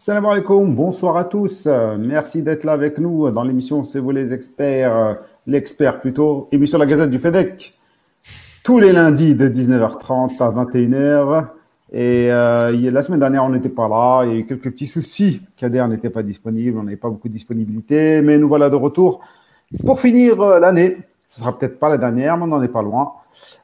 Salam alaikum, bonsoir à tous. Merci d'être là avec nous dans l'émission C'est vous les experts, l'expert plutôt, émission la Gazette du FEDEC, tous les lundis de 19h30 à 21h. Et euh, la semaine dernière, on n'était pas là, il y a eu quelques petits soucis. Kader n'était pas disponible, on n'avait pas beaucoup de disponibilité, mais nous voilà de retour pour finir euh, l'année. Ce sera peut-être pas la dernière, mais on n'en est pas loin.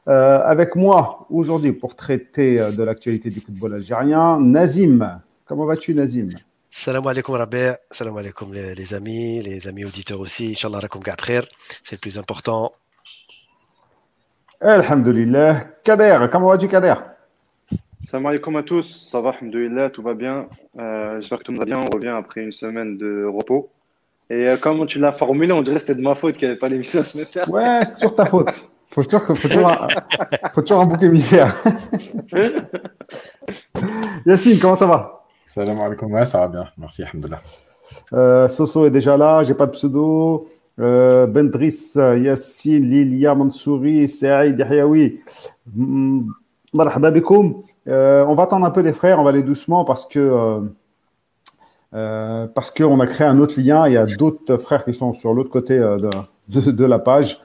Euh, avec moi aujourd'hui pour traiter de l'actualité du football algérien, Nazim. Comment vas-tu, Nazim? Salam alaikum Rabbi, salam alaikum les, les, amis, les amis auditeurs aussi. Inch'Allah rakoum c'est le plus important. Alhamdulillah. Kader, comment vas-tu, Kader? Salam alaikum à tous, ça va, alhamdulillah, tout va bien. Euh, J'espère que tout va bien, on revient après une semaine de repos. Et euh, comme tu l'as formulé, on dirait que c'était de ma faute qu'il n'y avait pas l'émission ce matin. Ouais, c'est toujours ta faute. Faut toujours, faut toujours, un, faut toujours un bouc émissaire. Yacine, comment ça va? Salam alaikum, ouais, ça va bien, merci, alhamdulillah. Euh, Soso est déjà là, j'ai pas de pseudo. Euh, Bendris, Yassine, Lilia, Mansouri, Saïd, Yahyaoui. Marhaba bikoum. Euh, on va attendre un peu les frères, on va aller doucement parce que euh, euh, parce qu'on a créé un autre lien. Il y a d'autres frères qui sont sur l'autre côté euh, de, de, de, la page.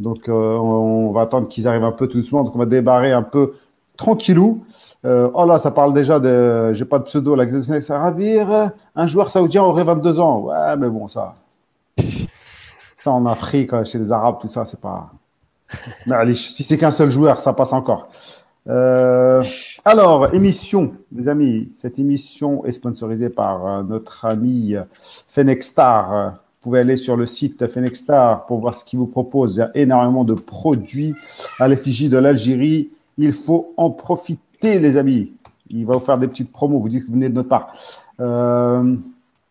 Donc euh, on, on, va attendre qu'ils arrivent un peu tout doucement. Donc on va débarrer un peu tranquillou. Oh là, ça parle déjà de. J'ai pas de pseudo. La ravir. Un joueur saoudien aurait 22 ans. Ouais, mais bon, ça. Ça en Afrique, chez les Arabes, tout ça, c'est pas. Mais si c'est qu'un seul joueur, ça passe encore. Euh, alors, émission, mes amis, cette émission est sponsorisée par euh, notre ami Fenexstar. Vous pouvez aller sur le site Fenexstar pour voir ce qu'il vous propose. Il y a énormément de produits à l'effigie de l'Algérie. Il faut en profiter, les amis. Il va vous faire des petites promos. Vous dites que vous venez de notre part. Euh,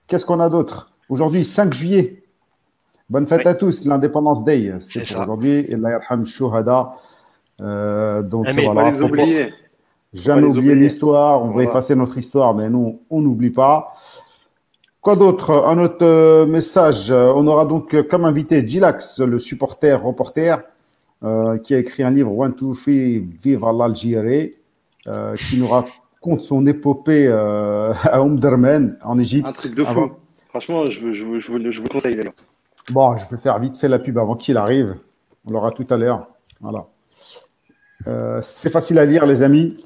Qu'est-ce qu'on a d'autre? Aujourd'hui, 5 juillet. Bonne fête oui. à tous, l'Indépendance Day. C'est aujourd'hui. Et Shuhada. Euh, donc voilà, pas jamais oublier l'histoire. On va effacer notre histoire, mais nous, on n'oublie pas. Quoi d'autre? Un autre euh, message. On aura donc comme invité Gilax, le supporter reporter, euh, qui a écrit un livre One Two Three Vive à l'Algérie, euh, qui nous raconte son épopée euh, à Omdurman en Égypte. Un truc de fou. Avant... Franchement, je, vous, je, je, je conseille d'ailleurs. Bon, je vais faire vite fait la pub avant qu'il arrive. On l'aura tout à l'heure. Voilà. Euh, c'est facile à lire, les amis.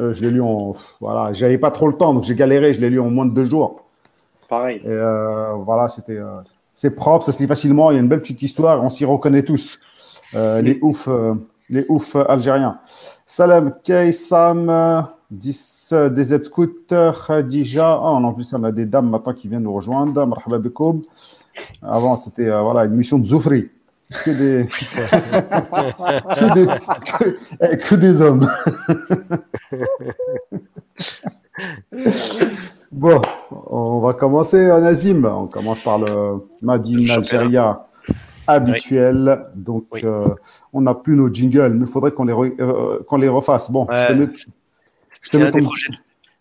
Je l'ai lu en. Voilà, j'avais pas trop le temps, donc j'ai galéré. Je l'ai lu en moins de deux jours. Pareil. Et voilà, c'était. c'est propre, ça se lit facilement. Il y a une belle petite histoire. On s'y reconnaît tous. les oufs, les oufs algériens. Salam Kaysam, 10 DZ Scooter, Khadija. Oh, en plus, on a des dames maintenant qui viennent nous rejoindre. Marhaba bikoum. Avant, c'était voilà, une mission de Zoufri que des, que, des que, que, des hommes. bon, on va commencer en Azim. On commence par le Madine Algéria habituel. Oui. Donc, oui. euh, on n'a plus nos jingles, mais il faudrait qu'on les, re, euh, qu'on les refasse. Bon, ouais, je te mets, je te mets ton...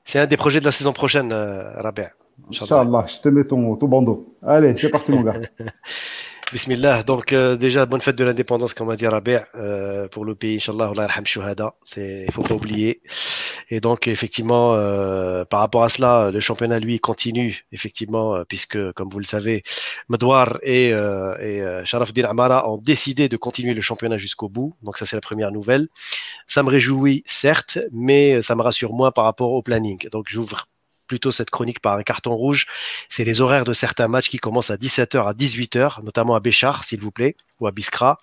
C'est un des projets de la saison prochaine, euh, Rabia. Inch'Allah, je te mets ton, ton bandeau. Allez, c'est parti, mon gars. Bismillah. Donc, euh, déjà, bonne fête de l'indépendance, comme va dire Rabé, euh, pour le pays, Inch'Allah, il faut pas oublier. Et donc, effectivement, euh, par rapport à cela, le championnat, lui, continue, effectivement, puisque, comme vous le savez, Madouar et, et Sharafdin Amara ont décidé de continuer le championnat jusqu'au bout. Donc, ça, c'est la première nouvelle. Ça me réjouit, certes, mais ça me rassure moins par rapport au planning. Donc, j'ouvre plutôt cette chronique par un carton rouge. C'est les horaires de certains matchs qui commencent à 17h à 18h, notamment à Béchar, s'il vous plaît, ou à Biskra.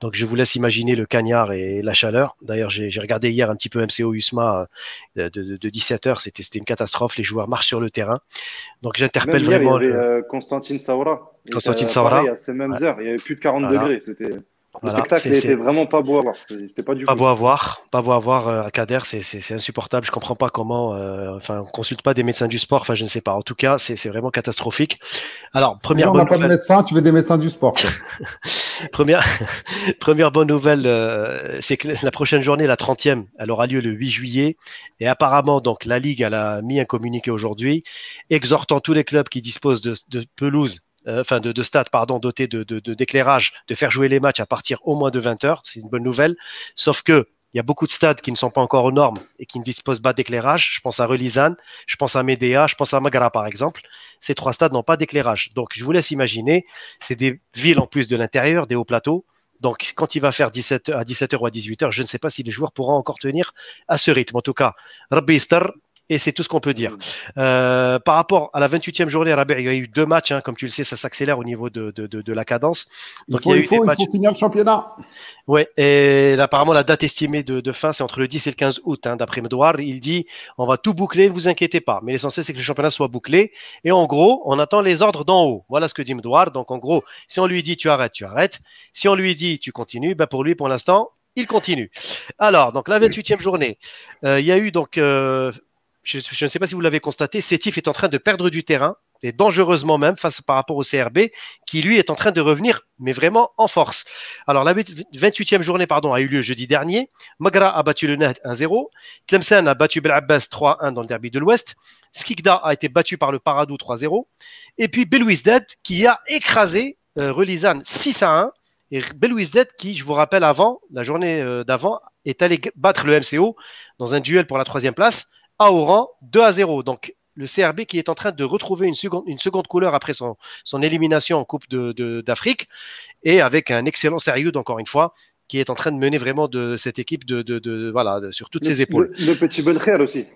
Donc je vous laisse imaginer le cagnard et la chaleur. D'ailleurs, j'ai regardé hier un petit peu MCO USMA de, de, de 17h, c'était une catastrophe. Les joueurs marchent sur le terrain. Donc j'interpelle vraiment. Il y avait euh, Constantine Saura. Constantine Saura. À ces mêmes heures, il y avait plus de 40 voilà. degrés. C'était. Le voilà, spectacle n'était vraiment pas beau à voir. C'était pas du pas coup. beau à voir, pas beau à voir euh, à Kader, c'est insupportable. Je comprends pas comment. Euh, enfin, on consulte pas des médecins du sport. Enfin, je ne sais pas. En tout cas, c'est vraiment catastrophique. Alors, première. on n'a pas de médecin. Tu veux des médecins du sport. première, première bonne nouvelle, euh, c'est que la prochaine journée, la 30e, elle aura lieu le 8 juillet. Et apparemment, donc, la ligue, elle a mis un communiqué aujourd'hui, exhortant tous les clubs qui disposent de, de pelouse enfin de, de stade pardon doté de d'éclairage de, faire jouer les matchs à partir au moins de 20 heures c'est une bonne nouvelle sauf que Il y a beaucoup de stades qui ne sont pas encore aux normes et qui ne disposent pas d'éclairage. Je pense à Relizane, je pense à Médéa, je pense à Magara par exemple. Ces trois stades n'ont pas d'éclairage. Donc je vous laisse imaginer, c'est des villes en plus de l'intérieur, des hauts plateaux. Donc, quand il va faire 17 à 17h ou à 18h, je ne sais pas si les joueurs pourront encore tenir à ce rythme. En tout cas, Rabbi et c'est tout ce qu'on peut dire. Euh, par rapport à la 28e journée, il y a eu deux matchs, hein, comme tu le sais, ça s'accélère au niveau de, de, de, la cadence. Donc, il, faut, il, faut, il faut, finir le championnat. Ouais, et apparemment, la date estimée de, fin, c'est entre le 10 et le 15 août, hein, d'après Medouar. Il dit on va tout boucler, ne vous inquiétez pas. Mais l'essentiel, c'est que le championnat soit bouclé. Et en gros, on attend les ordres d'en haut. Voilà ce que dit Medouar. Donc, en gros, si on lui dit tu arrêtes, tu arrêtes. Si on lui dit tu continues, ben pour lui, pour l'instant, il continue. Alors, donc la 28e journée, euh, il y a eu donc euh, je, ne sais pas si vous l'avez constaté, Sétif est en train de perdre du terrain, et dangereusement même face par rapport au CRB, qui lui est en train de revenir, mais vraiment en force. Alors la 28e journée a eu lieu jeudi dernier. Magra a battu le Net 1-0. Clemson a battu Belabbas 3-1 dans le derby de l'Ouest. Skikda a été battu par le Paradou 3-0. Et puis Belouizdad qui a écrasé euh, Relizane 6-1. Et Belouizdad qui, je vous rappelle avant, la journée euh, d'avant, est allé battre le MCO dans un duel pour la troisième place à Oran 2 à 0. Donc le CRB qui est en train de retrouver une seconde, une seconde couleur après son, son élimination en Coupe d'Afrique de, et avec un excellent sérieux, encore une fois, qui est en train de mener vraiment de cette équipe de, de voilà, sur toutes ses épaules. Le, petit Belkher aussi.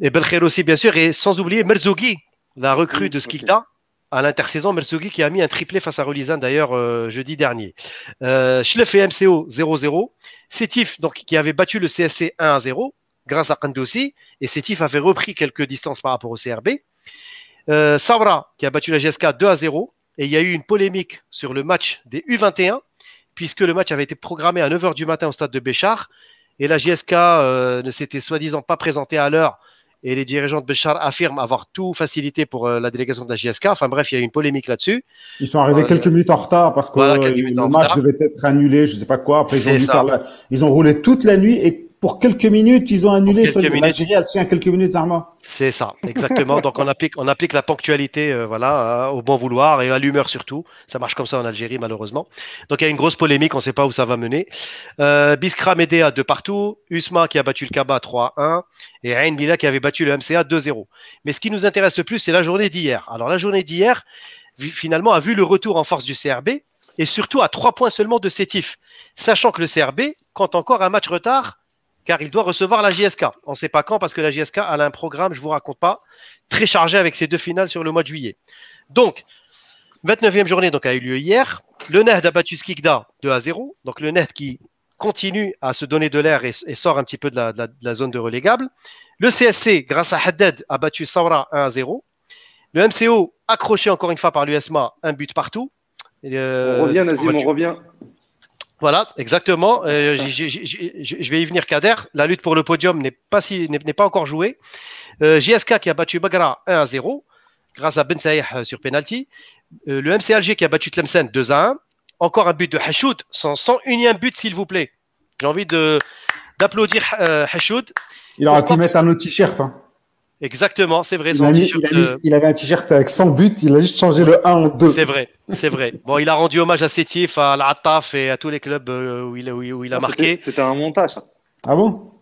Et Belkher aussi, bien sûr, et sans oublier Merzougi, la recrue de Skikda. À l'intersaison, Merzougi qui a mis un triplé face à Relizan d'ailleurs euh, jeudi dernier. Euh, Schlef et MCO 0-0. Sétif, donc, qui avait battu le CSC 1-0 grâce à Kandoussi. Et Sétif avait repris quelques distances par rapport au CRB. Euh, Sabra qui a battu la GSK 2 à 0. Et il y a eu une polémique sur le match des U21, puisque le match avait été programmé à 9h du matin au stade de Béchar. Et la GSK euh, ne s'était soi-disant pas présentée à l'heure et les dirigeants de Béchar affirment avoir tout facilité pour euh, la délégation de la JSK. Enfin bref, il y a eu une polémique là-dessus. Ils sont arrivés quelques minutes en retard parce que le match devait être annulé, je ne sais pas quoi. Après, ils ont, ils ont roulé toute la nuit et pour quelques minutes, ils ont annulé. L'Algérie, tient quelques minutes, Zarma. C'est ça, exactement. Donc on applique, on applique la ponctualité, euh, voilà, au bon vouloir et à l'humeur surtout. Ça marche comme ça en Algérie, malheureusement. Donc il y a une grosse polémique, on ne sait pas où ça va mener. Euh, Biskra Medea de partout, Usma qui a battu le Kaba 3-1 et Ain Bila qui avait battu le MCA 2-0. Mais ce qui nous intéresse le plus, c'est la journée d'hier. Alors la journée d'hier, finalement, a vu le retour en force du CRB et surtout à trois points seulement de Sétif, sachant que le CRB compte encore un match retard car il doit recevoir la JSK. On ne sait pas quand parce que la JSK a un programme, je ne vous raconte pas, très chargé avec ses deux finales sur le mois de juillet. Donc, 29e journée donc, a eu lieu hier. Le Nehd a battu Skikda 2 à 0. Donc le Nehd qui continue à se donner de l'air et, sort un petit peu de la, zone de relégable. Le CSC, grâce à Haddad, a battu Saura 1 à 0. Le MCO, accroché encore une fois par l'USMA, un but partout. Euh, on revient, Nazim, on revient. Voilà, exactement. Euh, je vais y venir, Kader. La lutte pour le podium n'est pas, si, n'est, pas encore jouée. Euh, JSK qui a battu Bagra 1 à 0 grâce à Ben Saïh euh, sur penalty. Euh, le MC Alger qui a battu Tlemcen 2 à 1. Encore un but de Hashoud, son 101e but, s'il vous plaît. J'ai envie de, d'applaudir euh, Hashoud. Il aura pu mettre un autre t-shirt. Hein. Exactement, c'est vrai. il, avait un t-shirt avec 100 buts, il a juste changé le 1 en 2. C'est vrai, c'est vrai. Bon, il a rendu hommage à Sétif, à l'Attaf et à tous les clubs euh, où il, où il a marqué. C'était un montage. Ça. Ah bon?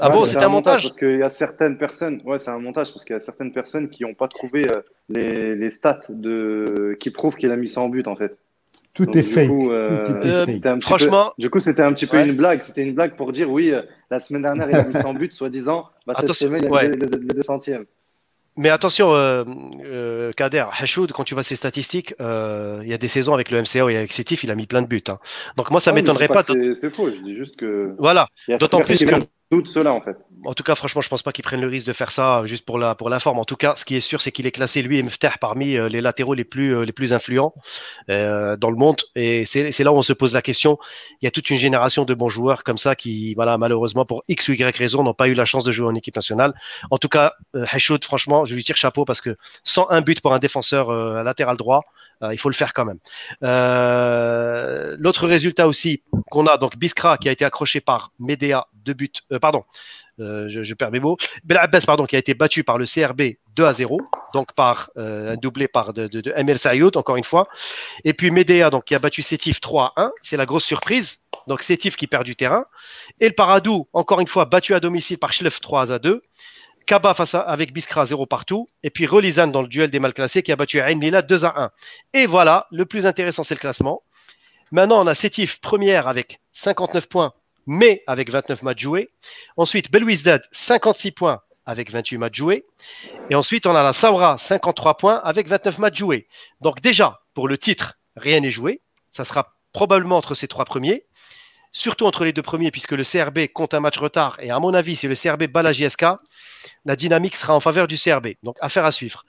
Ah bon, c'était un, montage, Parce qu'il y a certaines personnes, ouais, c'est un montage parce qu'il y a certaines personnes qui n'ont pas trouvé euh, les, les, stats de... qui prouvent qu'il a mis ça en but en fait. Tout est fake. Euh, franchement, du coup, c'était un petit peu une blague. C'était une blague pour dire oui, la semaine dernière, il a mis 100 buts, soi-disant. Bah, cette semaine, il a mis le, centièmes. Mais attention, euh, euh, Kader, Hashoud, quand tu vois ses statistiques, euh, il y a des saisons avec le MCO et avec Sétif, il a mis plein de buts. Hein. Donc moi, ça ne m'étonnerait pas. C'est faux, je dis juste que. Voilà, d'autant plus que. Cela en fait. En tout cas, franchement, je pense pas qu'ils prennent le risque de faire ça juste pour la pour la forme. En tout cas, ce qui est sûr, c'est qu'il est classé lui et Mftah parmi les latéraux les plus les plus influents euh, dans le monde. Et c'est là où on se pose la question. Il y a toute une génération de bons joueurs comme ça qui, voilà, malheureusement pour x ou y raison, n'ont pas eu la chance de jouer en équipe nationale. En tout cas, euh, franchement, je lui tire chapeau parce que 101 buts pour un défenseur euh, latéral droit, euh, il faut le faire quand même. Euh, l'autre résultat aussi qu'on a, donc Biskra qui a été accroché par Medea, deux buts, pardon, euh, je, perds mes mots. Belabbes, pardon, qui a été battu par le CRB 2 à 0, donc par un doublé par de ML Sayoud, encore une fois. Et puis Medea, donc, qui a battu Sétif 3 à 1, c'est la grosse surprise. Donc Sétif qui perd du terrain. Et le Paradou, encore une fois, battu à domicile par Schleff 3 à 2. Kaba face à, avec Biskra 0 partout. Et puis Relizan dans le duel des mal classés qui a battu Ain Lila 2 à 1. Et voilà, le plus intéressant, c'est le classement. Maintenant, on a Sétif première avec 59 points, mais avec 29 matchs joués. Ensuite, Belouizdad 56 points avec 28 matchs joués. Et ensuite, on a la Saura 53 points avec 29 matchs joués. Donc déjà, pour le titre, rien n'est joué. Ça sera probablement entre ces trois premiers surtout entre les deux premiers, puisque le CRB compte un match retard. Et à mon avis, si le CRB bat la JSK, la dynamique sera en faveur du CRB. Donc, affaire à suivre.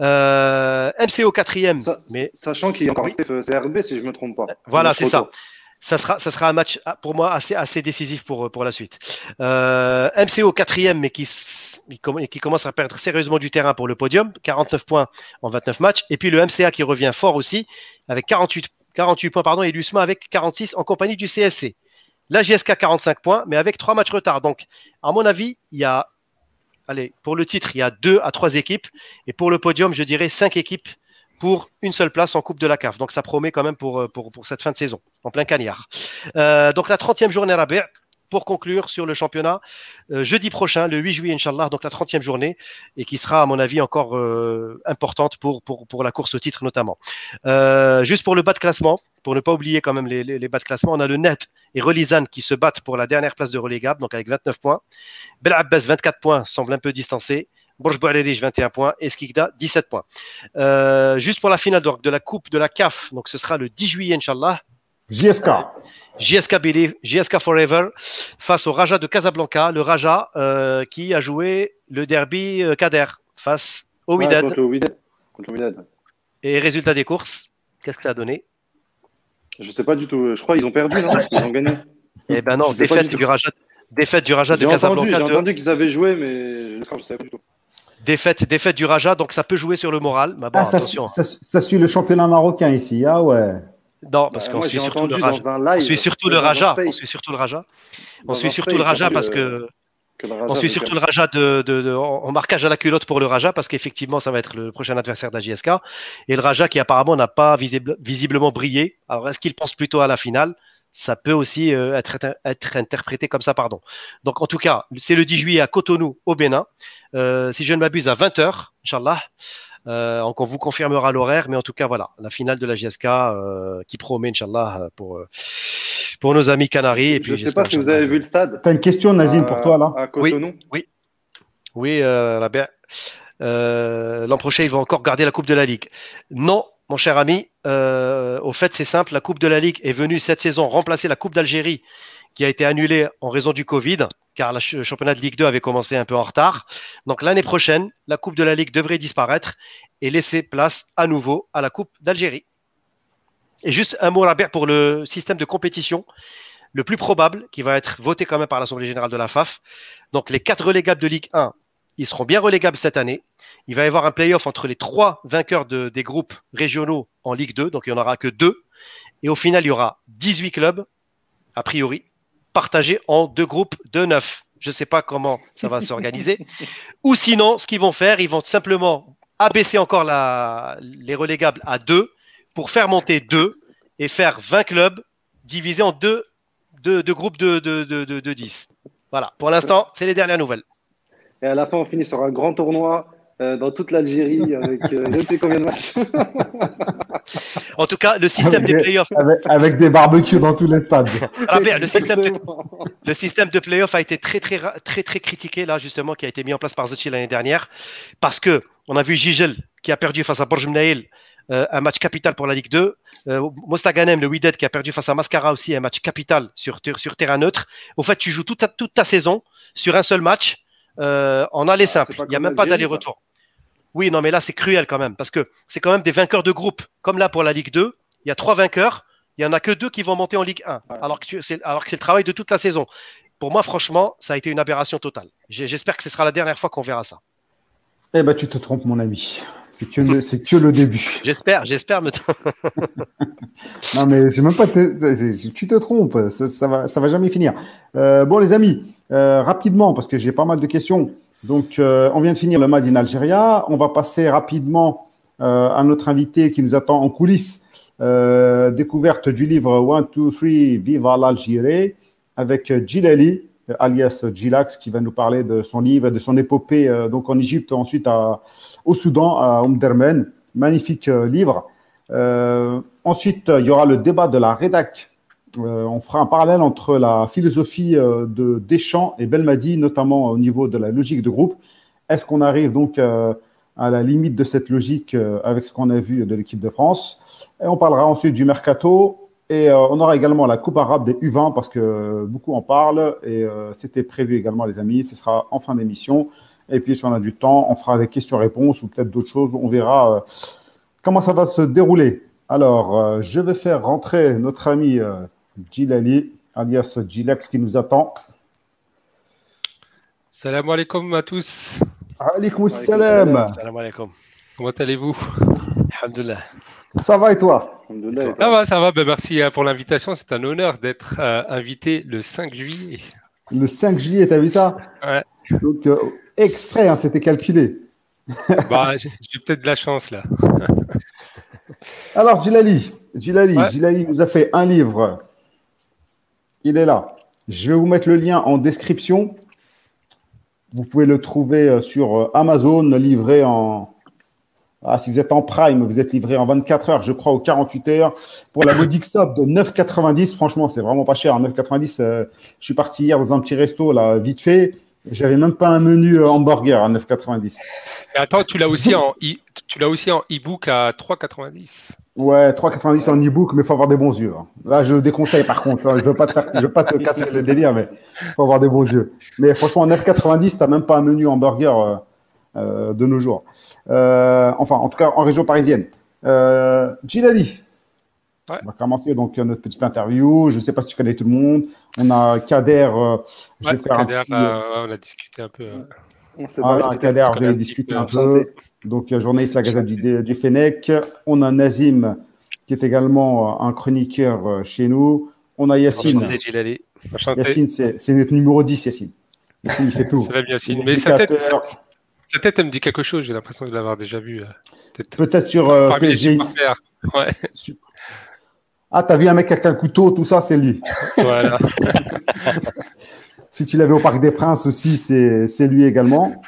Euh, MCO quatrième. mais... Sachant qu'il y a encore oui. CRB, si je ne me trompe pas. Voilà, c'est ça. Ça sera, un match ah, pour moi assez, décisif pour, pour la suite. Euh, MCO quatrième, mais qui, commence à perdre sérieusement du terrain pour le podium, 49 points en 29 matchs. Et puis le MCA qui revient fort aussi, avec 48, 48 points, et l'USMA avec 46 en compagnie du CSC. La GSK 45 points, mais avec trois matchs retard. Donc, à mon avis, il y a, allez, pour le titre, il y a deux à trois équipes. Et pour le podium, je dirais cinq équipes pour une seule place en Coupe de la CAF. Donc, ça promet quand même pour, pour cette fin de saison, en plein cagnard. Euh, donc, la 30e journée à la pour conclure sur le championnat euh, jeudi prochain, le 8 juillet, Inch'Allah, donc la 30e journée, et qui sera, à mon avis, encore euh, importante pour, la course au titre notamment. Euh, juste pour le bas de classement, pour ne pas oublier quand même les, bas de classement, on a le Net et Relizan qui se battent pour la dernière place de relégable, donc avec 29 points. Bel Abbas, 24 points, semble un peu distancé. Borj Bouarerich, 21 points. Et Skikda, 17 points. juste pour la finale donc, de la Coupe de la CAF, donc ce sera le 10 juillet, Inch'Allah. JSK. JSK Believe, JSK Forever face au Raja de Casablanca, le Raja euh, qui a joué le derby euh, Kader face au Wydad. Et résultat des courses, qu'est-ce que ça a donné? Je sais pas du tout. Je crois qu'ils ont perdu, non? Ils ont gagné. Eh ben non, défaite du, Raja, défaite du Raja de Casablanca. J'ai entendu qu'ils avaient joué, mais je ne sais pas du tout. Défaite, défaite du Raja, donc ça peut jouer sur le moral. Mais bon, ah, ça, attention. Ça, ça, suit le championnat marocain ici, ah ouais. Non, parce qu'on suit surtout le Raja. On suit surtout le Raja. On suit surtout le Raja. On suit surtout le Raja parce que. On suit surtout le Raja de, de, de, en marquage à la culotte pour le Raja parce qu'effectivement, ça va être le prochain adversaire de la JSK. Et le Raja qui apparemment n'a pas visible, visiblement brillé. Alors, est-ce qu'il pense plutôt à la finale? Ça peut aussi euh, être, être interprété comme ça, pardon. Donc, en tout cas, c'est le 10 juillet à Cotonou, au Bénin. Euh, si je ne m'abuse, à 20h, Inch'Allah. Euh, donc on vous confirmera l'horaire, mais en tout cas voilà, la finale de la JSK euh, qui promet, Inch'Allah, pour, pour nos amis Canaries. Et puis, je ne sais pas si vous avez vu le stade. Tu as une question, Nazine, pour toi là? À Cotonou Oui, oui, oui la L'an prochain, ils vont encore garder la Coupe de la Ligue. Non, mon cher ami, au fait, c'est simple, la Coupe de la Ligue est venue cette saison remplacer la Coupe d'Algérie qui a été annulée en raison du Covid car le championnat de Ligue 2 avait commencé un peu en retard. Donc l'année prochaine, la Coupe de la Ligue devrait disparaître et laisser place à nouveau à la Coupe d'Algérie. Et juste un mot Robert pour le système de compétition. Le plus probable, qui va être voté quand même par l'Assemblée générale de la FAF. Donc les quatre relégables de Ligue 1, ils seront bien relégables cette année. Il va y avoir un play-off entre les trois vainqueurs de, des groupes régionaux en Ligue 2, donc il n'y en aura que deux. Et au final, il y aura 18 clubs, a priori, partagés en deux groupes de neuf. Je ne sais pas comment ça va s'organiser. Ou sinon, ce qu'ils vont faire, ils vont simplement abaisser encore la, les relégables à deux pour faire monter deux et faire 20 clubs divisés en deux, deux, deux groupes de, de, de, de, 10. Voilà, pour l'instant, c'est les dernières nouvelles. Et à la fin, on finit sur un grand tournoi euh, dans toute l'Algérie avec euh, je ne sais combien de matchs. en tout cas, le système avec des playoffs. Avec, avec, des barbecues dans tous les stades. Ah, bien, le, système de, le système de playoff a été très, très, très, très critiqué, là, justement, qui a été mis en place par Zotchi l'année dernière. Parce que on a vu Gigel qui a perdu face à Borj Mnaïl, euh, un match capital pour la Ligue 2. Euh, Mostaganem, le Wydad, qui a perdu face à Mascara aussi, un match capital sur, sur terrain neutre. Au fait, tu joues toute ta, toute ta saison sur un seul match. Euh, en aller ah, simple. Il n'y a même pas d'aller-retour. Oui, non, mais là, c'est cruel quand même, parce que c'est quand même des vainqueurs de groupe. Comme là, pour la Ligue 2, il y a trois vainqueurs, il n'y en a que deux qui vont monter en Ligue 1, alors que c'est le travail de toute la saison. Pour moi, franchement, ça a été une aberration totale. J'espère que ce sera la dernière fois qu'on verra ça. Eh ben, tu te trompes, mon ami. C'est que, le, que le début. J'espère, j'espère. Me non, mais c'est même pas. Tu te trompes. Ça, ça, va, ça va jamais finir. Euh, bon, les amis, rapidement, parce que j'ai pas mal de questions. Donc, on vient de finir le Mad in Algérie. On va passer rapidement à notre invité qui nous attend en coulisses. découverte du livre One, Two, Three, Viva l'Algérie avec Gilali, alias Gilax, qui va nous parler de son livre de son épopée donc en Égypte, ensuite au Soudan, à Omdermen. Magnifique livre. Euh, ensuite, il y aura le débat de la rédac. Euh, on fera un parallèle entre la philosophie euh, de Deschamps et Belmadi, notamment au niveau de la logique de groupe. Est-ce qu'on arrive donc à la limite de cette logique avec ce qu'on a vu de l'équipe de France? Et on parlera ensuite du mercato. Et on aura également la Coupe arabe des U20 parce que beaucoup en parlent et c'était prévu également, les amis. Ce sera en fin d'émission. Et puis, si on a du temps, on fera des questions-réponses ou peut-être d'autres choses. On verra comment ça va se dérouler Alors, euh, je vais faire rentrer notre ami euh, Gilali, alias Gilex, qui nous attend. Salam alaikum à tous. Alaikum salam. Salam alaikum. Comment allez-vous? Alhamdulillah. Ça va et toi? Ça va, ça va. Ben, merci euh, pour l'invitation. C'est un honneur d'être invité le 5 juillet. Le 5 juillet, t'as vu ça? Ouais. Donc, extrait, hein, c'était calculé. bah, j'ai peut-être de la chance là. Alors, Gilali, Gilali, nous a fait un livre. Il est là. Je vais vous mettre le lien en description. Vous pouvez le trouver euh, sur euh, Amazon, livré en. Ah, si vous êtes en Prime, vous êtes livré en 24 heures, je crois, ou 48 heures. Pour la modique sob de 9,90, franchement, c'est vraiment pas cher. 9,90, euh, je suis parti hier dans un petit resto, là, vite fait. J'avais même pas un menu euh, hamburger à 9,90. Attends, tu l'as aussi en tu l'as aussi en e-book à 3,90. Ouais, 3,90 en e-book, mais il faut avoir des bons yeux. Hein. Là, je déconseille par contre. Hein. Je veux pas te faire, je veux pas te casser le délire, mais faut avoir des bons yeux. Mais franchement, 9,90, t'as même pas un menu hamburger euh, de nos jours. enfin, en tout cas, en région parisienne. Euh, Gilali, on va commencer donc notre petite interview. Je ne sais pas si tu connais tout le monde. On a Kader. Euh, je vais faire Kader, un euh, on a discuté un peu. Ah, Kader, on va discuter un peu. Donc, euh, journaliste de la Gazette du, du Fennec. On a Nazim, qui est également un chroniqueur chez nous. On a Yacine. Yacine, c'est notre numéro 10, Yacine. Yacine, il fait tout. C'est vrai, Yacine. Mais sa tête, sa, tête, elle me dit quelque chose. J'ai l'impression de l'avoir déjà vu. Peut-être sur euh, PG. Ouais. Ah, t'as vu un mec avec un couteau, tout ça, c'est lui. Voilà. si tu l'avais au Parc des Princes aussi, c'est lui également.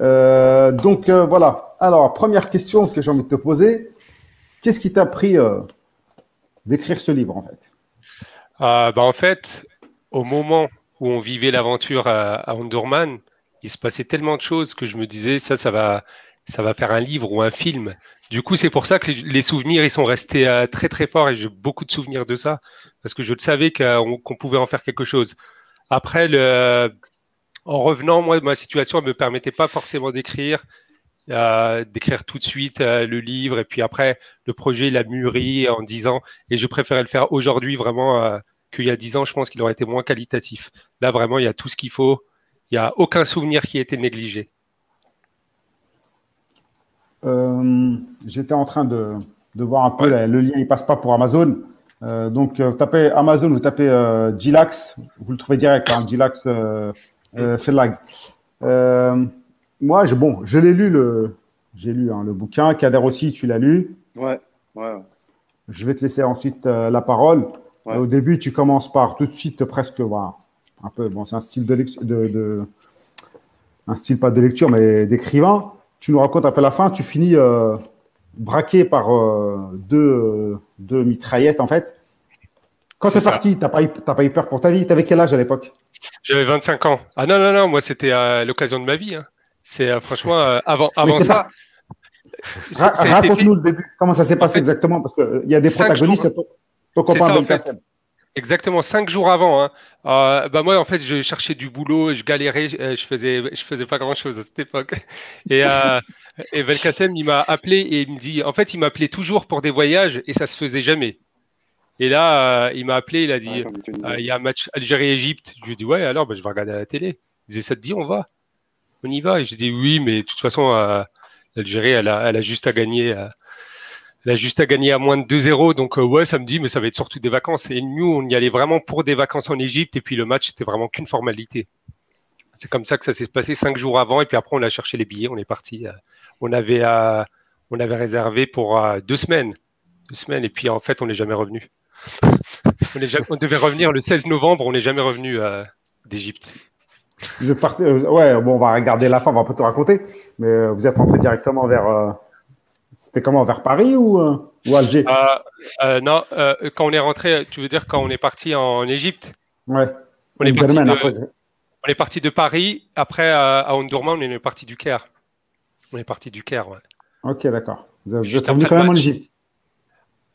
Euh, donc euh, voilà. Alors, première question que j'ai envie de te poser. Qu'est-ce qui t'a pris euh, d'écrire ce livre en fait? Bah, En fait, au moment où on vivait l'aventure à, à il se passait tellement de choses que je me disais, ça, ça va, ça va faire un livre ou un film. Du coup, c'est pour ça que les souvenirs, ils sont restés euh, très très forts et j'ai beaucoup de souvenirs de ça parce que je le savais qu'on pouvait en faire quelque chose. Après, en revenant, moi, ma situation ne me permettait pas forcément d'écrire, euh, d'écrire tout de suite euh, le livre et puis après, le projet, il a mûri en dix ans et je préférais le faire aujourd'hui vraiment qu'il y a dix ans, je pense qu'il aurait été moins qualitatif. Là, vraiment, il y a tout ce qu'il faut. Il n'y a aucun souvenir qui a été négligé. Euh, j'étais en train de, de, voir un peu le lien, il passe pas pour Amazon. Euh, donc, euh, vous tapez Amazon, vous tapez Gilax, vous le trouvez direct, hein, Gilax Fellag. moi, je, bon, je l'ai lu, le, j'ai lu hein, le bouquin. Kader aussi, tu l'as lu. Ouais, ouais. Je vais te laisser ensuite la parole. Au début, tu commences par tout de suite presque, voilà, un peu, bon, c'est un style de, de, de, un style pas de lecture, mais d'écrivain tu nous racontes un peu la fin, tu finis euh, braqué par euh, deux, euh, deux, mitraillettes en fait. Quand tu es parti, tu n'as pas, pas, eu peur pour ta vie? Tu avais quel âge à l'époque? J'avais 25 ans. Ah non, non, non, moi c'était l'occasion de ma vie. Hein. C'est franchement, avant, avant ça. Raconte-nous le début. Comment ça s'est passé exactement? Parce qu'il y a des protagonistes. Ton copain Exactement, cinq jours avant. Hein. Euh, bah moi, en fait, je cherchais du boulot, je galérais, je, faisais, je faisais pas grand chose à cette époque. Et, euh, et Belkacem, il m'a appelé et il me dit, en fait, il m'appelait toujours pour des voyages et ça se faisait jamais. Et là, euh, il m'a appelé, il a dit, euh, il y a un match Algérie-Égypte. Je lui ai dit, ouais, alors, bah, je vais regarder à la télé. Il disait, ça te dit, on va, on y va? Et j'ai dit, oui, mais de toute façon, l'Algérie, elle a, elle a juste à gagner Elle juste à gagner à moins de 2-0. Donc, euh, ouais, ça me dit, mais ça va être surtout des vacances. Et nous, on y allait vraiment pour des vacances en Égypte. Et puis, le match, c'était vraiment qu'une formalité. C'est comme ça que ça s'est passé cinq jours avant. Et puis après, on a cherché les billets. On est parti. on, avait, on avait réservé pour deux semaines. Deux semaines. Et puis, en fait, on n'est jamais revenu. on, devait revenir le 16 novembre. On n'est jamais revenu d'Égypte. Vous êtes parti. Euh, ouais, bon, on va regarder la fin, on va pas tout raconter. Mais euh, vous êtes rentré directement vers. Euh, c'était comment Vers Paris ou, ou Alger? Non, quand on est rentré, tu veux dire quand on est parti en Égypte? Ouais. On est, parti de, on est parti de Paris. Après, à Omdurman, on est parti du Caire. On est parti du Caire, ouais. Ok, d'accord. Vous, êtes revenu quand même en Égypte?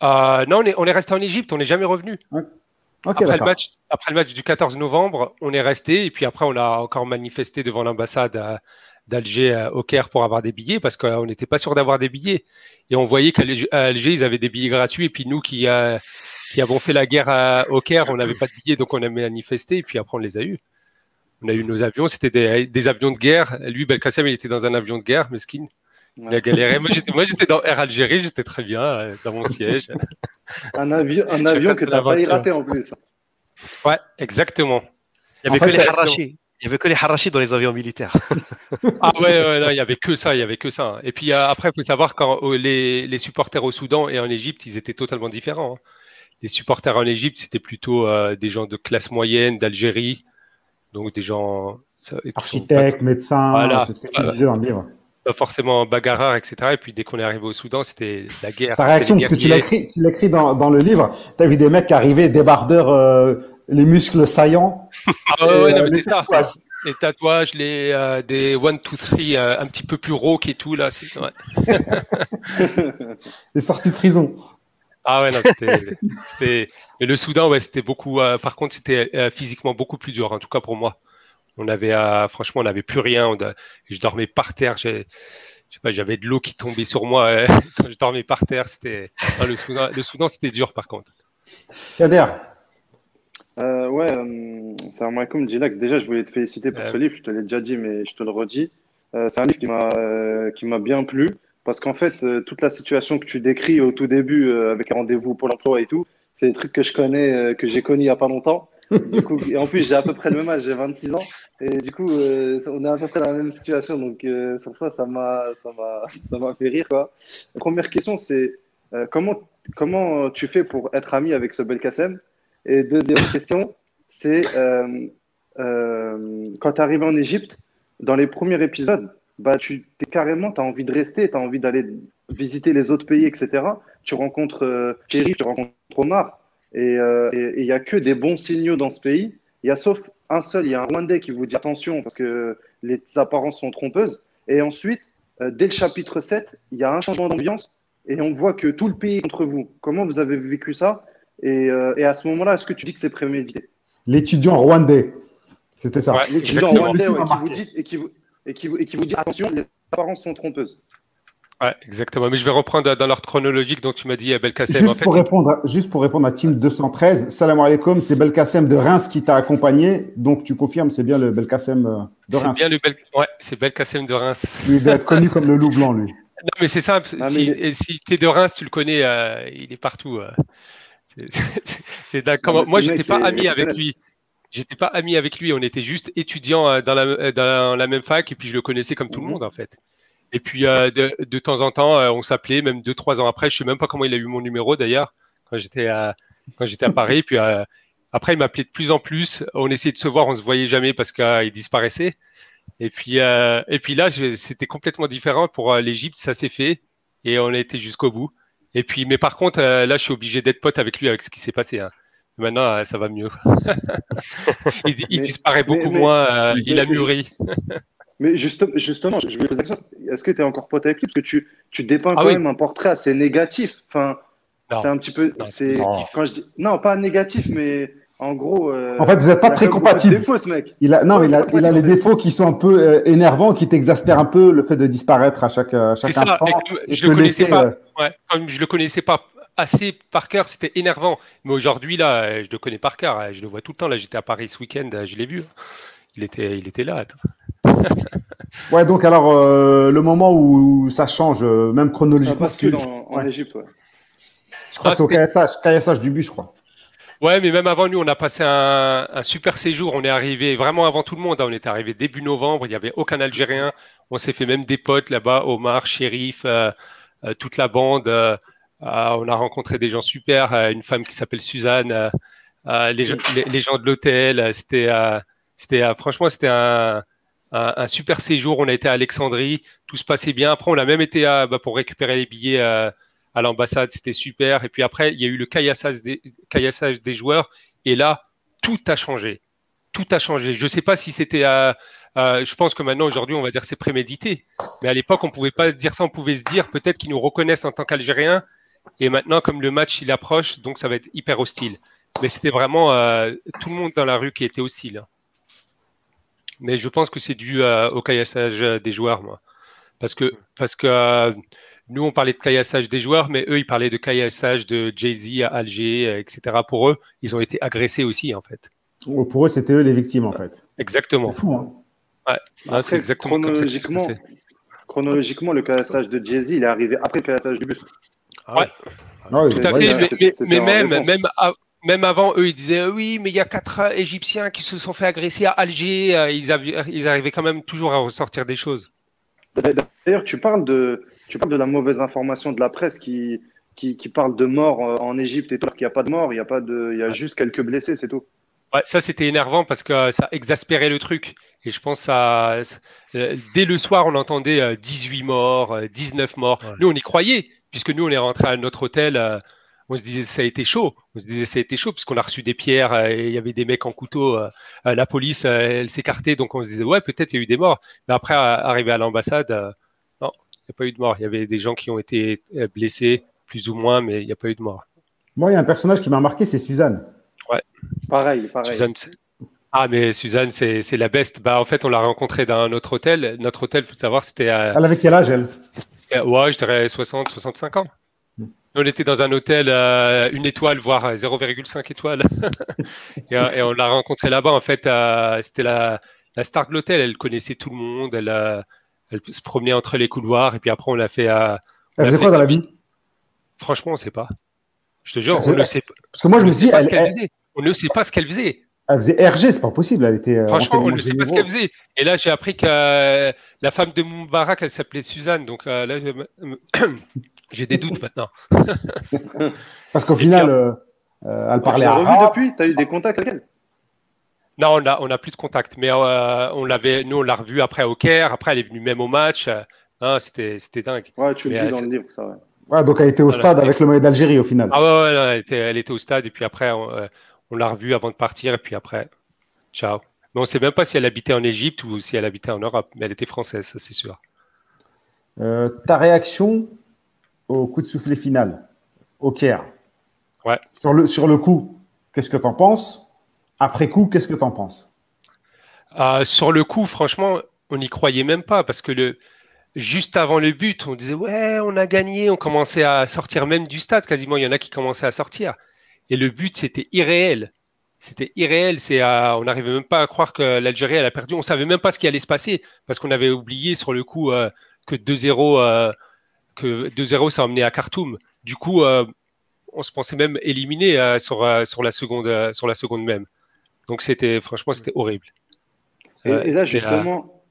Non, on est, on est resté en Égypte, on n'est jamais revenu. Après, le match, après le match du 14 novembre, on est resté et puis après on a encore manifesté devant l'ambassade euh, d'Alger euh, au Caire pour avoir des billets parce qu'on n'était pas sûr d'avoir des billets et on voyait qu'à Alger ils avaient des billets gratuits et puis nous qui, euh, qui avons fait la guerre au Caire on n'avait pas de billets donc on a manifesté et puis après on les a eus. On a eu nos avions, c'était des, avions de guerre. Lui, Belkacem, il était dans un avion de guerre, mesquine. Il a galéré. moi, j'étais dans Air Algérie, j'étais très bien dans mon siège. Un, avion, un avion que tu n'as pas raté en plus. Ouais, exactement. Il n'y avait, que les harachis. Il y avait que les harachis dans les avions militaires. ah ouais, ouais il n'y avait que ça, il y avait que ça. Et puis euh, après, il faut savoir quand euh, les, les, supporters au Soudan et en Égypte, ils étaient totalement différents. Hein. Les supporters en Égypte, c'était plutôt euh, des gens de classe moyenne, d'Algérie, donc des gens architectes, médecins. Voilà. C'est ce que tu disais dans le livre pas forcément bagarreur, etc. Et puis dès qu'on est arrivé au Soudan, c'était la guerre. Ta réaction, parce que tu l'écris, tu l'écris dans, dans le livre, tu as vu des mecs qui arrivaient, débardeurs, euh, les muscles saillants. Ah ouais, c'est ça. Les tatouages, les, euh, des one, two, three, euh, un petit peu plus rauques et tout, là. C'est, ouais. les sorties de prison. Ah ouais, non, c'était, le Soudan, ouais, c'était beaucoup, par contre, c'était physiquement beaucoup plus dur, en tout cas pour moi. On avait, franchement, on n'avait plus rien. je dormais par terre. Je, sais pas, j'avais de l'eau qui tombait sur moi euh, quand je dormais par terre. C'était le Soudan, le Soudan c'était dur par contre. Kader. Euh, ouais, euh, salam alaikum, Djilak. Déjà, je voulais te féliciter pour ce livre. Je te l'ai déjà dit, mais je te le redis. Euh, c'est un livre qui m'a qui m'a bien plu parce qu'en fait, toute la situation que tu décris au tout début avec les rendez-vous pour l'emploi et tout, c'est des trucs que je connais, que j'ai connus il n'y a pas longtemps du coup, et en plus, j'ai à peu près le même âge, j'ai 26 ans. Et du coup, euh, on est à peu près dans la même situation. Donc, euh, sur ça, ça m'a, ça m'a, ça m'a fait rire. Quoi. La première question, c'est euh, comment, comment tu fais pour être ami avec ce Belkacem? Et deuxième question, c'est quand tu arrives en Égypte, dans les premiers épisodes, bah, tu es carrément, tu as envie de rester, tu as envie d'aller visiter les autres pays, etc. Tu rencontres Thierry, tu rencontres Omar. Euh, et il n'y a que des bons signaux dans ce pays. Il y a sauf un seul, il y a un Rwandais qui vous dit attention parce que les apparences sont trompeuses. Et ensuite, euh, dès le chapitre 7, il y a un changement d'ambiance et on voit que tout le pays est contre vous. Comment vous avez vécu ça? Euh, et, à ce moment-là, est-ce que tu dis que c'est prémédité? L'étudiant rwandais, c'était ça. L'étudiant rwandais qui vous dit, et, qui vous, et, qui et qui vous dit attention, les apparences sont trompeuses. Ouais, exactement. Mais je vais reprendre dans l'ordre chronologique dont tu m'as dit Belkacem. Juste, pour répondre, juste pour répondre à Team 213, salam alaikum, c'est Belkacem de Reims qui t'a accompagné. Donc tu confirmes, c'est bien le Belkacem euh, de Reims. C'est bien le Bel... ouais, c'est Belkacem de Reims. Il doit être connu comme le loup blanc, lui. Non, mais c'est simple. si, si tu es de Reims, tu le connais, euh, il est partout. Euh. C'est d'accord. Moi, j'étais pas ami avec lui. J'étais pas ami avec lui. On était juste étudiants dans la, dans la même fac et puis je le connaissais comme tout le mhm. monde en fait. Et puis euh, de, de, temps en temps, euh, on s'appelait, même deux trois ans après. Je sais même pas comment il a eu mon numéro d'ailleurs quand j'étais à quand j'étais à Paris. Puis euh, après, il m'appelait de plus en plus. On essayait de se voir, on se voyait jamais parce qu'il disparaissait. Et puis et puis là, c'était complètement différent pour l'Égypte. Ça s'est fait et on a été jusqu'au bout. Et puis, mais par contre, là, je suis obligé d'être pote avec lui avec ce qui s'est passé. Hein. Maintenant, ça va mieux. il, il disparaît beaucoup moins. il a mûri. Mais justement, je voulais poser la question est-ce que tu es encore pote avec lui? Parce que tu, tu dépeins ah quand même un portrait assez négatif. Enfin, c'est un petit peu. Non, quand je dis, non, pas négatif, mais en gros. Euh, en fait, vous n'êtes pas très compatible. Défauts, ce mec. Il a, non, il a, il a les défauts qui sont un peu euh, énervants, qui t'exaspèrent un peu le fait de disparaître à chaque, à chaque instant. je, le connaissais pas, euh, ouais, comme je le connaissais pas assez par cœur, c'était énervant. Mais aujourd'hui, là, je le connais par cœur. Je le vois tout le temps. Là, j'étais à Paris ce week-end, je l'ai vu. Il était, il était là. Attends. ouais, donc alors euh, le moment où ça change, même chronologiquement, tu, en Égypte, ouais. Je crois Ah, que c'est au c'était- caillassage, caillassage du but, je crois. Ouais, mais même avant nous, on a passé un, un super séjour. On est arrivé vraiment avant tout le monde. hein. On est arrivé début novembre. Il n'y avait aucun Algérien. On s'est fait même des potes là-bas. Omar, Shérif, euh, euh, toute la bande. euh, euh, on a rencontré des gens super. une femme qui s'appelle Suzanne. les, les, les gens de l'hôtel. C'était, c'était, franchement, c'était un, un, un super séjour. On a été à Alexandrie. Tout se passait bien. Après, on a même été à- bah, pour récupérer les billets. Euh, à l'ambassade, c'était super. Et puis après, il y a eu le caillassage des, joueurs. Et là, tout a changé. Tout a changé. Je ne sais pas si c'était. je pense que maintenant, aujourd'hui, on va dire que c'est prémédité. Mais à l'époque, on ne pouvait pas dire ça. On pouvait se dire peut-être qu'ils nous reconnaissent en tant qu'Algériens. Et maintenant, comme le match il approche, donc ça va être hyper hostile. Mais c'était vraiment euh, tout le monde dans la rue qui était hostile. Mais je pense que c'est dû euh, au caillassage des joueurs, moi. Parce que, parce que euh, nous, on parlait de caillassage des joueurs, mais eux, ils parlaient de caillassage de Jay-Z à Alger, euh, etc. Pour eux, ils ont été agressés aussi, en fait. Oh, Pour eux, c'était eux les victimes, en fait. Exactement. C'est fou, hein. Ah, c'est exactement comme ça que ça s'est chronologiquement, chronologiquement, le caillassage de Jay-Z, il est arrivé après le caillassage du bus. Ah ouais. Ah oui, Tout à ouais, fait, ouais, mais, même, même, à- même avant, eux, ils disaient oui, mais il y a quatre euh, Égyptiens qui se sont fait agresser à Alger. euh, Ils, avaient- ils arrivaient quand même toujours à ressortir des choses. D'ailleurs, tu parles de, tu parles de la mauvaise information de la presse qui, qui, qui parle de morts euh, en Égypte et tout, alors qu'il n'y a pas de morts, il y a pas de, il y a juste quelques blessés, c'est tout. Ouais, ça, c'était énervant parce que ça exaspérait le truc. Et je pense que ça, ça- euh, dès le soir, on entendait euh, 18 morts, euh, 19 morts. Ouais. Nous, on y croyait, puisque nous, on est rentré à notre hôtel. euh, on se disait, ça a été chaud. On se disait, ça a été chaud, puisqu'on a reçu des pierres euh, et il y avait des mecs en couteau. euh, euh, la police, euh, elle s'écartait. Donc, on se disait, ouais, peut-être il y a eu des morts. Mais après, à- arrivé à l'ambassade, euh, n'y a pas eu de morts. Il y avait des gens qui ont été euh, blessés, plus ou moins, mais il n'y a pas eu de morts. Moi, il y a un personnage qui m'a marqué, c'est Suzanne. Pareil, pareil. Suzanne, c'est- ah, mais Suzanne, c'est la best. Bah, en fait, on l'a rencontrée dans notre hôtel. Notre hôtel, faut savoir, c'était à, Elle avait quel âge, elle? À- ouais, je dirais 60, 65 ans. Mm. On était dans un hôtel, euh, une étoile, voire euh, 0,5 étoiles. et, euh, et on l'a rencontrée là-bas. En fait, euh, c'était la, la star de l'hôtel. Elle connaissait tout le monde. Elle, euh, elle se promenait entre les couloirs. Et puis après, on l'a fait à. Elle faisait quoi dans la vie? Franchement, on ne sait pas. Je te jure, on ne sait pas. Parce que moi, je on me ne suis sait dit, pas elle, ce qu'elle elle- faisait. On ne sait pas ce qu'elle faisait. elle faisait RG, c'est pas possible. Elle était. euh, Franchement, on ne sait pas ce qu'elle faisait. Et là, j'ai appris que euh, la femme de Moubarak, elle s'appelait Suzanne. Donc euh, là, j'ai des doutes maintenant. Parce qu'au final, puis, euh, euh, elle Tu parlait l'as revu arabe. depuis? Tu as eu des contacts avec elle? Non, on a, on a plus de contact. Mais euh, on l'avait, nous, on l'a revue après au Caire. Après, elle est venue même au match. Euh, hein, c'était, c'était dingue. Ouais, tu le dis euh, dans le livre, ça. Ouais. Ouais, donc elle était au Voilà, stade avec le maillot d'Algérie au final. Ah ouais, ouais, non, elle, était, elle était au stade. Et puis après, on, euh, on l'a revue avant de partir. Et puis après, ciao. Mais on ne sait même pas si elle habitait en Égypte ou si elle habitait en Europe. Mais elle était française, ça c'est sûr. Euh, ta réaction au coup de soufflet final, au Caire? Ouais. Sur le, sur le coup, qu'est-ce que tu en penses? Après coup, qu'est-ce que tu en penses? Euh, sur le coup, franchement, on n'y croyait même pas parce que juste avant le but, on disait ouais, on a gagné. On commençait à sortir même du stade quasiment. Il y en a qui commençaient à sortir. Et le but, c'était irréel. C'était irréel. On n'arrivait même pas à croire que l'Algérie elle a perdu. On savait même pas ce qui allait se passer parce qu'on avait oublié sur le coup euh, que 2-0, euh, que 2-0, ça emmenait à Khartoum. Du coup, euh, on se pensait même éliminé sur la seconde même. Donc c'était, franchement, c'était horrible. Et, Euh, et là, euh, justement,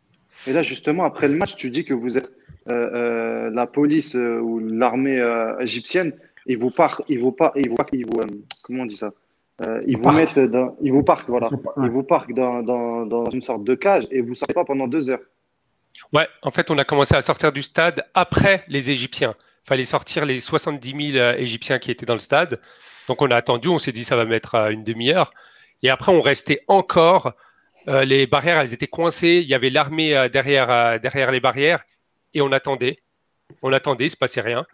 et là, justement, après le match, tu dis que vous êtes euh, euh, la police euh, ou l'armée euh, égyptienne. Ils vous parquent, ils vous par, ils vous, parquent- ils vous, euh, comment on dit ça Euh, Ils Ils vous parquent. mettent dans, ils vous parquent, voilà. Ils vous parquent dans, dans, dans une sorte de cage et vous sortez pas pendant deux heures. Ouais, en fait, on a commencé à sortir du stade après les Égyptiens. Il fallait sortir les 70 000 euh, Égyptiens qui étaient dans le stade. Donc, on a attendu, on s'est dit ça va mettre une demi-heure. Et après, on restait encore. euh, les barrières, elles étaient coincées. Il y avait l'armée euh, derrière, euh, derrière les barrières. Et on attendait. On attendait, il se passait rien.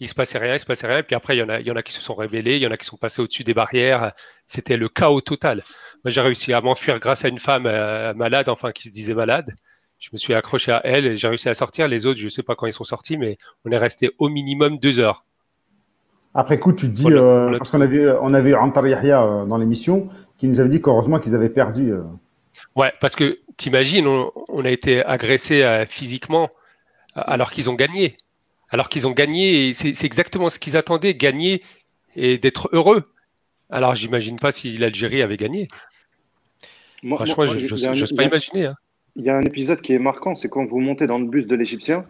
Il se passait rien, il se passait rien. Et puis après, il y en a, il y en a qui se sont révélés, il y en a qui sont passés au-dessus des barrières. C'était le chaos total. Moi, j'ai réussi à m'enfuir grâce à une femme malade, enfin, qui se disait malade. Je me suis accroché à elle et j'ai réussi à sortir. Les autres, je ne sais pas quand ils sont sortis, mais on est resté au minimum deux heures. Après coup, tu te dis, parce qu'on avait, on avait Antar Yahya dans l'émission qui nous avait dit qu'heureusement qu'ils avaient perdu. euh. Ouais, parce que t'imagines, on, on a été agressé euh, physiquement alors qu'ils ont gagné. alors qu'ils ont gagné et c'est exactement ce qu'ils attendaient, gagner et d'être heureux. Alors j'imagine pas si l'Algérie avait gagné. Franchement, je n'ose pas imaginer. Hein. Il y a un épisode qui est marquant, c'est quand vous montez dans le bus de l'Égyptien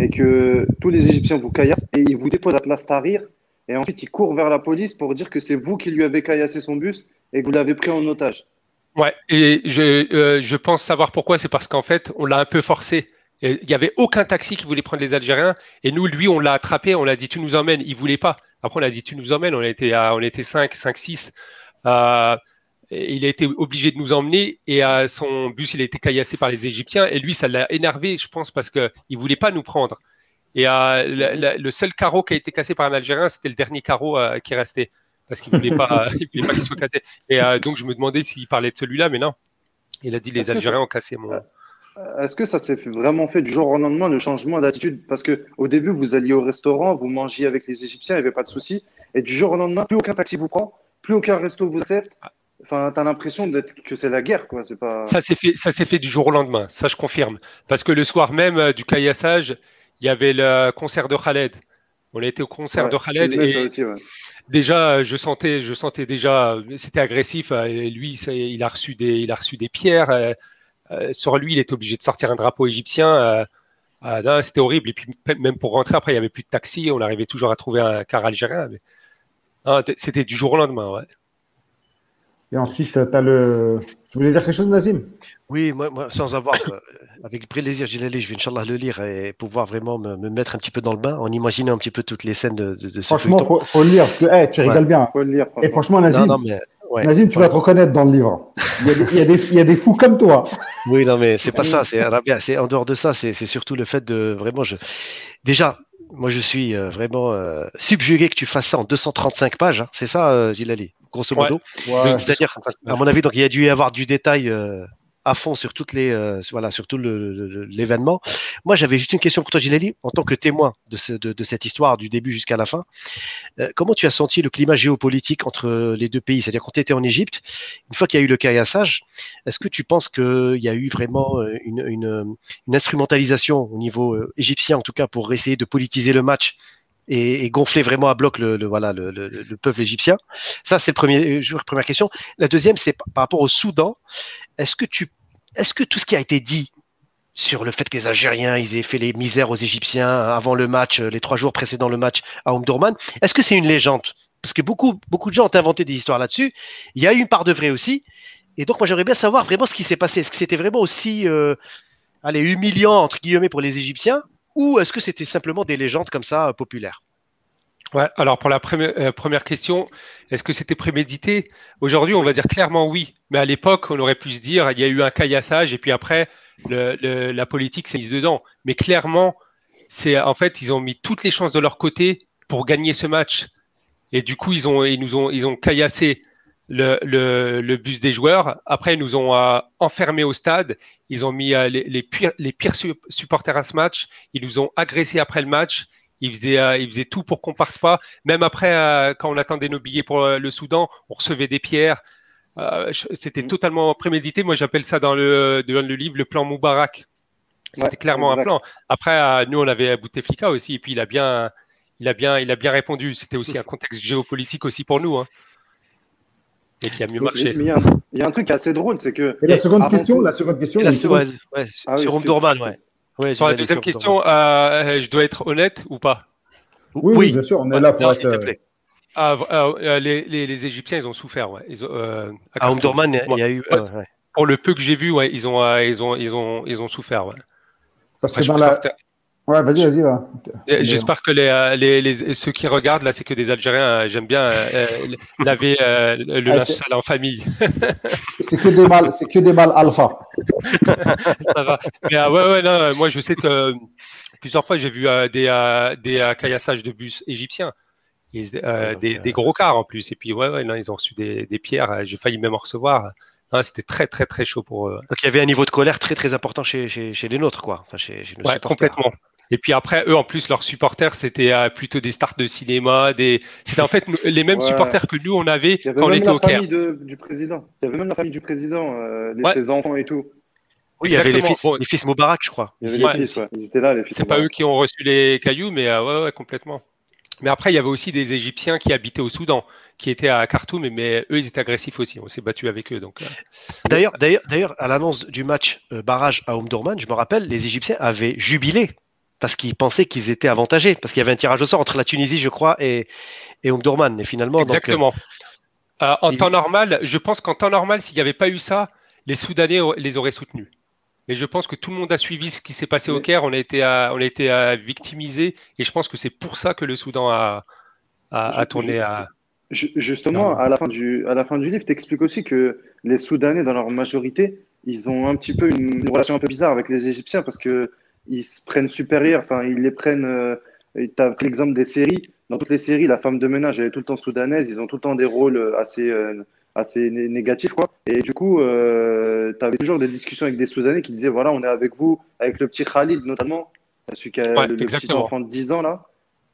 et que tous les Égyptiens vous caillassent et ils vous déposent à place Tahrir et ensuite ils courent vers la police pour dire que c'est vous qui lui avez caillassé son bus et que vous l'avez pris en otage. Ouais, et je, euh, je pense savoir pourquoi, c'est parce qu'en fait, on l'a un peu forcé. Il n'y avait aucun taxi qui voulait prendre les Algériens. Et nous, lui, on l'a attrapé, on l'a dit, tu nous emmènes. Il voulait pas. Après, on a dit, tu nous emmènes. On était, à, on était 5, 5, 6. Euh, il a été obligé de nous emmener et à son bus, il a été caillassé par les Égyptiens. Et lui, ça l'a énervé, je pense, parce qu'il ne voulait pas nous prendre. Et euh, le seul carreau qui a été cassé par un Algérien, c'était le dernier carreau euh, qui restait. Parce qu'il ne voulait pas, il qu'il soit cassé. Et euh, donc, je me demandais s'il parlait de celui-là, mais non. Il a dit les Algériens ont cassé mon. Est-ce que ça s'est vraiment fait du jour au lendemain, le changement d'attitude? Parce qu'au début, vous alliez au restaurant, vous mangiez avec les Égyptiens, il n'y avait pas de souci. Et du jour au lendemain, plus aucun taxi vous prend, plus aucun resto vous accepte. Enfin, tu as l'impression que c'est la guerre, quoi. Pas... Ça s'est fait, fait du jour au lendemain, ça je confirme. Parce que le soir même euh, du caillassage, il y avait le concert de Khaled. On était au concert de Khaled et déjà, je sentais, je sentais déjà, c'était agressif. Euh, et lui, il a reçu des, il a reçu des pierres. Euh, sur lui, il était obligé de sortir un drapeau égyptien. c'était horrible. Et puis même pour rentrer, après, il n'y avait plus de taxi. On arrivait toujours à trouver un car algérien. c'était du jour au lendemain. Ouais. Et ensuite, tu as le. Tu voulais dire quelque chose, Nazim? Oui, moi, sans avoir. Euh, avec plaisir, je vais, je vais Inch'Allah le lire et pouvoir vraiment me, mettre un petit peu dans le bain, en imaginant un petit peu toutes les scènes de, de, ce Franchement, il faut, faut, le lire, parce que tu rigoles bien. Faut le lire, et franchement, Nazim, Nazim tu vas te reconnaître dans le livre. Il y, a des, il, y a des, il y a des, fous comme toi. Oui, non, mais c'est pas ça. C'est en dehors de ça, c'est surtout le fait de vraiment. Je... Déjà, moi, je suis euh, vraiment euh, subjugué que tu fasses ça en 235 pages. Hein. C'est ça, Gilali grosso modo? C'est-à-dire, à mon avis, donc il y a dû y avoir du détail euh, à fond sur toutes les, euh, voilà, sur tout l'événement. Moi, j'avais juste une question pour toi, Gilali, en tant que témoin de, cette histoire du début jusqu'à la fin. Euh, comment tu as senti le climat géopolitique entre les deux pays? C'est-à-dire, quand tu étais en Égypte, une fois qu'il y a eu le caillassage, est-ce que tu penses qu'il y a eu vraiment une, une, instrumentalisation au niveau égyptien, en tout cas, pour essayer de politiser le match et, gonfler vraiment à bloc le, voilà, le, le, peuple égyptien? Ça, c'est la euh, première question. La deuxième, c'est par rapport au Soudan. Est-ce que, tout ce qui a été dit sur le fait que les Algériens ils aient fait les misères aux Égyptiens avant le match, les trois jours précédant le match à Omdurman, est-ce que c'est une légende? Parce que beaucoup, de gens ont inventé des histoires là-dessus. Il y a eu une part de vrai aussi. Et donc, moi, j'aimerais bien savoir vraiment ce qui s'est passé. Est-ce que c'était vraiment aussi euh, humiliant, entre guillemets, pour les Égyptiens? Ou est-ce que c'était simplement des légendes comme ça euh, populaires? Ouais, alors pour la euh, première question, est-ce que c'était prémédité? Aujourd'hui, on va dire clairement oui, mais à l'époque, on aurait pu se dire il y a eu un caillassage et puis après, la politique s'est mise dedans. Mais clairement, c'est en fait, ils ont mis toutes les chances de leur côté pour gagner ce match. Et du coup, ils ont, ils nous ont, ils ont caillassé le, le, bus des joueurs. Après, ils nous ont euh, enfermés au stade. Ils ont mis euh, les, les, pires, les pires supporters à ce match. Ils nous ont agressés après le match. Euh, ils faisaient tout pour qu'on parte pas. Même après, quand on attendait nos billets pour le Soudan, on recevait des pierres. C'était mmh. totalement prémédité. Moi, j'appelle ça dans le, dans le livre le plan Moubarak. C'était clairement un plan. Après, nous, on avait Bouteflika aussi, et puis il a bien, il a bien, il a bien répondu. C'était aussi un contexte géopolitique aussi pour nous. Hein et qui a mieux marché. Il y, a un truc assez drôle, c'est que. Et la seconde question, la seconde question. La seconde, ouais, ah sur Omdurman, ouais. Ouais sur la deuxième question, euh, je dois être honnête ou pas? Oui, oui, bien sûr, on est là pour être. Euh, ah, euh, les, les, les, Égyptiens, ils ont souffert. Ouais. Ils ont, euh, à Omdurman, il y a eu. Pour le peu que j'ai vu, ouais, ils ont, ils ont, ils ont, ils ont souffert. Ouais. Parce que dans la, Ouais, vas-y, vas-y. Va. J'espère que les, les, les, ceux qui regardent, là, c'est que des Algériens. J'aime bien euh, laver euh, le ah, linge sale en famille. c'est que des mâles, c'est que des mâles alpha. Ça va. Mais euh, ouais, ouais, non, moi, je sais que plusieurs fois, j'ai vu des, des caillassages de bus égyptiens. des, des, gros cars en plus. Et puis, ouais, ouais, non, ils ont reçu des, des pierres. J'ai failli même en recevoir. C'était très, très, très chaud pour eux. Donc, il y avait un niveau de colère très, très important chez, chez, chez les nôtres, quoi. Enfin, chez, chez nos ouais, complètement. Et puis après, eux, en plus, leurs supporters, c'était euh, plutôt des stars de cinéma. Des... C'était en fait les mêmes supporters que nous, on avait, quand on était au Caire. du président. Il y avait même la famille du président, euh, ses enfants et tout. Oui, il y avait les fils, les fils Moubarak, je crois. Il y avait les fils, ouais. Ils étaient là, les fils. C'est pas eux qui ont reçu les cailloux, mais ouais, ouais, complètement. Mais après, il y avait aussi des Égyptiens qui habitaient au Soudan, qui étaient à Khartoum, mais, eux, ils étaient agressifs aussi. On s'est battu avec eux. Donc. D'ailleurs, d'ailleurs, d'ailleurs, à l'annonce du match barrage à Omdurman, je me rappelle, les Égyptiens avaient jubilé parce qu'ils pensaient qu'ils étaient avantagés, parce qu'il y avait un tirage au sort entre la Tunisie, je crois, et, et Omdurman. Et finalement, exactement. en temps normal, je pense qu'en temps normal, s'il n'y avait pas eu ça, les Soudanais les auraient soutenus. Mais je pense que tout le monde a suivi ce qui s'est passé au Caire. On a été, on a été victimisé, et je pense que c'est pour ça que le Soudan a, a, tourné à. Justement, à la fin du, à la fin du livre, tu expliques aussi que les Soudanais, dans leur majorité, ils ont un petit peu une, relation un peu bizarre avec les Égyptiens parce que ils se prennent supérieurs, enfin, ils les prennent. Euh, tu as l'exemple des séries. Dans toutes les séries, la femme de ménage, elle est tout le temps soudanaise. Ils ont tout le temps des rôles euh, assez, euh, assez négatifs. Quoi. Et du coup, euh, tu avais toujours des discussions avec des Soudanais qui disaient voilà, on est avec vous, avec le petit Khalid notamment, celui qui a le, petit enfant de 10 ans là.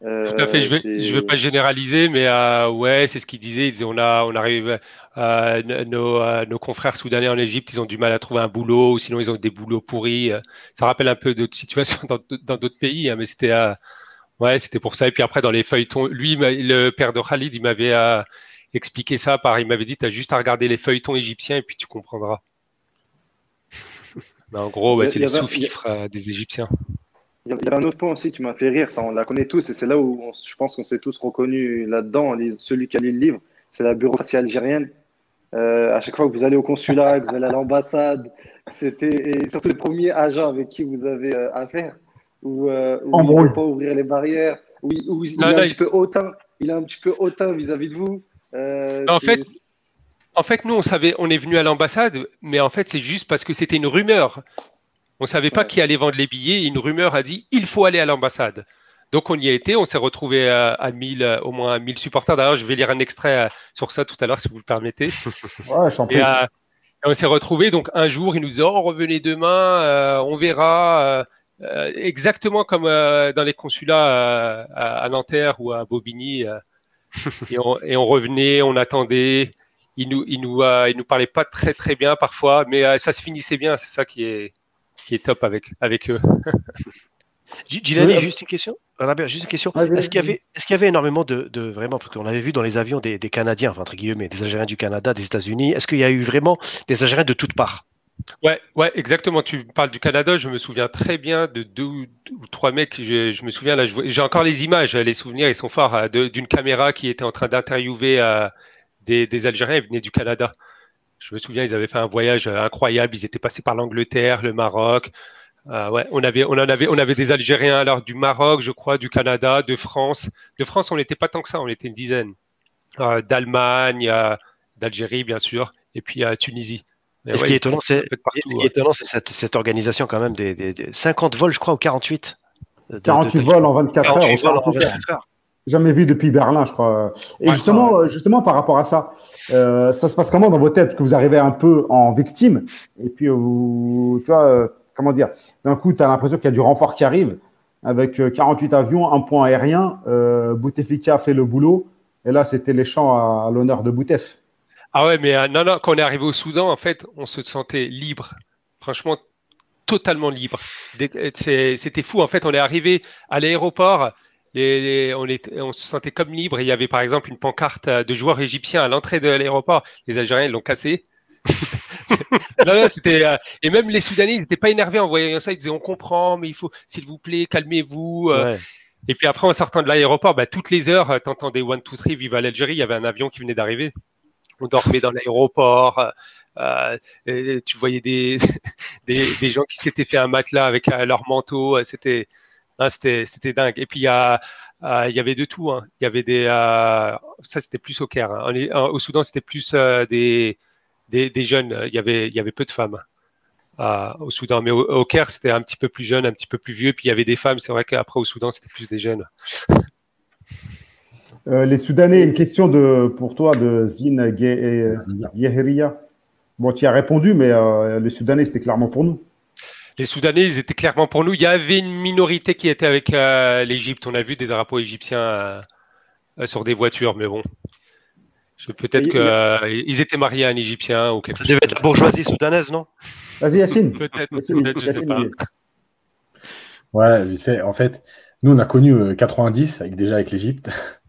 Euh, Tout à fait. Je vais, je vais pas généraliser, mais euh, ouais, c'est ce qu'il disait. Il disait on a, on arrive, euh, nos, nos, confrères soudanais en Égypte, ils ont du mal à trouver un boulot, ou sinon ils ont des boulots pourris. Ça rappelle un peu d'autres situations dans d'autres pays, hein, mais c'était, ouais, c'était pour ça. Et puis après, dans les feuilletons, lui, le père de Khalid, il m'avait expliqué ça par, il m'avait dit, tu as juste à regarder les feuilletons égyptiens et puis tu comprendras. mais en gros, c'est les sous-fifres des Égyptiens. Il y a un autre point aussi qui m'a fait rire, on la connaît tous et c'est là où je pense qu'on s'est tous reconnus là-dedans, celui qui a lu le livre, c'est la bureaucratie algérienne. Euh, à chaque fois que vous allez au consulat, que vous allez à l'ambassade, c'était surtout le premier agent avec qui vous avez euh, affaire, où, euh, où il ne peut pas ouvrir les barrières, où, il, est un petit peu hautain, il est un petit peu hautain vis-à-vis de vous. en fait, en fait, nous, on savait, on est venu à l'ambassade, mais en fait, c'est juste parce que c'était une rumeur. On ne savait pas qui allait vendre les billets. Une rumeur a dit il faut aller à l'ambassade. Donc on y a été, on s'est retrouvé à, à 1000, euh, au moins à 1000 supporters. D'ailleurs, je vais lire un extrait euh, sur ça tout à l'heure, si vous le permettez. Ouais, et, euh, on s'est retrouvé donc un jour, il nous dit oh, revenez demain, on verra. exactement comme dans les consulats à, Nanterre ou à Bobigny. et, on, et, on, revenait, on attendait. Il nous, il nous, il nous parlait pas très très bien parfois, mais ça se finissait bien. C'est ça qui est, qui est top avec, avec eux. Gilani, juste une question. Juste une question. Est-ce qu'il y avait, est-ce qu'il y avait énormément de, de vraiment, parce qu'on avait vu dans les avions des, des Canadiens, enfin, entre guillemets, des Algériens du Canada, des États-Unis. Est-ce qu'il y a eu vraiment des Algériens de toutes parts? Ouais, ouais, exactement. Tu parles du Canada. Je me souviens très bien de deux ou trois mecs. Je, je me souviens là. J'ai encore les images, les souvenirs. Ils sont forts euh, d'une caméra qui était en train d'interviewer euh, des, des Algériens. Ils venaient du Canada. Je me souviens, ils avaient fait un voyage euh, incroyable. Ils étaient passés par l'Angleterre, le Maroc. Euh, ouais, on avait, on en avait, on avait des Algériens alors du Maroc, je crois, du Canada, de France. De France, on n'était pas tant que ça, on était une dizaine. Euh, D'Allemagne, d'Algérie, bien sûr, et puis à Tunisie. Et ce, qui est étonnant, c'est, cette, cette, organisation quand même des, des, des, 50 vols, je crois, ou 48. 48 vols en 24 48 heures. Vols en 24 heures jamais vu depuis Berlin, je crois. Et justement, justement, par rapport à ça, euh, ça se passe comment dans vos têtes? Que vous arrivez un peu en victime et puis vous, tu vois, euh, comment dire, d'un coup, tu as l'impression qu'il y a du renfort qui arrive avec 48 euh, avions, un point aérien. Euh, Bouteflika fait le boulot et là, c'était les champs à, l'honneur de Boutef. Ah ouais, mais non, non, quand on est arrivé au Soudan, en fait, on se sentait libre. Franchement, totalement libre. C'était fou. En fait, on est arrivé à l'aéroport on, se sentait comme libre. Il y avait par exemple une pancarte de joueurs égyptiens à l'entrée de l'aéroport. Les Algériens l'ont cassé. c'était euh, et même les Soudanais, ils n'étaient pas énervés en voyant ça. Ils disaient on comprend, mais il faut, s'il vous plaît, calmez-vous. Euh. Et puis après, en sortant de l'aéroport, bah, toutes les heures, euh, t'entendais one two three, vive l'Algérie. Il y avait un avion qui venait d'arriver. On dormait dans l'aéroport. tu voyais des, des, gens qui s'étaient fait un matelas avec leur manteau. C'était ah, c'était dingue. Et puis il y, euh, y avait de tout. Hein. Il y avait des, euh, ça c'était plus au Caire. Hein. Au Soudan c'était plus euh, des, des, jeunes. Il y avait, y avait peu de femmes au Soudan, mais au, Caire c'était un petit peu plus jeune, un petit peu plus vieux. Puis il y avait des femmes. C'est vrai qu'après au Soudan c'était plus des jeunes. les Soudanais, une question de, pour toi de Zine Yeheria. Bon, tu as répondu, mais les Soudanais, c'était clairement pour nous les Soudanais, ils étaient clairement pour nous. Il y avait une minorité qui était avec euh, l'Égypte. On a vu des drapeaux égyptiens euh, euh, sur des voitures, mais bon. Peut-être qu'ils étaient mariés à un Égyptien ou quelque Ça devait être la bourgeoisie soudanaise, non? Vas-y, Yacine. Peut-être, peut-être, je sais Yacine, pas. il- Ouais, vite fait. En fait, nous, on a connu euh, 90, avec, déjà avec l'Égypte.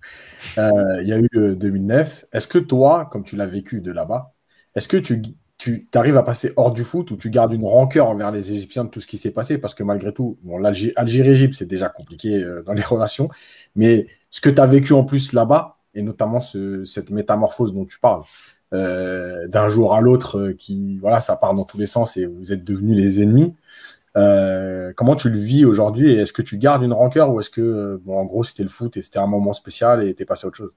Euh, Il y a eu euh, 2009. Est-ce que toi, comme tu l'as vécu de là-bas, est-ce que tu, tu arrives à passer hors du foot ou tu gardes une rancœur envers les Égyptiens de tout ce qui s'est passé? Parce que malgré tout, bon, l'Algé- Algérie-Égypte, c'est déjà compliqué euh, dans les relations. Mais ce que tu as vécu en plus là-bas, et notamment ce- cette métamorphose dont tu parles, euh, d'un jour à l'autre, euh, qui, voilà, ça part dans tous les sens et vous êtes devenus les ennemis. Comment tu le vis aujourd'hui et est-ce que tu gardes une rancœur ou est-ce que, en gros, c'était le foot et c'était un moment spécial et t'es passé à autre chose?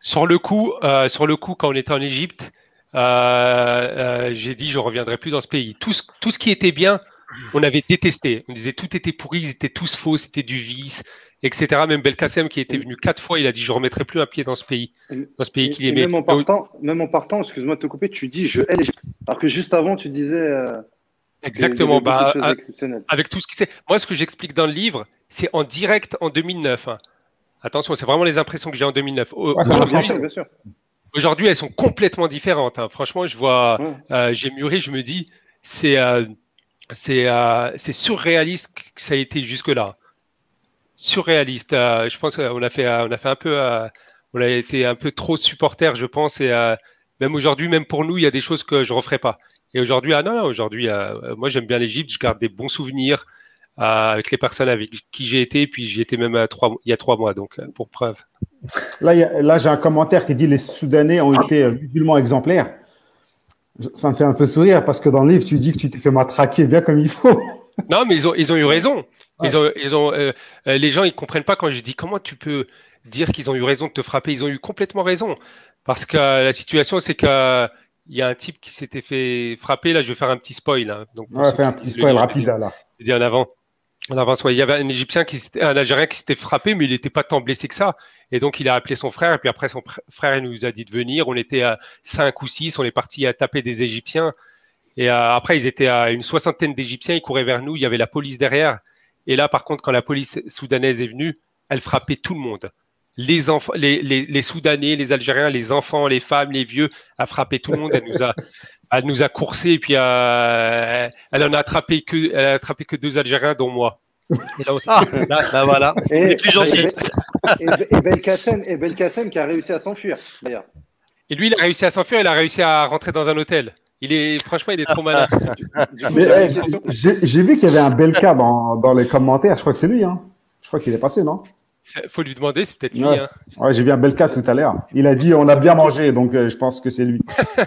Sur le coup, sur le coup, quand on était en Égypte, euh, euh, j'ai dit je reviendrai plus dans ce pays. Tout ce, tout ce qui était bien, on avait détesté. On disait tout était pourri, ils étaient tous faux, c'était du vice, etc. Même Belkacem qui était venu quatre fois, il a dit je remettrai plus un pied dans ce pays, dans ce pays qu'il aimait. même en partant, même en partant, excuse-moi de te couper, tu dis je hais. Alors que juste avant, tu disais. euh, Exactement. Bah, avec tout ce qui s'est. Moi, ce que j'explique dans le livre, c'est en direct en 2009. hein. Attention, c'est vraiment les impressions que j'ai en 2009. Au- Ouais, ça Ouais, va, bien sûr, bien sûr. Aujourd'hui, elles sont complètement différentes. hein. Franchement, je vois, Ouais. euh, j'ai mûri, je me dis, c'est euh, c'est euh, c'est surréaliste que ça a été jusque-là. Surréaliste. euh, je pense qu'on a fait, on a fait un peu, on a été un peu trop supporter, je pense. Et même aujourd'hui, même pour nous, il y a des choses que je referai pas. Et aujourd'hui, ah non, non, aujourd'hui, moi j'aime bien l'Égypte, je garde des bons souvenirs avec les personnes avec qui j'ai été, puis j'y étais même à trois, il y a trois mois, donc euh, pour preuve. Là, y a- là j'ai un commentaire qui dit les Soudanais ont été euh, musulmans exemplaires. Ça me fait un peu sourire parce que dans le livre, tu dis que tu t'es fait matraquer bien comme il faut. Non, mais ils ont, ils ont eu raison. Ouais. Ils ont, ils ont, euh, euh, les gens, ils comprennent pas quand je dis comment tu peux dire qu'ils ont eu raison de te frapper? Ils ont eu complètement raison. Parce que euh, la situation, c'est que euh, il y a un type qui s'était fait frapper. Là, je vais faire un petit spoil. hein. Donc, faire un petit spoil rapide là. je dire en avant. Il y avait un Égyptien qui un Algérien qui s'était frappé, mais il n'était pas tant blessé que ça. Et donc, il a appelé son frère. Et puis après, son frère, nous a dit de venir. On était à cinq ou six. On est parti à taper des Égyptiens. Et euh, après, ils étaient à une soixantaine d'Égyptiens. Ils couraient vers nous. Il y avait la police derrière. Et là, par contre, quand la police soudanaise est venue, elle frappait tout le monde. Les, enfants, les, les, les Soudanais, les Algériens, les enfants, les femmes, les vieux, a frappé tout le monde. Elle nous a, elle nous a coursé et puis euh, elle en a attrapé que, elle a attrapé que deux Algériens, dont moi. Et là, on s'est- Ah, là, là, voilà. Et, est plus gentil. Et, et, et Belkacem, et Belkacem qui a réussi à s'enfuir, d'ailleurs. et lui, il a réussi à s'enfuir. Il a réussi à rentrer dans un hôtel. Il est, franchement, il est trop malin. Eh, j'ai j'ai vu qu'il y avait un bel cas dans, dans les commentaires. Je crois que c'est lui. Hein. Je crois qu'il est passé, non? Faut lui demander, c'est peut-être lui. Ouais. hein. Ouais, j'ai vu un bel cas tout à l'heure. Il a dit on a bien mangé, donc euh, je pense que c'est lui.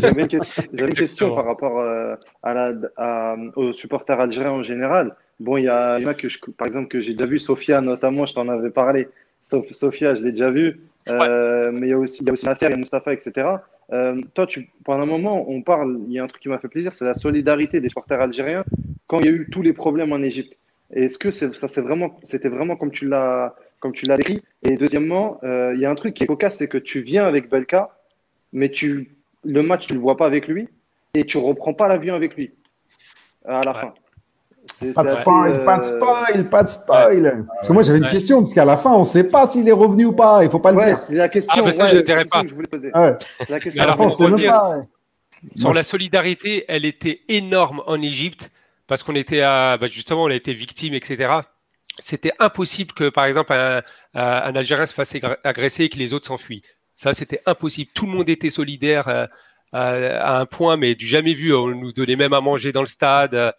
J'avais une, question- une par rapport euh, à la, à- aux supporters algériens en général. Bon, il y, a, il y en a que je, par exemple, que j'ai déjà vu, Sofia notamment, je t'en avais parlé. Sof- Sofia, je l'ai déjà vu. Euh, Mais il y a aussi, il y a aussi Nasser, il y a Mustafa, etc. Euh, toi, tu, pendant un moment, on parle, il y a un truc qui m'a fait plaisir, c'est la solidarité des supporters algériens quand il y a eu tous les problèmes en Égypte. Est-ce que ça c'est vraiment, c'était vraiment comme tu l'as, comme tu l'as décrit? Et deuxièmement, euh, il y a un truc qui est cocasse, c'est que tu viens avec Belka, mais tu, le match, tu le vois pas avec lui, et tu reprends pas l'avion avec lui à la Ouais. fin. Pas de assez, spoil, pas de euh, spoil, pas de spoil. Parce que moi j'avais une Ouais. question, parce qu'à la fin on sait pas s'il est revenu ou pas. Il faut pas le Ouais, dire. c'est la question. Ah, bah ça, ouais, je la dirai question pas. que je voulais poser. La question. À la fin on pour sait même pas. ouais. Sur la solidarité, elle était énorme en Égypte parce qu'on était à, bah, justement, on a été victime, etc. C'était impossible que, par exemple, un, un Algérien se fasse agresser et que les autres s'enfuient. Ça, c'était impossible. Tout le monde était solidaire euh, à, à un point, mais du jamais vu. On nous donnait même à manger dans le stade, euh,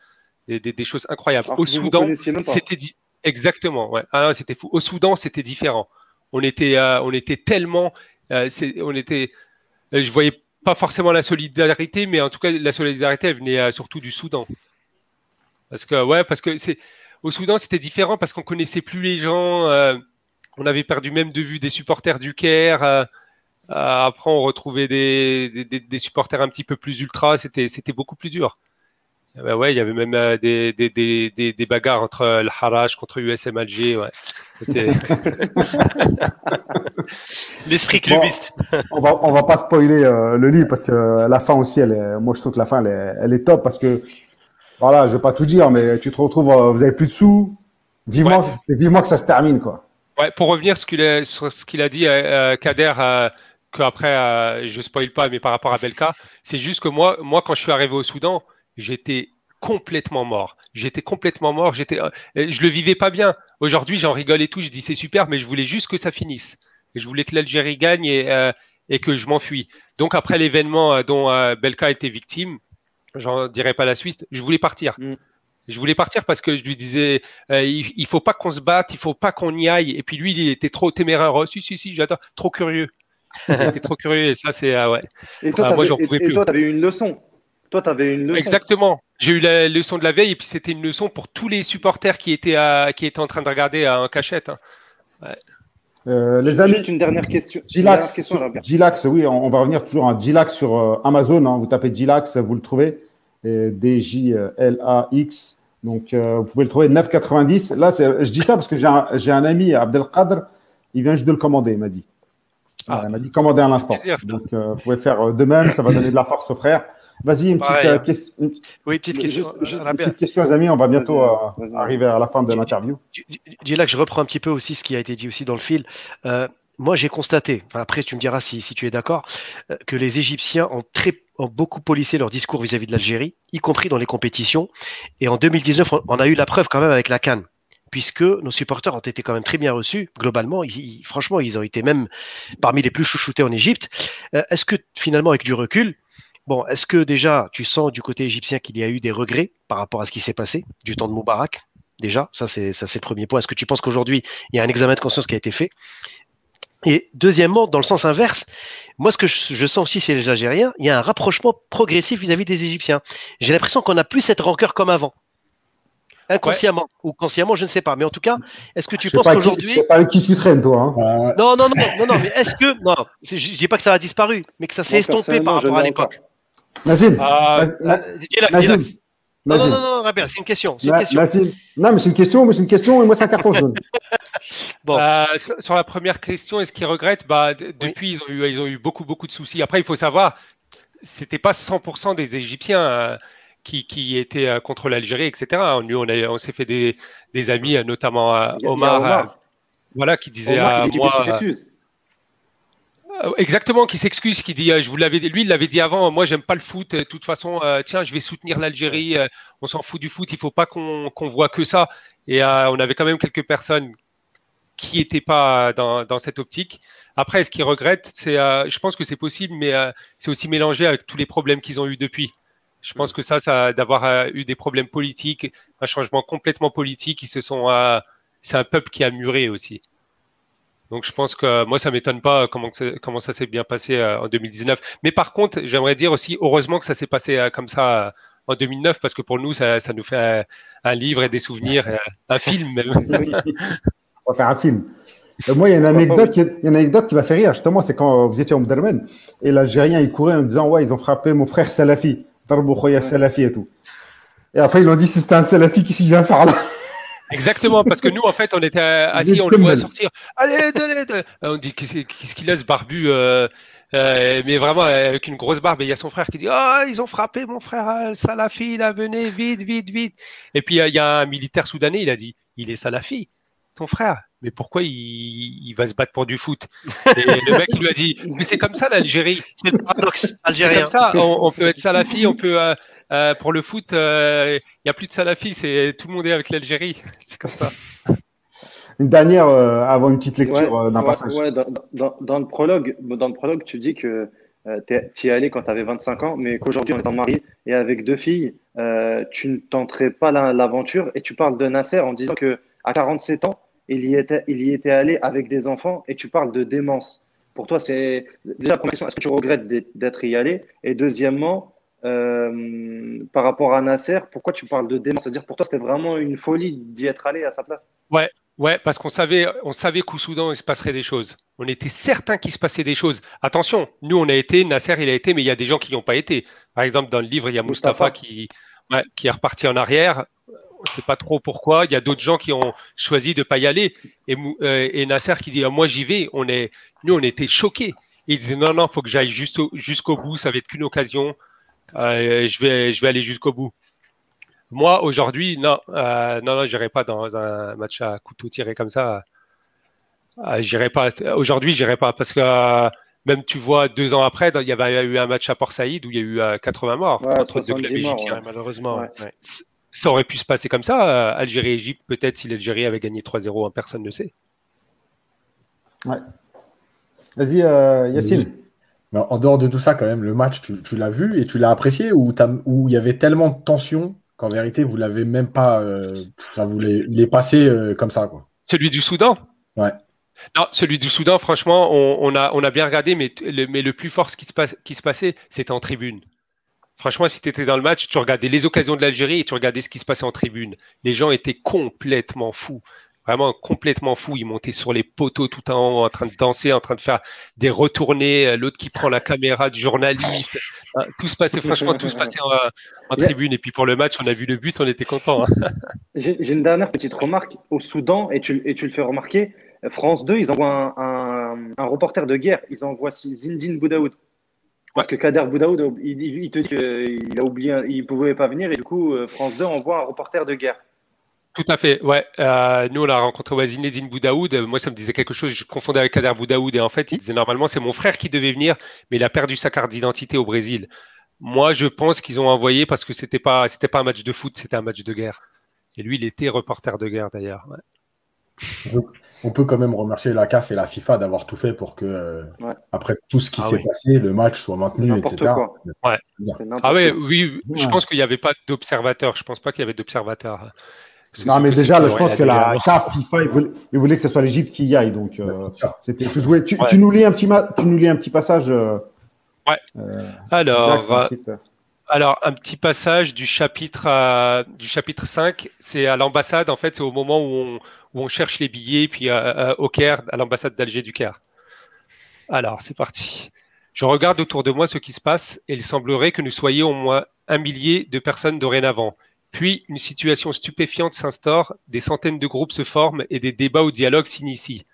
des, des- des choses incroyables. Alors Au Soudan, c'était di- exactement. Ouais. Ah, c'était fou. Au Soudan, c'était différent. On était, euh, on était tellement, euh, on était, euh, je voyais pas forcément la solidarité, mais en tout cas, la solidarité, elle venait euh, surtout du Soudan. Parce que, ouais, parce que c'est au Soudan, c'était différent parce qu'on connaissait plus les gens. euh, on avait perdu même de vue des supporters du Caire. euh, euh, après, on retrouvait des, des- des- des supporters un petit peu plus ultra. C'était, c'était beaucoup plus dur. Eh ben ouais, il y avait même euh, des, des, des, des, des bagarres entre euh, le Haraj contre USM Alger. Ouais. L'esprit Bon. clubiste. on va on va pas spoiler euh, le livre parce que la fin aussi, elle est, moi je trouve que la fin elle est, elle est top parce que voilà, je vais pas tout dire, mais tu te retrouves, euh, vous avez plus de sous. Vivement, c'est vivement que ça se termine quoi. Ouais, pour revenir sur ce qu'il a dit, euh, euh, Kader, euh, que après, euh, je spoil pas, mais par rapport à Belka, c'est juste que moi, moi, quand je suis arrivé au Soudan, j'étais complètement mort. J'étais complètement mort. J'étais, euh, je le vivais pas bien. Aujourd'hui, j'en rigole et tout. Je dis c'est super, mais je voulais juste que ça finisse. Je voulais que l'Algérie gagne et, et que je m'enfuis. Donc après l'événement dont Belka était victime, j'en dirais pas la suite. Je voulais partir. Mm. Je voulais partir parce que je lui disais, il, il, faut pas qu'on se batte, il faut pas qu'on y aille. Et puis lui, il était trop téméraire. Oh, si, si, si, j'adore, trop curieux. il était trop curieux et ça, c'est ah ouais. Et toi, moi, j'en pouvais plus. Et toi, tu avais une leçon. Toi, tu avais une leçon. Exactement. J'ai eu la leçon de la veille et puis c'était une leçon pour tous les supporters qui étaient, qui étaient en train de regarder en cachette. Hein. Euh, les amis, Juste une dernière question. Gilax, Gilax oui, on, va revenir toujours à Gilax sur euh, Amazon. Hein. vous tapez Gilax, vous le trouvez. D-J-L-A-X. Donc, euh, vous pouvez le trouver 9,90. Là, je dis ça parce que j'ai un, un, ami, Abdelkader, il vient juste de le commander, il m'a dit. Ah. Il m'a dit commander à l'instant. Donc, vous pouvez faire de même, ça va donner de la force aux frères. Vas-y, une, petite, euh, question. Oui, petite question. Juste, une petite question, les amis. On va bientôt euh, arriver à la fin de l'interview. Dis là que je reprends un petit peu aussi ce qui a été dit aussi dans le fil. Euh, moi, j'ai constaté, après tu me diras si, si tu es d'accord, que les Égyptiens ont, très, ont beaucoup policé leur discours vis-à-vis de l'Algérie, y compris dans les compétitions. Et en 2019, on, a eu la preuve quand même avec la Cannes puisque nos supporters ont été quand même très bien reçus. Globalement, franchement, ils ont été même parmi les plus chouchoutés en Égypte. Est-ce que finalement, avec du recul, Bon, est-ce que déjà tu sens du côté égyptien qu'il y a eu des regrets par rapport à ce qui s'est passé du temps de Moubarak Déjà, ça c'est ça c'est le premier point. Est-ce que tu penses qu'aujourd'hui il y a un examen de conscience qui a été fait? Et deuxièmement, dans le sens inverse, moi ce que je, sens aussi chez les Algériens, il y a un rapprochement progressif vis-à-vis des Égyptiens. J'ai l'impression qu'on n'a plus cette rancœur comme avant inconsciemment ou consciemment, je ne sais pas. Mais en tout cas, est-ce que tu penses qu'aujourd'hui. C'est pas avec qui tu traînes, toi. Hein. Non, non, non, non, non, mais est-ce que. Non, je dis pas que ça a disparu, mais que ça s'est estompé par rapport à l'époque. Nazim. Ah, Nazim. Non, non, non, non, c'est une question. Une question. Non, mais c'est une question, mais c'est une question, et moi, c'est un carton jaune. bon. Euh, sur la première question, est-ce qu'ils regrettent? Bah, Depuis, ils, ont eu, ils ont eu beaucoup, beaucoup de soucis. Après, il faut savoir, c'était pas 100% des Égyptiens euh, qui, qui, étaient euh, contre l'Algérie, etc. Nous, on, on s'est fait des, des, amis, notamment Omar, Omar. voilà, qui disait à moi. Euh, exactement, qui s'excuse, qui dit, euh, je vous l'avais, lui, il l'avait dit avant. Moi, j'aime pas le foot. De toute façon, euh, tiens, je vais soutenir l'Algérie. on s'en fout du foot. Il faut pas qu'on voit que ça. Et on avait quand même quelques personnes qui n'étaient pas dans, dans, cette optique. Après, ce qu'ils regrettent, c'est, je pense que c'est possible, mais c'est aussi mélangé avec tous les problèmes qu'ils ont eu depuis. Je pense que ça, ça d'avoir eu des problèmes politiques, un changement complètement politique, ils se sont, c'est un peuple qui a muré aussi. Donc je pense que moi, ça m'étonne pas comment, comment ça s'est bien passé euh, en 2019. Mais par contre, j'aimerais dire aussi, heureusement que ça s'est passé euh, comme ça euh, en 2009, parce que pour nous, ça, ça nous fait un, livre et des souvenirs, un film même. On va faire un film. Moi, il y a une anecdote qui, une anecdote qui m'a fait rire, justement, c'est quand vous étiez au Mdermen, et l'Algérien, il courait en disant, ouais, ils ont frappé mon frère Salafi, Darbo Salafi et tout. Et après, ils l'ont dit, c'était un Salafi qui s'y vient faire là. Exactement, parce que nous, en fait, on était assis, on le voit sortir. Allez, allez, On dit qu'est-ce qu'il laisse barbu, euh, euh, mais vraiment avec une grosse barbe. Et il y a son frère qui dit Oh, ils ont frappé mon frère euh, Salafi, là, venez, vite, vite, vite. Et puis il y a un militaire soudanais, il a dit Il est Salafi, ton frère. Mais pourquoi il, va se battre pour du foot? Et le mec, il lui a dit Mais c'est comme ça l'Algérie. C'est le paradoxe algérien. Comme ça, on, on, peut être Salafi, on peut. Euh, pour le foot, il euh, n'y a plus de salafis, c'est tout le monde est avec l'Algérie. c'est comme ça. Une dernière euh, avant une petite lecture d'un passage. dans, le prologue, dans le prologue, tu dis que tu y es allé quand tu avais 25 ans, mais qu'aujourd'hui, en étant marié et avec deux filles, tu ne tenterais pas l'aventure. Et tu parles de Nasser en disant que à 47 ans, il y, était, il y était allé avec des enfants et tu parles de démence. Pour toi, c'est déjà la première question, est-ce que tu regrettes d'être y allé? Et deuxièmement, euh, par rapport à Nasser, pourquoi tu parles de démence? C'est-à-dire pour toi, c'était vraiment une folie d'y être allé à sa place? Ouais, ouais, parce qu'on savait, on savait qu'au Soudan, il se passerait des choses. On était certain qu'il se passait des choses. Attention, nous, on a été, Nasser, il a été, mais il y a des gens qui n'y ont pas été. Par exemple, dans le livre, il y a Mustapha, qui, qui est reparti en arrière. On ne sait pas trop pourquoi. Il y a d'autres gens qui ont choisi de ne pas y aller. Et, euh, et Nasser qui dit ah, Moi, j'y vais. On est, nous, on était choqués. il disait Non, non, il faut que j'aille jusqu'au bout. Ça va être qu'une occasion. Euh, je, vais, je vais aller jusqu'au bout. Moi, aujourd'hui, non, euh, non, non, j'irai pas dans un match à couteau tiré comme ça. Euh, j'irai pas. Aujourd'hui, j'irai pas parce que Même tu vois, deux ans après, il y avait eu un match à Port Saïd où il y a eu 80 morts entre deux clubs égyptiens. malheureusement. Ça aurait pu se passer comme ça, Algérie-Égypte, peut-être si l'Algérie avait gagné 3-0, hein, personne ne sait. Ouais. Vas-y, euh, Yacine. en dehors de tout ça, quand même, le match, tu, l'as vu et tu l'as apprécié ou il y avait tellement de tension qu'en vérité, vous l'avez même pas. Euh, vous il est passé euh, comme ça, quoi. Celui du Soudan? Ouais. Non, celui du Soudan, franchement, on, a, on a bien regardé, mais le, mais le plus fort ce qui se, passe, qui se passait, c'était en tribune. Franchement, si tu étais dans le match, tu regardais les occasions de l'Algérie et tu regardais ce qui se passait en tribune. Les gens étaient complètement fous vraiment complètement fou. Il montait sur les poteaux tout en haut, en train de danser, en train de faire des retournées. Euh, l'autre qui prend la caméra du journaliste. Euh, tout se passait, franchement, tout se passait en, tribune. Et puis pour le match, on a vu le but, on était content. Hein. J'ai une dernière petite remarque. Au Soudan, et tu, et tu le fais remarquer, France 2, ils envoient un, un, reporter de guerre. Ils envoient Zindine Boudaoud. Parce que Kader Boudaoud, il, il te dit qu'il a oublié, il ne pouvait pas venir. Et du coup, euh, France 2 envoie un reporter de guerre. Tout à fait, ouais. Euh, nous, on a rencontré Zinedine Boudaoud. Moi, ça me disait quelque chose. Je confondais avec Kader Boudaoud. Et en fait, il disait normalement, c'est mon frère qui devait venir, mais il a perdu sa carte d'identité au Brésil. Moi, je pense qu'ils ont envoyé parce que c'était pas, c'était pas un match de foot, c'était un match de guerre. Et lui, il était reporter de guerre d'ailleurs. On peut quand même remercier la CAF et la FIFA d'avoir tout fait pour que, euh, après tout ce qui ah s'est passé, le match soit maintenu, etc. Ouais. Ah ouais, oui, je pense qu'il n'y avait pas d'observateurs. Je pense pas qu'il y avait d'observateurs. Non, mais déjà, je pense que la CAF, FIFA, ils voulaient, que ce soit l'Égypte qui y aille. Donc, euh, c'était tout joué. Tu, nous lis un petit, tu nous lis un petit passage. Euh, ouais. Euh, alors, alors, un petit passage du chapitre, du chapitre 5, c'est à l'ambassade. En fait, c'est au moment où on, où on, cherche les billets, puis au Caire, à l'ambassade d'Alger du Caire. Alors, c'est parti. Je regarde autour de moi ce qui se passe et il semblerait que nous soyons au moins un millier de personnes dorénavant. Puis, une situation stupéfiante s'instaure, des centaines de groupes se forment et des débats ou dialogues s'initient.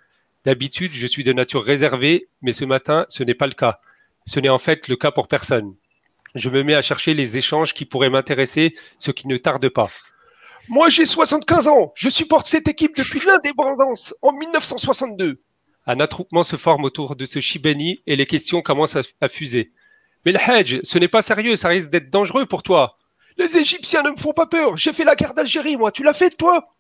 D'habitude, je suis de nature réservée, mais ce matin, ce n'est pas le cas. Ce n'est en fait le cas pour personne. Je me mets à chercher les échanges qui pourraient m'intéresser, ce qui ne tarde pas. Moi, j'ai 75 ans. Je supporte cette équipe depuis l'indépendance en 1962. Un attroupement se forme autour de ce Shibeni et les questions commencent à, fuser. Mais le Hedge, ce n'est pas sérieux, ça risque d'être dangereux pour toi. Les Égyptiens ne me font pas peur. J'ai fait la guerre d'Algérie, moi. Tu l'as fait, toi?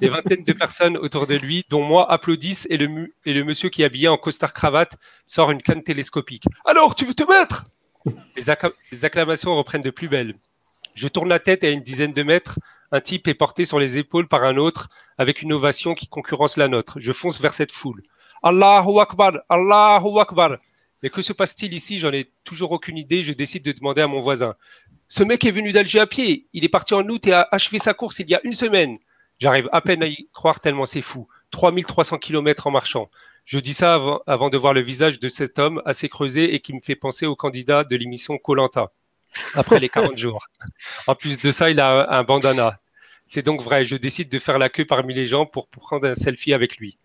Des vingtaines de personnes autour de lui, dont moi, applaudissent et le, et le monsieur qui est habillé en costard-cravate sort une canne télescopique. Alors, tu veux te mettre? Les, acclamations reprennent de plus belle. Je tourne la tête et à une dizaine de mètres, un type est porté sur les épaules par un autre avec une ovation qui concurrence la nôtre. Je fonce vers cette foule. Allahu Akbar, Allahu Akbar. Mais que se passe-t-il ici? J'en ai toujours aucune idée. Je décide de demander à mon voisin. Ce mec est venu d'Alger à pied. Il est parti en août et a achevé sa course il y a une semaine. J'arrive à peine à y croire tellement c'est fou. 3300 km en marchant. Je dis ça avant, de voir le visage de cet homme assez creusé et qui me fait penser au candidat de l'émission Colanta après les 40 jours. En plus de ça, il a un bandana. C'est donc vrai, je décide de faire la queue parmi les gens pour prendre un selfie avec lui.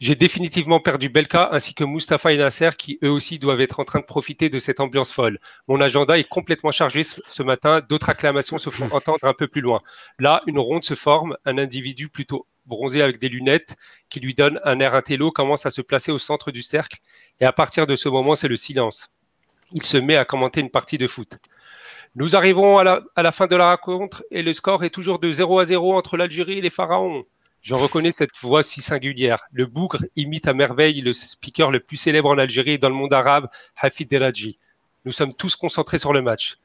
J'ai définitivement perdu Belka ainsi que Mustapha et Nasser qui eux aussi doivent être en train de profiter de cette ambiance folle. Mon agenda est complètement chargé ce matin. D'autres acclamations se font entendre un peu plus loin. Là, une ronde se forme. Un individu plutôt bronzé avec des lunettes qui lui donne un air intello commence à se placer au centre du cercle et à partir de ce moment, c'est le silence. Il se met à commenter une partie de foot. Nous arrivons à la, fin de la rencontre et le score est toujours de 0 à 0 entre l'Algérie et les Pharaons. Je reconnais cette voix si singulière. Le bougre imite à merveille le speaker le plus célèbre en Algérie et dans le monde arabe, Hafid Deladji. Nous sommes tous concentrés sur le match.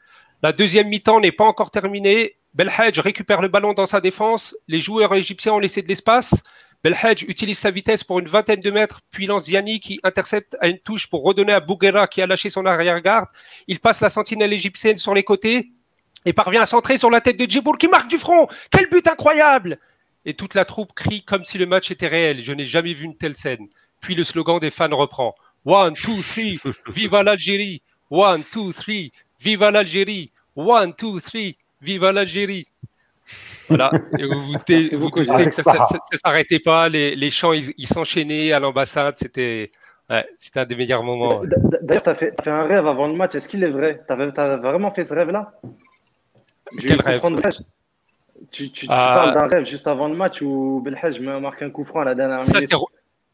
La deuxième mi-temps n'est pas encore terminée. Belhadj récupère le ballon dans sa défense. Les joueurs égyptiens ont laissé de l'espace. Belhadj utilise sa vitesse pour une vingtaine de mètres, puis lance Ziani qui intercepte à une touche pour redonner à Bouguera qui a lâché son arrière-garde. Il passe la sentinelle égyptienne sur les côtés et parvient à centrer sur la tête de Djibour qui marque du front. Quel but incroyable et toute la troupe crie comme si le match était réel. Je n'ai jamais vu une telle scène. Puis le slogan des fans reprend. One, two, three, viva l'Algérie. One, two, three, viva l'Algérie. One, two, three, viva l'Algérie. Voilà. Et vous, vous, que ça ne s'arrêtait pas. Les, les chants, ils s'enchaînaient à l'ambassade. C'était ouais, un des meilleurs moments. D'ailleurs, tu as, fait un rêve avant le match. Est-ce qu'il est vrai? Tu as, vraiment fait ce rêve-là? Quel rêve? Tu, tu, ah. parles d'un rêve juste avant le match où Belhaj me marque un coup franc à la dernière minute.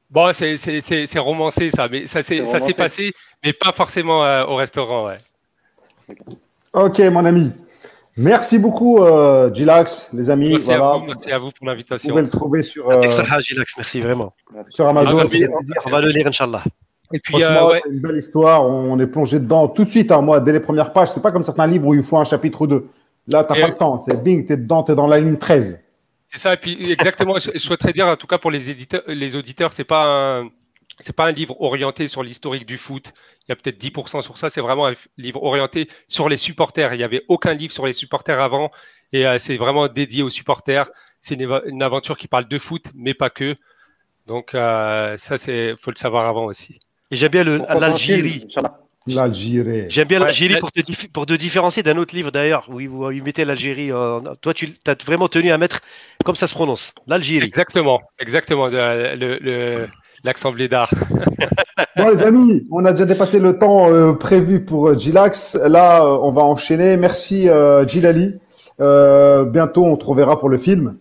Bon, c'est romancé ça, mais ça s'est passé, mais pas forcément euh, au restaurant. Ouais. Ok, mon ami. Merci beaucoup, euh, Gilax, les amis. Merci, à vous, merci à vous pour l'invitation. Vous pouvez le trouver sur. Euh, Gilax, merci vraiment. Sur Amazon. On va, le lire, Inch'Allah. Et puis, euh, ouais. c'est une belle histoire. On est plongé dedans tout de suite. Hein, moi, dès les premières pages, c'est pas comme certains livres où il faut un chapitre ou deux. Là, tu n'as pas le temps. C'est bing, tu es dedans, tu es dans la ligne 13. C'est ça. Et puis, exactement, je, souhaiterais dire, en tout cas pour les, éditeurs, les auditeurs, c'est pas un, c'est pas un livre orienté sur l'historique du foot. Il y a peut-être 10% sur ça. C'est vraiment un livre orienté sur les supporters. Il n'y avait aucun livre sur les supporters avant. Et euh, c'est vraiment dédié aux supporters. C'est une, aventure qui parle de foot, mais pas que. Donc, euh, ça, c'est faut le savoir avant aussi. Et j'aime bien l'Algérie. L'Algérie. J'aime bien l'Algérie pour, te, pour te différencier d'un autre livre d'ailleurs, où vous mettez l'Algérie. toi, tu as vraiment tenu à mettre comme ça se prononce, l'Algérie. Exactement, exactement, l'accent blédard. bon, les amis, on a déjà dépassé le temps euh, prévu pour euh, Gilax. Là, euh, on va enchaîner. Merci, Gilali. bientôt, on te reverra pour le film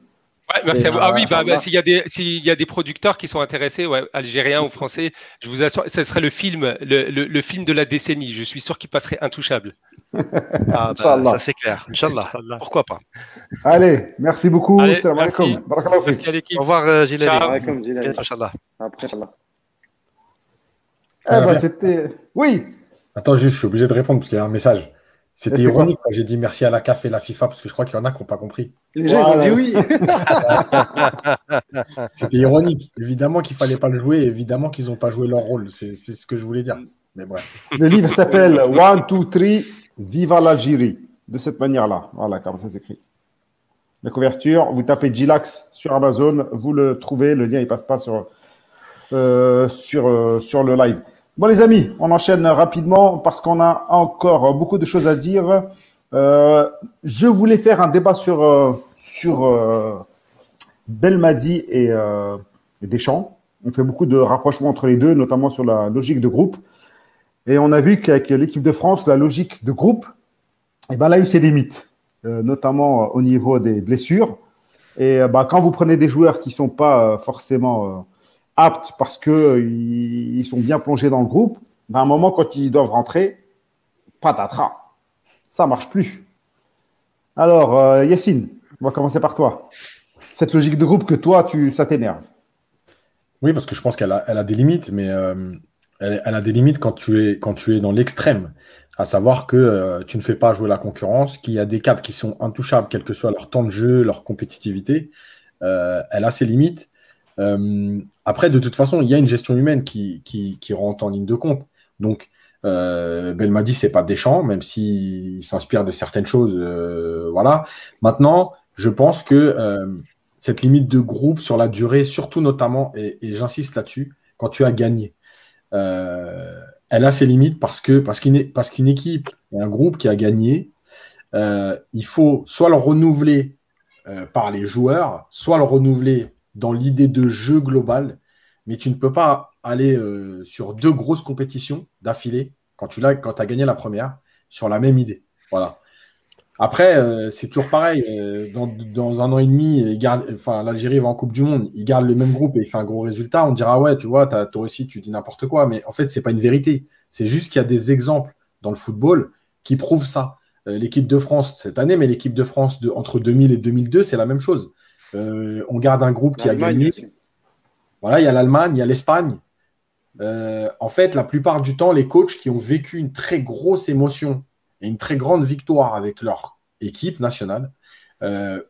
merci à vous. Ah oui, bah, bah, s'il y, a des, y a des producteurs qui sont intéressés, ouais, algériens ou français, je vous assure, ce serait le film, le, le, film de la décennie. Je suis sûr qu'il passerait intouchable. ah, bah, ça c'est clair. Inch'Allah. Pourquoi pas? Allez, merci beaucoup. Allez, Salam. Au revoir, euh, Inch'Allah. Après, Eh ben, c'était. Oui. Attends, juste, je suis obligé de répondre parce qu'il y a un message. C'était ironique quand j'ai dit merci à la CAF et la FIFA parce que je crois qu'il y en a qui n'ont pas compris. Les gens ont dit oui. C'était ironique. Évidemment qu'il ne fallait pas le jouer, évidemment qu'ils n'ont pas joué leur rôle. C'est ce que je voulais dire. Mais bref. Le livre s'appelle One, Two, Three, Viva l'Algérie. De cette manière-là. Voilà, comme ça s'écrit. La couverture, vous tapez Gilax sur Amazon, vous le trouvez. Le lien, il passe pas sur, euh, sur, euh, sur le live. Bon, les amis, on enchaîne rapidement parce qu'on a encore beaucoup de choses à dire. Euh, je voulais faire un débat sur, euh, euh, Belmadi et, et, Deschamps. On fait beaucoup de rapprochements entre les deux, notamment sur la logique de groupe. Et on a vu qu'avec l'équipe de France, la logique de groupe, eh ben, elle a eu ses limites, notamment au niveau des blessures. Et bah, quand vous prenez des joueurs qui ne sont pas forcément aptes parce qu'ils ils sont bien plongés dans le groupe, ben, à un moment, quand ils doivent rentrer, patatras, ça marche plus. Alors, euh, Yacine, on va commencer par toi. Cette logique de groupe que toi, tu, ça t'énerve. Oui, parce que je pense qu'elle a, elle a des limites, mais euh, elle, a des limites quand tu es, quand tu es dans l'extrême. À savoir que euh, tu ne fais pas jouer la concurrence, qu'il y a des cadres qui sont intouchables, quel que soit leur temps de jeu, leur compétitivité. elle a ses limites. Euh, après, de toute façon, il y a une gestion humaine qui, qui, rentre en ligne de compte. Donc, euh, Belmadi, c'est pas Deschamps, même s'il s'inspire de certaines choses. Euh, voilà. Maintenant, je pense que euh, cette limite de groupe sur la durée, surtout notamment, et, j'insiste là-dessus, quand tu as gagné, elle a ses limites parce que parce qu'une parce qu'une équipe un groupe qui a gagné, il faut soit le renouveler par les joueurs, soit le renouveler dans l'idée de jeu global, mais tu ne peux pas aller euh, sur deux grosses compétitions d'affilée quand tu l'as, quand as gagné la première sur la même idée. Voilà. Après, euh, c'est toujours pareil. Euh, dans, un an et demi, enfin, l'Algérie va en Coupe du Monde, il garde le même groupe et il fait un gros résultat. On dira ouais, tu vois, toi aussi, tu dis n'importe quoi, mais en fait, c'est pas une vérité. C'est juste qu'il y a des exemples dans le football qui prouvent ça. l'équipe de France cette année, mais l'équipe de France entre 2000 et 2002, c'est la même chose. Euh, on garde un groupe qui a gagné. Voilà, il y a l'Allemagne, il y a l'Espagne. Euh, en fait, la plupart du temps, les coachs qui ont vécu une très grosse émotion et une très grande victoire avec leur équipe nationale, euh,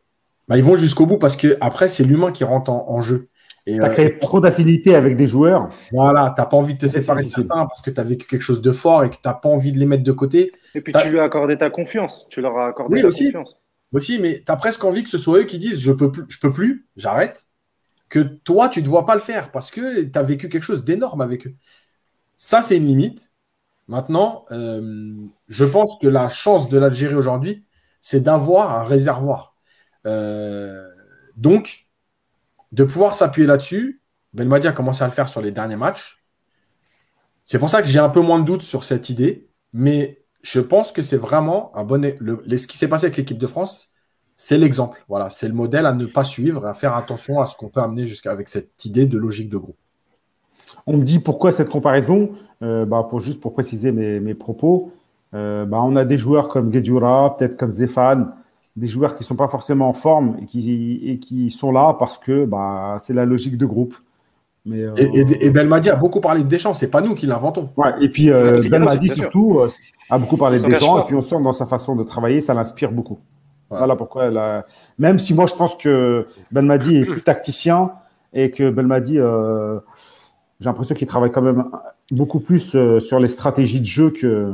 bah, ils vont jusqu'au bout parce que après, c'est l'humain qui rentre en, jeu. Tu as créé trop d'affinité avec des joueurs. Voilà, tu n'as pas envie de te séparer de ces parce que tu as vécu quelque chose de fort et que tu n'as pas envie de les mettre de côté. Et puis tu lui as accordé ta confiance. Tu leur as accordé ta confiance aussi, mais tu as presque envie que ce soit eux qui disent je peux plus, peux plus, j'arrête. Que toi, tu ne dois pas le faire parce que tu as vécu quelque chose d'énorme avec eux. Ça, c'est une limite. Maintenant, euh, je pense que la chance de l'Algérie aujourd'hui, c'est d'avoir un réservoir. Euh, donc, de pouvoir s'appuyer là-dessus, Belmadi a commencé à le faire sur les derniers matchs. C'est pour ça que j'ai un peu moins de doutes sur cette idée, mais je pense que c'est vraiment un bon. Ce qui s'est passé avec l'équipe de France, c'est l'exemple. Voilà, c'est le modèle à ne pas suivre, à faire attention à ce qu'on peut amener jusqu'à avec cette idée de logique de groupe. On me dit pourquoi cette comparaison? Bah, pour, Juste pour préciser mes, propos, bah, on a des joueurs comme Gedjura, peut-être comme Zefan, des joueurs qui ne sont pas forcément en forme et qui, et qui sont là parce que bah, c'est la logique de groupe. Mais, et, Belmadi a beaucoup parlé de Deschamps, c'est pas nous qui l'inventons. Ouais, et puis Belmadi surtout a beaucoup parlé de Deschamps, et puis on sent dans sa façon de travailler, ça l'inspire beaucoup. Voilà pourquoi elle a... Même si moi je pense que Belmadi est plus tacticien et que Belmadi, euh, j'ai l'impression qu'il travaille quand même beaucoup plus euh, sur les stratégies de jeu que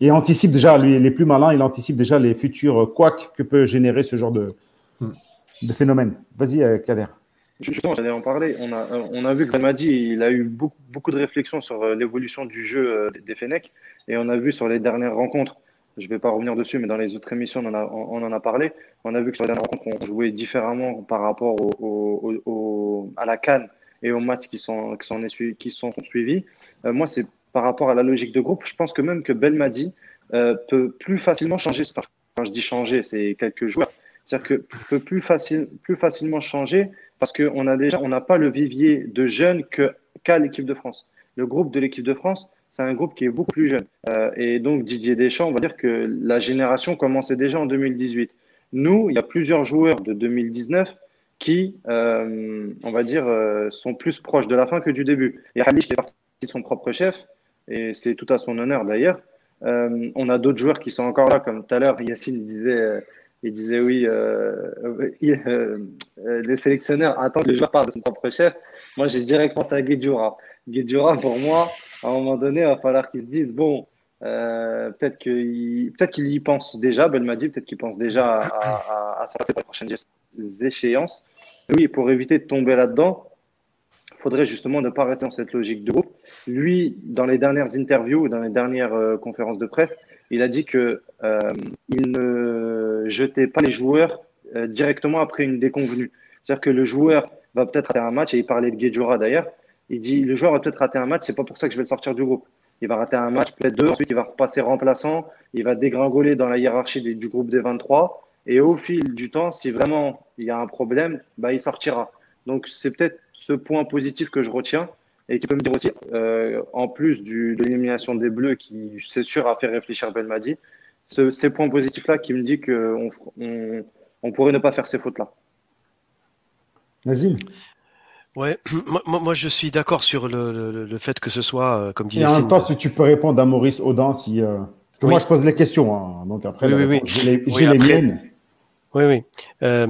et anticipe déjà lui, les plus malins, il anticipe déjà les futurs couacs que peut générer ce genre de, hmm. de phénomène. Vas-y, euh, Kader. Justement, j'allais en parler. On a, on a vu que Belmadi, il a eu beaucoup, beaucoup de réflexions sur l'évolution du jeu des Fenech et on a vu sur les dernières rencontres je ne vais pas revenir dessus, mais dans les autres émissions, on en a, on, en a parlé. On a vu que sur la dernière rencontre, on jouait différemment par rapport au, à la Cannes et aux matchs qui sont, qui sont, suivis. Euh, moi, c'est par rapport à la logique de groupe. Je pense que même que Belmadi euh, peut plus facilement changer. Quand je dis changer, c'est quelques joueurs. C'est-à-dire que peut plus, facile, plus facilement changer parce qu'on a déjà, on n'a pas le vivier de jeunes qu'à l'équipe de France. Le groupe de l'équipe de France, c'est un groupe qui est beaucoup plus jeune. Euh, et donc Didier Deschamps, on va dire que la génération commençait déjà en 2018. Nous, il y a plusieurs joueurs de 2019 qui, euh, on va dire, euh, sont plus proches de la fin que du début. A Halish est parti de son propre chef, et c'est tout à son honneur d'ailleurs. on a d'autres joueurs qui sont encore là, comme tout à l'heure, Yacine disait, il disait oui, les sélectionneurs attendent que les joueurs partent de son propre chef. Moi, j'ai directement pensé à Guedjura. Guedjura, pour moi, à un moment donné, il va falloir qu'ils se disent bon, euh, peut-être qu'il qu'il y pense déjà, Belmadi, peut-être qu'il pense déjà à, à, pour les prochaines échéances. Oui, pour éviter de tomber là-dedans, il faudrait justement ne pas rester dans cette logique de groupe. Lui, dans les dernières interviews, dans les dernières euh, conférences de presse, il a dit que euh, il ne jetait pas les joueurs directement après une déconvenue. C'est-à-dire que le joueur va peut-être faire un match, et il parlait de Guedjura d'ailleurs, il dit le joueur va peut-être rater un match, c'est pas pour ça que je vais le sortir du groupe. Il va rater un match, peut-être deux, ensuite il va repasser remplaçant, il va dégringoler dans la hiérarchie du groupe des 23. Et au fil du temps, si vraiment il y a un problème, bah, il sortira. Donc c'est peut-être ce point positif que je retiens et qui peut me dire aussi, euh, en plus du, de l'élimination des Bleus, qui c'est sûr a fait réfléchir Ben Madi, ce, ces points positifs-là qui me dit qu'on on, on pourrait ne pas faire ces fautes-là. Nazim? Ouais, moi, moi, je suis d'accord sur le, le, fait que ce soit, euh, comme disait. Et en même temps, si tu peux répondre à Maurice Audin, si. Euh, parce que moi, je pose les questions, hein, donc après, oui, j'ai les, miennes. Oui, oui. Euh,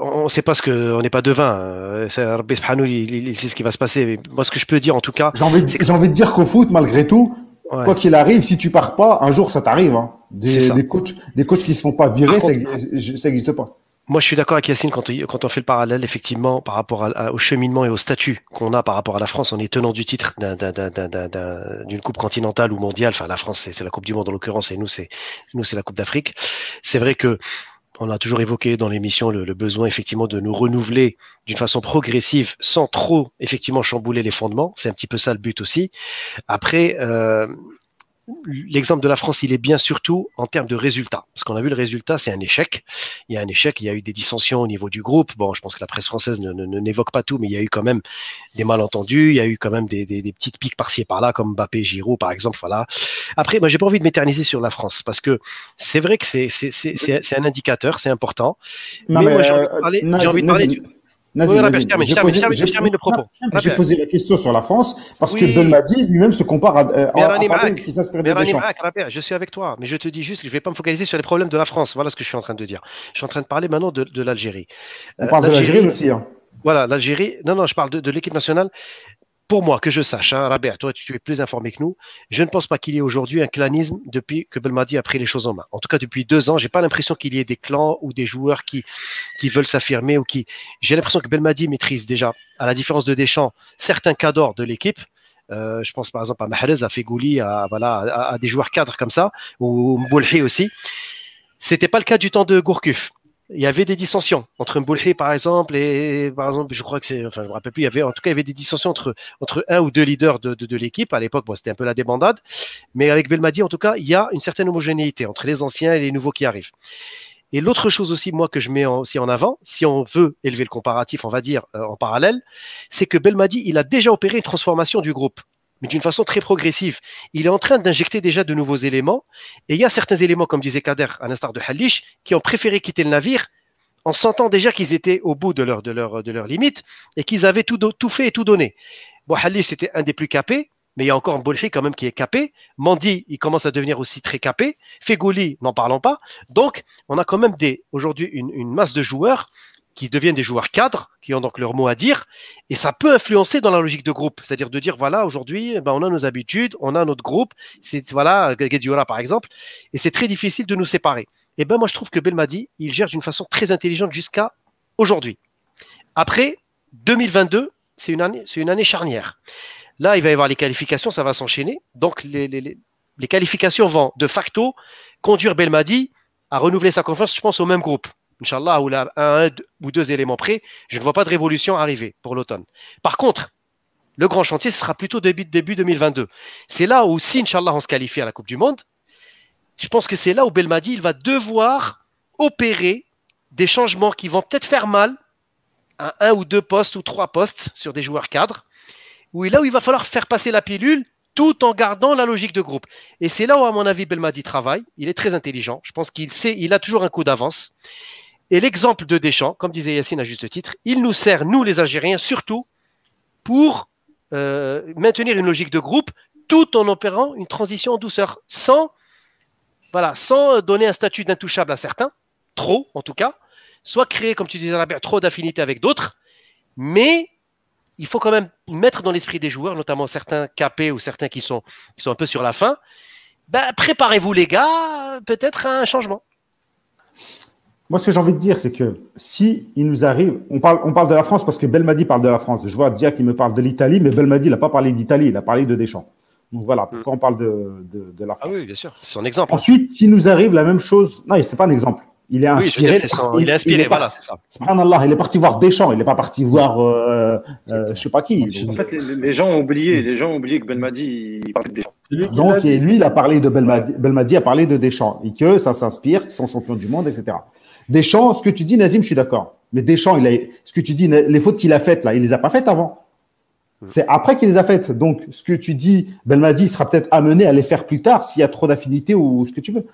on ne sait pas ce que, on n'est pas devin. Rabbi il, il, sait ce qui va se passer. moi, ce que je peux dire, en tout cas, j'ai envie, j'ai envie de dire qu'au foot, malgré tout, quoi qu'il arrive, si tu pars pas, un jour, ça t'arrive. Hein. Des, des, coachs, des coachs qui se font pas virer, ça n'existe pas. Moi, je suis d'accord avec Yacine quand, quand, on fait le parallèle, effectivement, par rapport au cheminement et au statut qu'on a par rapport à la France. On est tenant du titre d'une coupe continentale ou mondiale. Enfin, la France, c'est la Coupe du Monde en l'occurrence, et nous, c'est nous, c'est la Coupe d'Afrique. C'est vrai que on a toujours évoqué dans l'émission le, besoin effectivement de nous renouveler d'une façon progressive, sans trop effectivement chambouler les fondements. C'est un petit peu ça le but aussi. Après. Euh, l'exemple de la France, il est bien surtout en termes de résultats. Parce qu'on a vu le résultat, c'est un échec. Il y a un échec, il y a eu des dissensions au niveau du groupe. Bon, je pense que la presse française ne, n'évoque pas tout, mais il y a eu quand même des malentendus, il y a eu quand même des, des, des petites piques par-ci et par-là, comme Mbappé, Giroud, par exemple. Voilà. Après, moi, j'ai pas envie de m'éterniser sur la France, parce que c'est vrai que c'est, c'est, c'est, c'est un indicateur, c'est important. mais, moi, j'ai envie de parler, j'ai envie de parler du je termine, le propos. J'ai posé la question sur la France parce que Ben Madi lui-même se compare à, euh, à, qui s'inspire de Je suis avec toi, mais je te dis juste que je ne vais pas me focaliser sur les problèmes de la France. Voilà ce que je suis en train de dire. Je suis en train de parler maintenant de, de l'Algérie. On parle de l'Algérie aussi. Hein. Voilà, l'Algérie. Non, non, je parle de, de l'équipe nationale pour moi, que je sache, hein, Rabert, toi tu es plus informé que nous, je ne pense pas qu'il y ait aujourd'hui un clanisme depuis que Belmadi a pris les choses en main. En tout cas, depuis deux ans, j'ai pas l'impression qu'il y ait des clans ou des joueurs qui, qui veulent s'affirmer ou qui. J'ai l'impression que Belmadi maîtrise déjà, à la différence de Deschamps, certains cadors de l'équipe. Euh, je pense par exemple à Mahrez, à Fegouli, à, voilà, à, des joueurs cadres comme ça, ou Mboulhi aussi. C'était pas le cas du temps de Gourcuff il y avait des dissensions entre Mboulhi par exemple et par exemple je crois que c'est enfin je me rappelle plus il y avait en tout cas il y avait des dissensions entre entre un ou deux leaders de, de, l'équipe. À l'époque bon c'était un peu la débandade. Mais avec Belmadi en tout cas il y a une certaine homogénéité entre les anciens et les nouveaux qui arrivent. Et l'autre chose aussi, moi, que je mets aussi en avant, si on veut élever le comparatif, on va dire euh, en parallèle, c'est que Belmadi, il a déjà opéré une transformation du groupe, mais d'une façon très progressive. Il est en train d'injecter déjà de nouveaux éléments. Et il y a certains éléments, comme disait Kader, à l'instar de Halish, qui ont préféré quitter le navire en sentant déjà qu'ils étaient au bout de leur, limite et qu'ils avaient tout, fait et tout donné. Bon, Halish, c'était un des plus capés mais il y a encore Bolhi quand même qui est capé. Mandi, il commence à devenir aussi très capé. Fegouli, n'en parlons pas. Donc, on a quand même aujourd'hui une, masse de joueurs qui deviennent des joueurs cadres, qui ont donc leur mot à dire, et ça peut influencer dans la logique de groupe, c'est-à-dire de dire voilà aujourd'hui, ben, on a nos habitudes, on a notre groupe, c'est voilà Guediola par exemple, et c'est très difficile de nous séparer. Et ben moi je trouve que Belmadi, il gère d'une façon très intelligente jusqu'à aujourd'hui. Après 2022, c'est une année, c'est une année charnière. Là, il va y avoir les qualifications, ça va s'enchaîner. Donc, les, qualifications vont de facto conduire Belmadi à renouveler sa confiance, je pense, au même groupe. Inch'Allah, ou là, un, ou deux éléments près, je ne vois pas de révolution arriver pour l'automne. Par contre, le grand chantier, sera plutôt début, début 2022. C'est là où, si Inch'Allah, on se qualifie à la Coupe du Monde, je pense que c'est là où Belmadi, il va devoir opérer des changements qui vont peut-être faire mal à un ou deux postes ou trois postes sur des joueurs cadres où là où il va falloir faire passer la pilule tout en gardant la logique de groupe. Et c'est là où, à mon avis, Belmadi travaille. Il est très intelligent. Je pense qu'il sait, il a toujours un coup d'avance. Et l'exemple de Deschamps, comme disait Yacine à juste titre, il nous sert, nous les Algériens, surtout pour euh, maintenir une logique de groupe tout en opérant une transition en douceur, sans, donner un statut d'intouchable à certains, trop en tout cas, soit créer, comme tu disais, trop d'affinités avec d'autres, mais il faut quand même mettre dans l'esprit des joueurs, notamment certains capés ou certains qui sont, qui sont un peu sur la fin, ben, préparez-vous les gars, peut-être à un changement. Moi, ce que j'ai envie de dire, c'est que si il nous arrive, on parle, on parle de la France parce que Belmadi parle de la France. Je vois Dia qui me parle de l'Italie, mais Belmadi n'a pas parlé d'Italie, il a parlé de Deschamps. Donc voilà, pourquoi on parle de, de, la France? Ah oui, bien sûr, c'est son exemple. Ensuite, s'il nous arrive la même chose, non, c'est pas un exemple. Il est inspiré. il, est inspiré, voilà, c'est ça. Subhanallah, il est parti voir Deschamps, il n'est pas parti voir, euh, euh, je sais pas qui. En fait, les, gens ont oublié, les gens ont oublié que Belmadi, il parlait de Deschamps. Donc, et lui, il a parlé de Belmadi, Belmadi a parlé de Deschamps, et que ça s'inspire, qu'ils sont champions du monde, etc. Deschamps, ce que tu dis, Nazim, je suis d'accord. Mais Deschamps, il a, ce que tu dis, les fautes qu'il a faites là, il les a pas faites avant. C'est après qu'il les a faites. Donc, ce que tu dis, Belmadi sera peut-être amené à les faire plus tard s'il y a trop d'affinités ou ce que tu veux.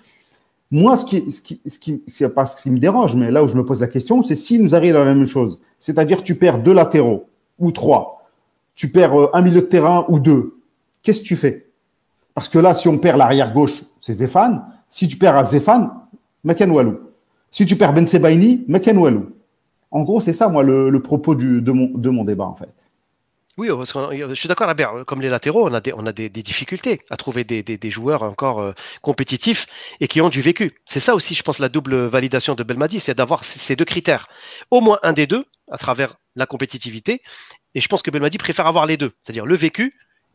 Moi, ce qui, ce qui, ce qui, c'est pas ce qui me dérange, mais là où je me pose la question, c'est si nous arrive la même chose. C'est-à-dire, tu perds deux latéraux ou trois, tu perds euh, un milieu de terrain ou deux. Qu'est-ce que tu fais? Parce que là, si on perd l'arrière gauche, c'est Zéphane. Si tu perds à Zéphane, Maken Walou. Si tu perds Ben Sebaini, Walou. En gros, c'est ça, moi, le, propos de, mon, débat, en fait. Oui, que je suis d'accord, Albert. Comme les latéraux, on a des, difficultés à trouver des, des, joueurs encore euh, compétitifs et qui ont du vécu. C'est ça aussi, je pense, la double validation de Belmadi, c'est d'avoir ces deux critères. Au moins un des deux, à travers la compétitivité. Et je pense que Belmadi préfère avoir les deux, c'est-à-dire le vécu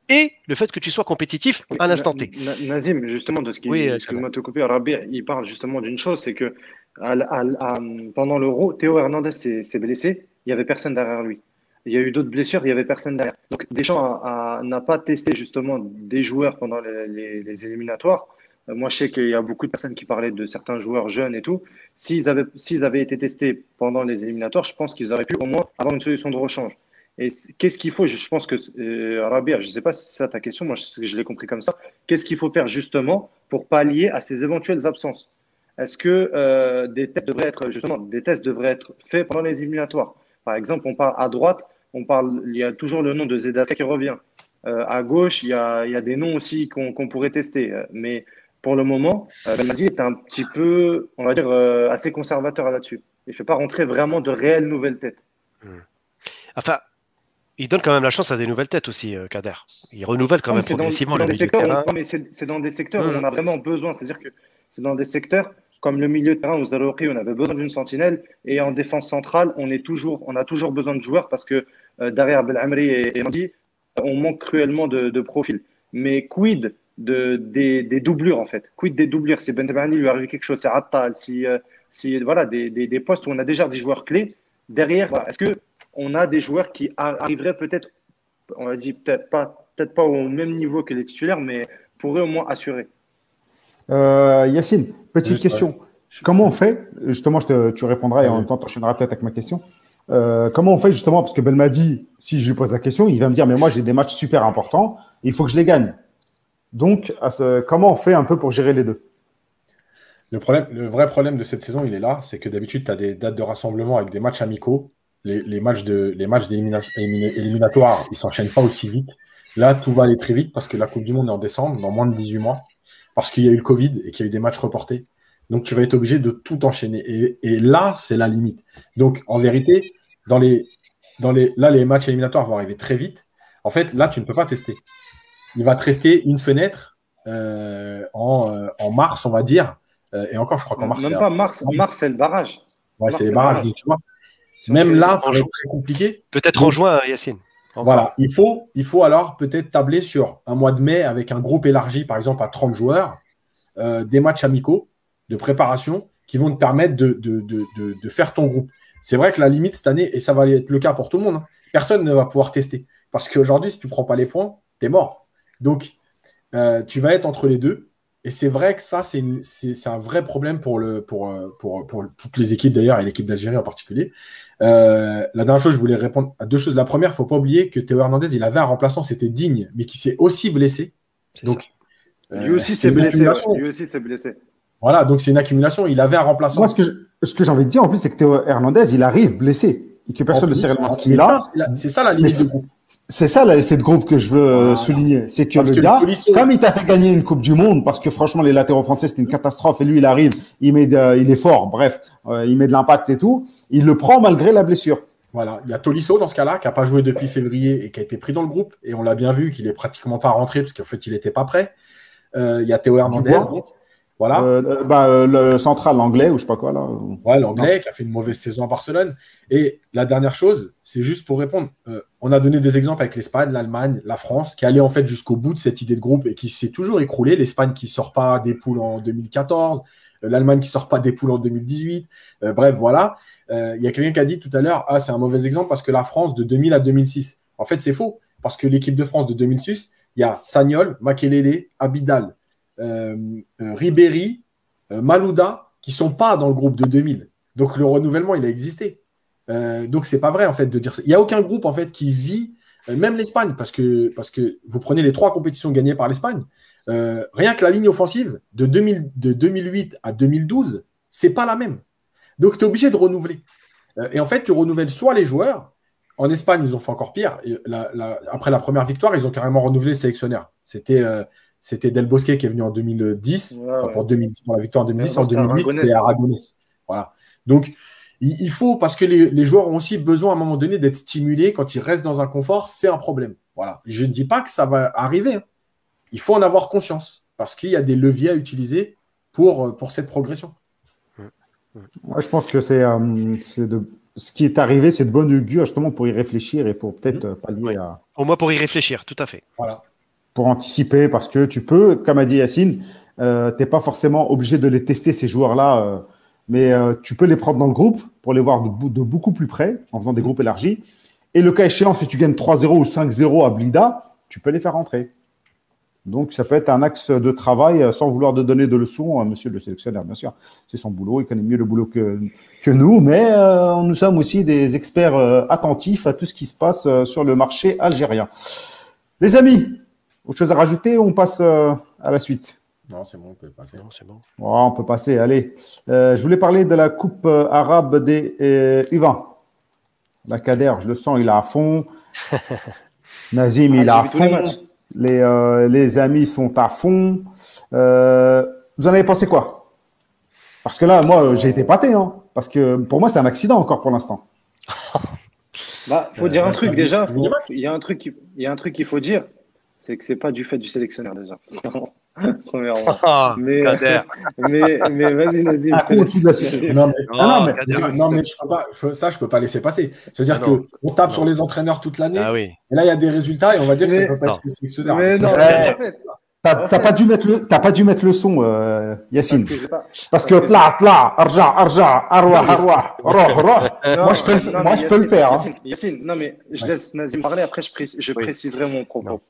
et le fait que tu sois compétitif à l'instant T. Nazim, justement, de ce qui oui, excuse-moi te couper, Rabi, il parle justement d'une chose, c'est que pendant l'Euro, Théo Hernandez s'est blessé, il n'y avait personne derrière lui. Il y a eu d'autres blessures, il n'y avait personne derrière. Donc Deschamps n'a pas testé justement des joueurs pendant les, éliminatoires. Euh, moi, je sais qu'il y a beaucoup de personnes qui parlaient de certains joueurs jeunes et tout. S'ils avaient, s'ils avaient été testés pendant les éliminatoires, je pense qu'ils auraient pu au moins avoir une solution de rechange. Et qu'est-ce qu'il faut Je pense que, euh, Rabia, je ne sais pas si c'est ça ta question, moi je, l'ai compris comme ça. Qu'est-ce qu'il faut faire justement pour pallier à ces éventuelles absences? Est-ce que euh, des tests devraient être justement des tests devraient être faits pendant les éliminatoires? Par exemple, on parle à droite, on parle, il y a toujours le nom de Zedaka qui revient. Euh, à gauche, il y, a, des noms aussi qu'on pourrait tester. Mais pour le moment, euh, est un petit peu, on va dire, euh, assez conservateur là-dessus. Il ne fait pas rentrer vraiment de réelles nouvelles têtes. Hmm. Enfin, il donne quand même la chance à des nouvelles têtes aussi, euh, Kader. Il renouvelle quand même progressivement le C'est dans des secteurs où hmm. on a vraiment besoin. C'est-à-dire que c'est dans des secteurs comme le milieu de terrain, aux Zarouri, on avait besoin d'une sentinelle. Et en défense centrale, on, est toujours, on a toujours besoin de joueurs parce que euh, derrière Belhamri et, et Mandi, on manque cruellement de, de profils. Mais quid de, des, des, doublures, en fait? Quid des doublures? Si Benzemani lui arrive quelque chose, c'est Attal, si, euh, si voilà, des, des, des, postes où on a déjà des joueurs clés, derrière, est-ce que on a des joueurs qui arriveraient peut-être, on va dire peut-être pas, peut-être pas au même niveau que les titulaires, mais pourraient au moins assurer euh, Yacine, petite question. Comment on fait Justement, je tu répondras et en même temps, tu enchaîneras peut-être avec ma question. Euh, comment on fait justement Parce que Ben m'a dit, si je lui pose la question, il va me dire, mais moi j'ai des matchs super importants, il faut que je les gagne. Donc, comment on fait un peu pour gérer les deux? Le, problème, le vrai problème de cette saison, il est là, c'est que d'habitude, tu as des dates de rassemblement avec des matchs amicaux. Les, matchs de les matchs éliminatoires, ils s'enchaînent pas aussi vite. Là, tout va aller très vite parce que la Coupe du Monde est en décembre, dans moins de 18 mois, parce qu'il y a eu le Covid et qu'il y a eu des matchs reportés. Donc, tu vas être obligé de tout enchaîner. Et, là, c'est la limite. Donc, en vérité, dans les, dans les, là, les matchs éliminatoires vont arriver très vite. En fait, là, tu ne peux pas tester. Il va te rester une fenêtre euh, en, euh, en, mars, on va dire. Euh, et encore, je crois qu'en mars. Même pas mars. En mars, c'est le barrage. Ouais, c'est les barrages. Tu vois. Même là, ça va être très compliqué. Peut-être en juin, Yacine. Voilà, il faut, il faut alors peut-être tabler sur un mois de mai avec un groupe élargi, par exemple à 30 joueurs, des matchs amicaux de préparation qui vont te permettre de, de, de, de faire ton groupe. C'est vrai que la limite cette année, et ça va être le cas pour tout le monde, hein, personne ne va pouvoir tester. Parce qu'aujourd'hui, si tu ne prends pas les points, tu es mort. Donc, euh, tu vas être entre les deux. Et c'est vrai que ça, c'est un vrai problème pour, le, pour, euh, pour, pour toutes les équipes d'ailleurs, et l'équipe d'Algérie en particulier. Euh, la dernière chose, je voulais répondre à deux choses. La première, il ne faut pas oublier que Théo Hernandez, il avait un remplaçant, c'était digne, mais qui s'est aussi blessé. Donc, lui aussi s'est blessé. Lui aussi s'est blessé. Voilà, donc c'est une accumulation. Il avait un remplaçant. Moi, ce que, ce que j'ai envie de dire en plus, c'est que Théo Hernandez, il arrive blessé et que personne ne sait réellement ce qu'il a. C'est ça la limite de groupe. C'est ça l'effet de groupe que je veux euh, souligner. C'est que le gars, comme il t'a fait gagner une Coupe du Monde, parce que franchement, les latéraux français, c'était une catastrophe, et lui, il arrive, il, met il est fort, bref, euh, il met de l'impact et tout, il le prend malgré la blessure. Voilà, il y a Tolisso dans ce cas-là, qui n'a pas joué depuis février et qui a été pris dans le groupe, et on l'a bien vu qu'il est pratiquement pas rentré, parce qu'en fait, il n'était pas prêt. Euh, il y a Théo Hernandez, voilà. Euh, euh, bah, euh, le central anglais ou je sais pas quoi là. Ouais, l'anglais qui a fait une mauvaise saison à Barcelone. Et la dernière chose, c'est juste pour répondre. on a donné des exemples avec l'Espagne, l'Allemagne, la France, qui allait en fait jusqu'au bout de cette idée de groupe et qui s'est toujours écroulée. L'Espagne qui sort pas des poules en 2014, l'Allemagne qui sort pas des poules en 2018. bref, voilà. Il y a quelqu'un qui a dit tout à l'heure, ah c'est un mauvais exemple parce que la France de 2000 à 2006. En fait, c'est faux parce que l'équipe de France de 2006, il y a Sagnol, Makelele, Abidal, Ribéry, euh, Malouda, qui sont pas dans le groupe de 2000. Donc le renouvellement, il a existé. donc c'est pas vrai en fait de dire ça. Il n'y a aucun groupe en fait qui vit, même l'Espagne, parce que, vous prenez les trois compétitions gagnées par l'Espagne, rien que la ligne offensive de, 2000, de 2008 à 2012, c'est pas la même. Donc tu es obligé de renouveler. et en fait, tu renouvelles soit les joueurs. En Espagne, ils ont fait encore pire. après la première victoire, ils ont carrément renouvelé le sélectionneur. C'était c'était Del Bosque qui est venu en 2010, Pour, 2010 pour la victoire en 2010. en 2008, c'est Aragonès. Voilà. Donc, il, faut, parce que les, joueurs ont aussi besoin à un moment donné d'être stimulés. Quand ils restent dans un confort, c'est un problème. Voilà. Je ne dis pas que ça va arriver. Hein. Il faut en avoir conscience parce qu'il y a des leviers à utiliser pour, euh, pour cette progression. Moi, je pense que c'est euh, de ce qui est arrivé, c'est de bonne augure justement pour y réfléchir et pour peut-être mmh. pallier à. Au moins pour y réfléchir, tout à fait. Voilà pour anticiper parce que tu peux, comme a dit Yacine, euh, tu n'es pas forcément obligé de les tester, ces joueurs-là, euh, mais euh, tu peux les prendre dans le groupe pour les voir de, beaucoup plus près en faisant des groupes élargis. Et le cas échéant, si tu gagnes 3-0 ou 5-0 à Blida, tu peux les faire rentrer. Donc, ça peut être un axe de travail sans vouloir de donner de leçons à monsieur le sélectionneur, bien sûr. C'est son boulot, il connaît mieux le boulot que nous, mais nous sommes aussi des experts attentifs à tout ce qui se passe sur le marché algérien. Les amis, autre chose à rajouter ou on passe euh, à la suite? Non, c'est bon, on peut passer. c'est bon. on peut passer, allez. Euh, je voulais parler de la Coupe euh, arabe des U20. La Kader, je le sens, il est à fond. Nazim, il est à fond. Les, les, amis sont à fond. vous en avez pensé quoi? Parce que là, moi, j'ai été pâté. Hein, parce que pour moi, c'est un accident encore pour l'instant. Bah, faut dire un truc déjà. Il y a un truc, il y a un truc qu'il faut dire c'est que c'est pas du fait du sélectionneur déjà. Premièrement. Ah, mais, mais, mais vas-y, vas-y. Non, mais, non, mais, non, mais je peux pas, ça, je peux pas laisser passer. C'est-à-dire ah qu'on tape sur les entraîneurs toute l'année. Ah, oui. Et là, il y a des résultats et on va dire que ça peut pas être le sélectionneur. Mais non, T'as pas dû mettre le, t'as pas dû mettre le son, euh, Yacine. Parce que là, là, argent, argent, arwa, arwa, Moi, je peux, moi, je peux le faire. Hein. Yacine, non, mais je laisse Nazim parler. Après, je, je préciserai mon propos.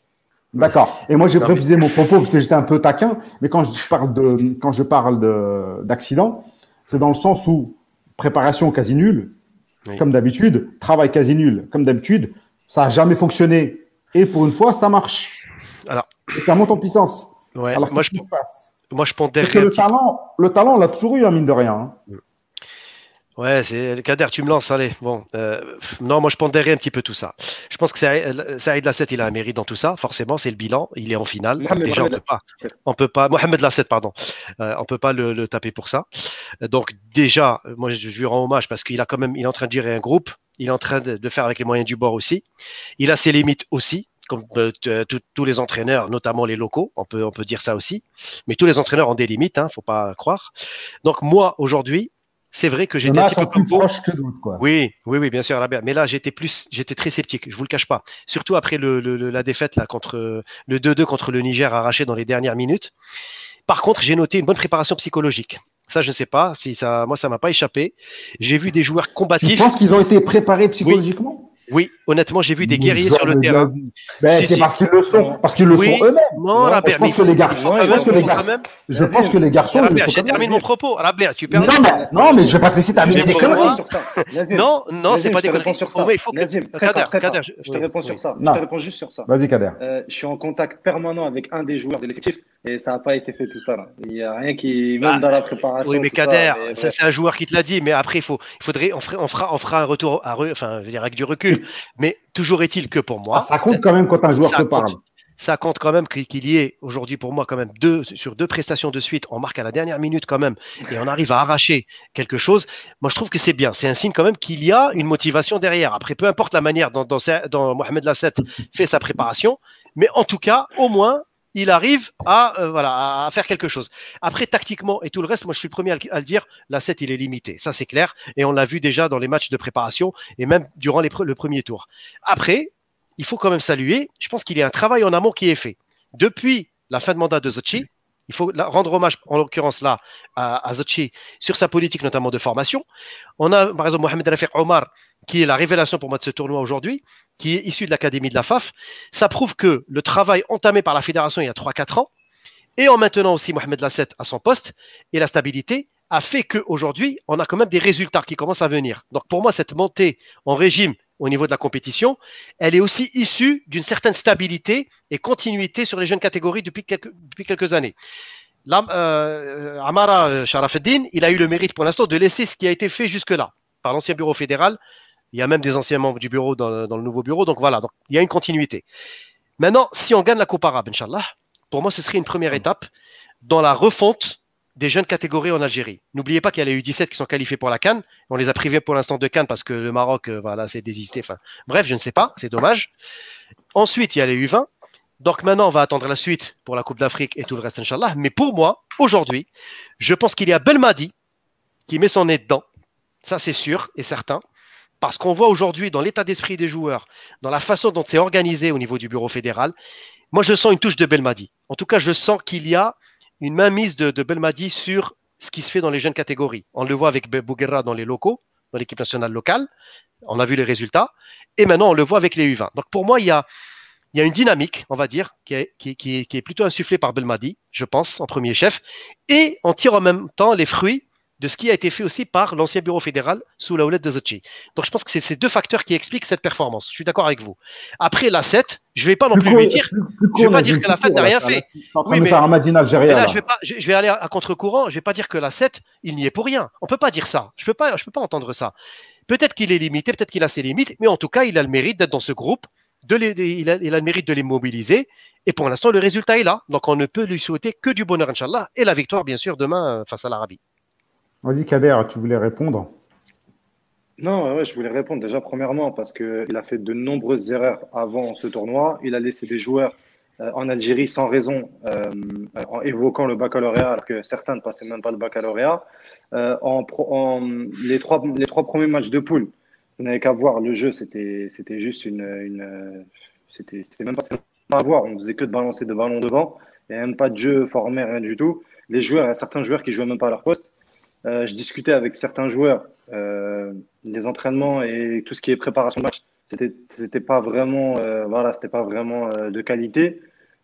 D'accord. Et moi, j'ai précisé mon propos parce que j'étais un peu taquin. Mais quand je parle de, quand je parle d'accident, C'est dans le sens où préparation quasi nulle, comme d'habitude, travail quasi nul, comme d'habitude, ça n'a jamais fonctionné. Et pour une fois, ça marche. Alors, ça monte en puissance. Alors, moi, je, se passe? moi, je pense Parce le talent, le talent, on l'a toujours eu, hein, mine de rien. Hein. Ouais, c'est Kader, tu me lances, allez. Bon, euh, non, moi je pondérais un petit peu tout ça. Je pense que Saïd Lasset, il a un mérite dans tout ça. Forcément, c'est le bilan. Il est en finale. Déjà, on peut pas, on peut pas. Mohamed Lasset, pardon. Euh, on peut pas le, taper pour ça. Donc déjà, moi je, lui rends hommage parce qu'il a quand même, il est en train de gérer un groupe. Il est en train de, faire avec les moyens du bord aussi. Il a ses limites aussi comme euh, tous les entraîneurs, notamment les locaux, on peut, on peut dire ça aussi. Mais tous les entraîneurs ont des limites, hein, faut pas croire. Donc moi, aujourd'hui, c'est vrai que j'étais un petit peu plus proche que d'autres, quoi. Oui, oui, oui, bien sûr, Mais là, j'étais plus, j'étais très sceptique. Je vous le cache pas. Surtout après le, la défaite là contre le 2-2 contre le Niger arraché dans les dernières minutes. Par contre, j'ai noté une bonne préparation psychologique. Ça, je ne sais pas si ça, moi, ça m'a pas échappé. J'ai vu des joueurs combatifs. Je pense qu'ils ont été préparés psychologiquement oui, honnêtement, j'ai vu des guerriers sur le terrain. Ben, c'est parce qu'ils le sont, parce qu'ils le sont eux-mêmes. Non, je pense que les garçons, je pense que les garçons, je pense que les garçons, je termine mon propos. Rabia, tu perds. Non, mais, non, mais je vais pas te laisser terminer des conneries. Non, non, c'est pas des conneries. Il faut que. Kader, je te réponds sur ça. Je te réponds juste sur ça. Vas-y, Kader. Euh, je suis en contact permanent avec un des joueurs de l'effectif et ça n'a pas été fait tout ça. Il n'y a rien qui, même bah, dans la préparation. Oui, mais Kader, c'est un joueur qui te l'a dit, mais après, il faudrait, on fera un retour enfin, avec du recul mais toujours est-il que pour moi. Ah, ça compte quand même quand un joueur te parle. Ça compte quand même qu'il y ait aujourd'hui pour moi quand même deux sur deux prestations de suite, on marque à la dernière minute quand même et on arrive à arracher quelque chose. Moi je trouve que c'est bien, c'est un signe quand même qu'il y a une motivation derrière. Après peu importe la manière dont, dont, Mohamed Lasset fait sa préparation, mais en tout cas au moins il arrive à, euh, à faire quelque chose. Après, tactiquement et tout le reste, moi je suis le premier à, le dire, la 7, il est limité. Ça, c'est clair. Et on l'a vu déjà dans les matchs de préparation et même durant le premier tour. Après, il faut quand même saluer, je pense qu'il y a un travail en amont qui est fait. Depuis la fin de mandat de Zachi, il faut rendre hommage, en l'occurrence là, à, à sur sa politique notamment de formation. On a, par exemple, Mohamed Rafiq Omar, qui est la révélation pour moi de ce tournoi aujourd'hui, qui est issu de l'Académie de la FAF. Ça prouve que le travail entamé par la fédération il y a 3-4 ans, et en maintenant aussi Mohamed Lasset à son poste, et la stabilité, a fait qu'aujourd'hui, on a quand même des résultats qui commencent à venir. Donc pour moi, cette montée en régime au niveau de la compétition, elle est aussi issue d'une certaine stabilité et continuité sur les jeunes catégories depuis quelques, depuis quelques années. Là, euh, Amara Sharafuddin, il a eu le mérite pour l'instant de laisser ce qui a été fait jusque-là par l'ancien bureau fédéral il y a même des anciens membres du bureau dans, le nouveau bureau. Donc voilà, donc, il y a une continuité. Maintenant, si on gagne la Coupe arabe, Inch'Allah, pour moi, ce serait une première étape dans la refonte des jeunes catégories en Algérie. N'oubliez pas qu'il y a les U17 qui sont qualifiés pour la Cannes. On les a privés pour l'instant de Cannes parce que le Maroc, euh, voilà, c'est désisté. Enfin, bref, je ne sais pas, c'est dommage. Ensuite, il y a les U20. Donc maintenant, on va attendre la suite pour la Coupe d'Afrique et tout le reste, Inch'Allah. Mais pour moi, aujourd'hui, je pense qu'il y a Belmadi qui met son nez dedans. Ça, c'est sûr et certain. Parce qu'on voit aujourd'hui dans l'état d'esprit des joueurs, dans la façon dont c'est organisé au niveau du bureau fédéral, moi je sens une touche de Belmadi. En tout cas, je sens qu'il y a une mainmise de, de Belmadi sur ce qui se fait dans les jeunes catégories. On le voit avec Bouguerra dans les locaux, dans l'équipe nationale locale. On a vu les résultats. Et maintenant, on le voit avec les U20. Donc pour moi, il y a, une dynamique, on va dire, qui est, qui est plutôt insufflée par Belmadi, je pense, en premier chef. Et on tire en même temps les fruits de ce qui a été fait aussi par l'ancien bureau fédéral sous la houlette de Zachi. Donc je pense que c'est ces deux facteurs qui expliquent cette performance. Je suis d'accord avec vous. Après la 7, je vais pas non plus, lui dire, je vais pas dire que la fête n'a rien fait. Oui, mais. Là, je vais pas, je, vais aller à, contre-courant. Je vais pas dire que la 7, il n'y est pour rien. On peut pas dire ça. Je peux pas, je peux pas entendre ça. Peut-être qu'il est limité, peut-être qu'il a ses limites, mais en tout cas, il a le mérite d'être dans ce groupe. De il, a, il, a, le mérite de les mobiliser. Et pour l'instant, le résultat est là. Donc, on ne peut lui souhaiter que du bonheur, Inch'Allah, et la victoire, bien sûr, demain euh, face à l'Arabie. Vas-y, Kader, tu voulais répondre Non, je voulais répondre déjà premièrement parce qu'il a fait de nombreuses erreurs avant ce tournoi. Il a laissé des joueurs euh, en Algérie sans raison euh, en évoquant le baccalauréat alors que certains ne passaient même pas le baccalauréat. Euh, en, les, trois, les trois premiers matchs de poule, vous n'avez qu'à voir le jeu, c'était juste une. une c'était même pas à voir, on faisait que de balancer de ballons devant. Il n'y a même pas de jeu formé, rien du tout. Les joueurs, il y a certains joueurs qui jouaient même pas à leur poste. Euh, je discutais avec certains joueurs, euh, les entraînements et tout ce qui est préparation de match, c'était c'était pas vraiment euh, voilà, c'était pas vraiment euh, de qualité.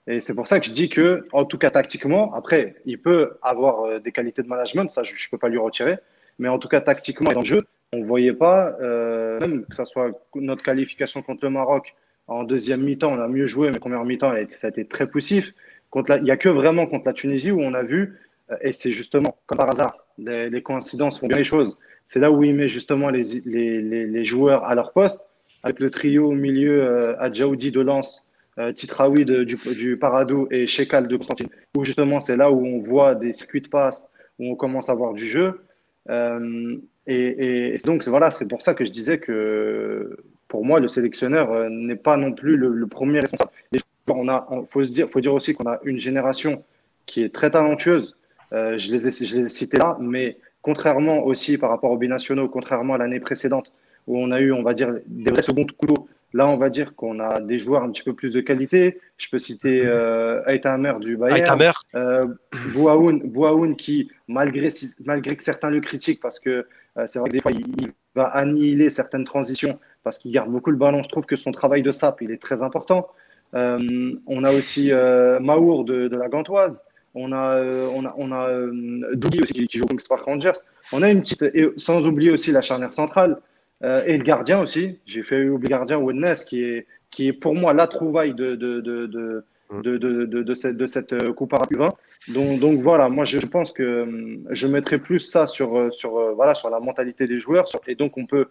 Et c'est pour ça que je dis que, en tout cas tactiquement, après, il peut avoir euh, des qualités de management, ça je, je peux pas lui retirer. mais en tout cas tactiquement et dans le jeu, on voyait pas, euh, même que ce soit notre qualification contre le Maroc en deuxième mi-temps, on a mieux joué, mais première mi-temps, ça a été très poussif. il n'y a que vraiment contre la Tunisie où on a vu, et c'est justement, comme par hasard, les, coïncidences font bien les choses. C'est là où il met justement les, les, joueurs à leur poste, avec le trio au milieu, euh, Adjaoudi de Lens, euh, Titraoui du, du Paradou et Shekal de Constantine, où justement c'est là où on voit des circuits de passe, où on commence à voir du jeu. Euh, et, donc voilà, c'est pour ça que je disais que pour moi, le sélectionneur euh, n'est pas non plus le, premier responsable. on a, faut dire, faut dire aussi qu'on a une génération qui est très talentueuse. Euh, je, les ai, je les ai cités là, mais contrairement aussi par rapport aux binationaux, contrairement à l'année précédente où on a eu, on va dire, des vrais seconds couteaux Là, on va dire qu'on a des joueurs un petit peu plus de qualité. Je peux citer mhm. euh, Aitamer du Bayern. Euh, Bouaoun, qui, malgré, malgré que certains le critiquent, parce que euh, c'est vrai que des fois, il, va annihiler certaines transitions, parce qu'il garde beaucoup le ballon. Je trouve que son travail de sap, il est très important. Euh, on a aussi Maour de, la Gantoise. On a, on a, on a aussi qui, joue au Spark Rangers. On a une petite, et sans oublier aussi la charnière centrale. Euh, et le gardien aussi. J'ai fait oublier le gardien Wellness, qui est, qui est pour moi la trouvaille de, de, de, de de, de, de, cette, de cette euh, Coupe Arabe 20. Donc, donc voilà, moi je pense que euh, je mettrais plus ça sur, sur, voilà, sur la mentalité des joueurs. et donc on peut,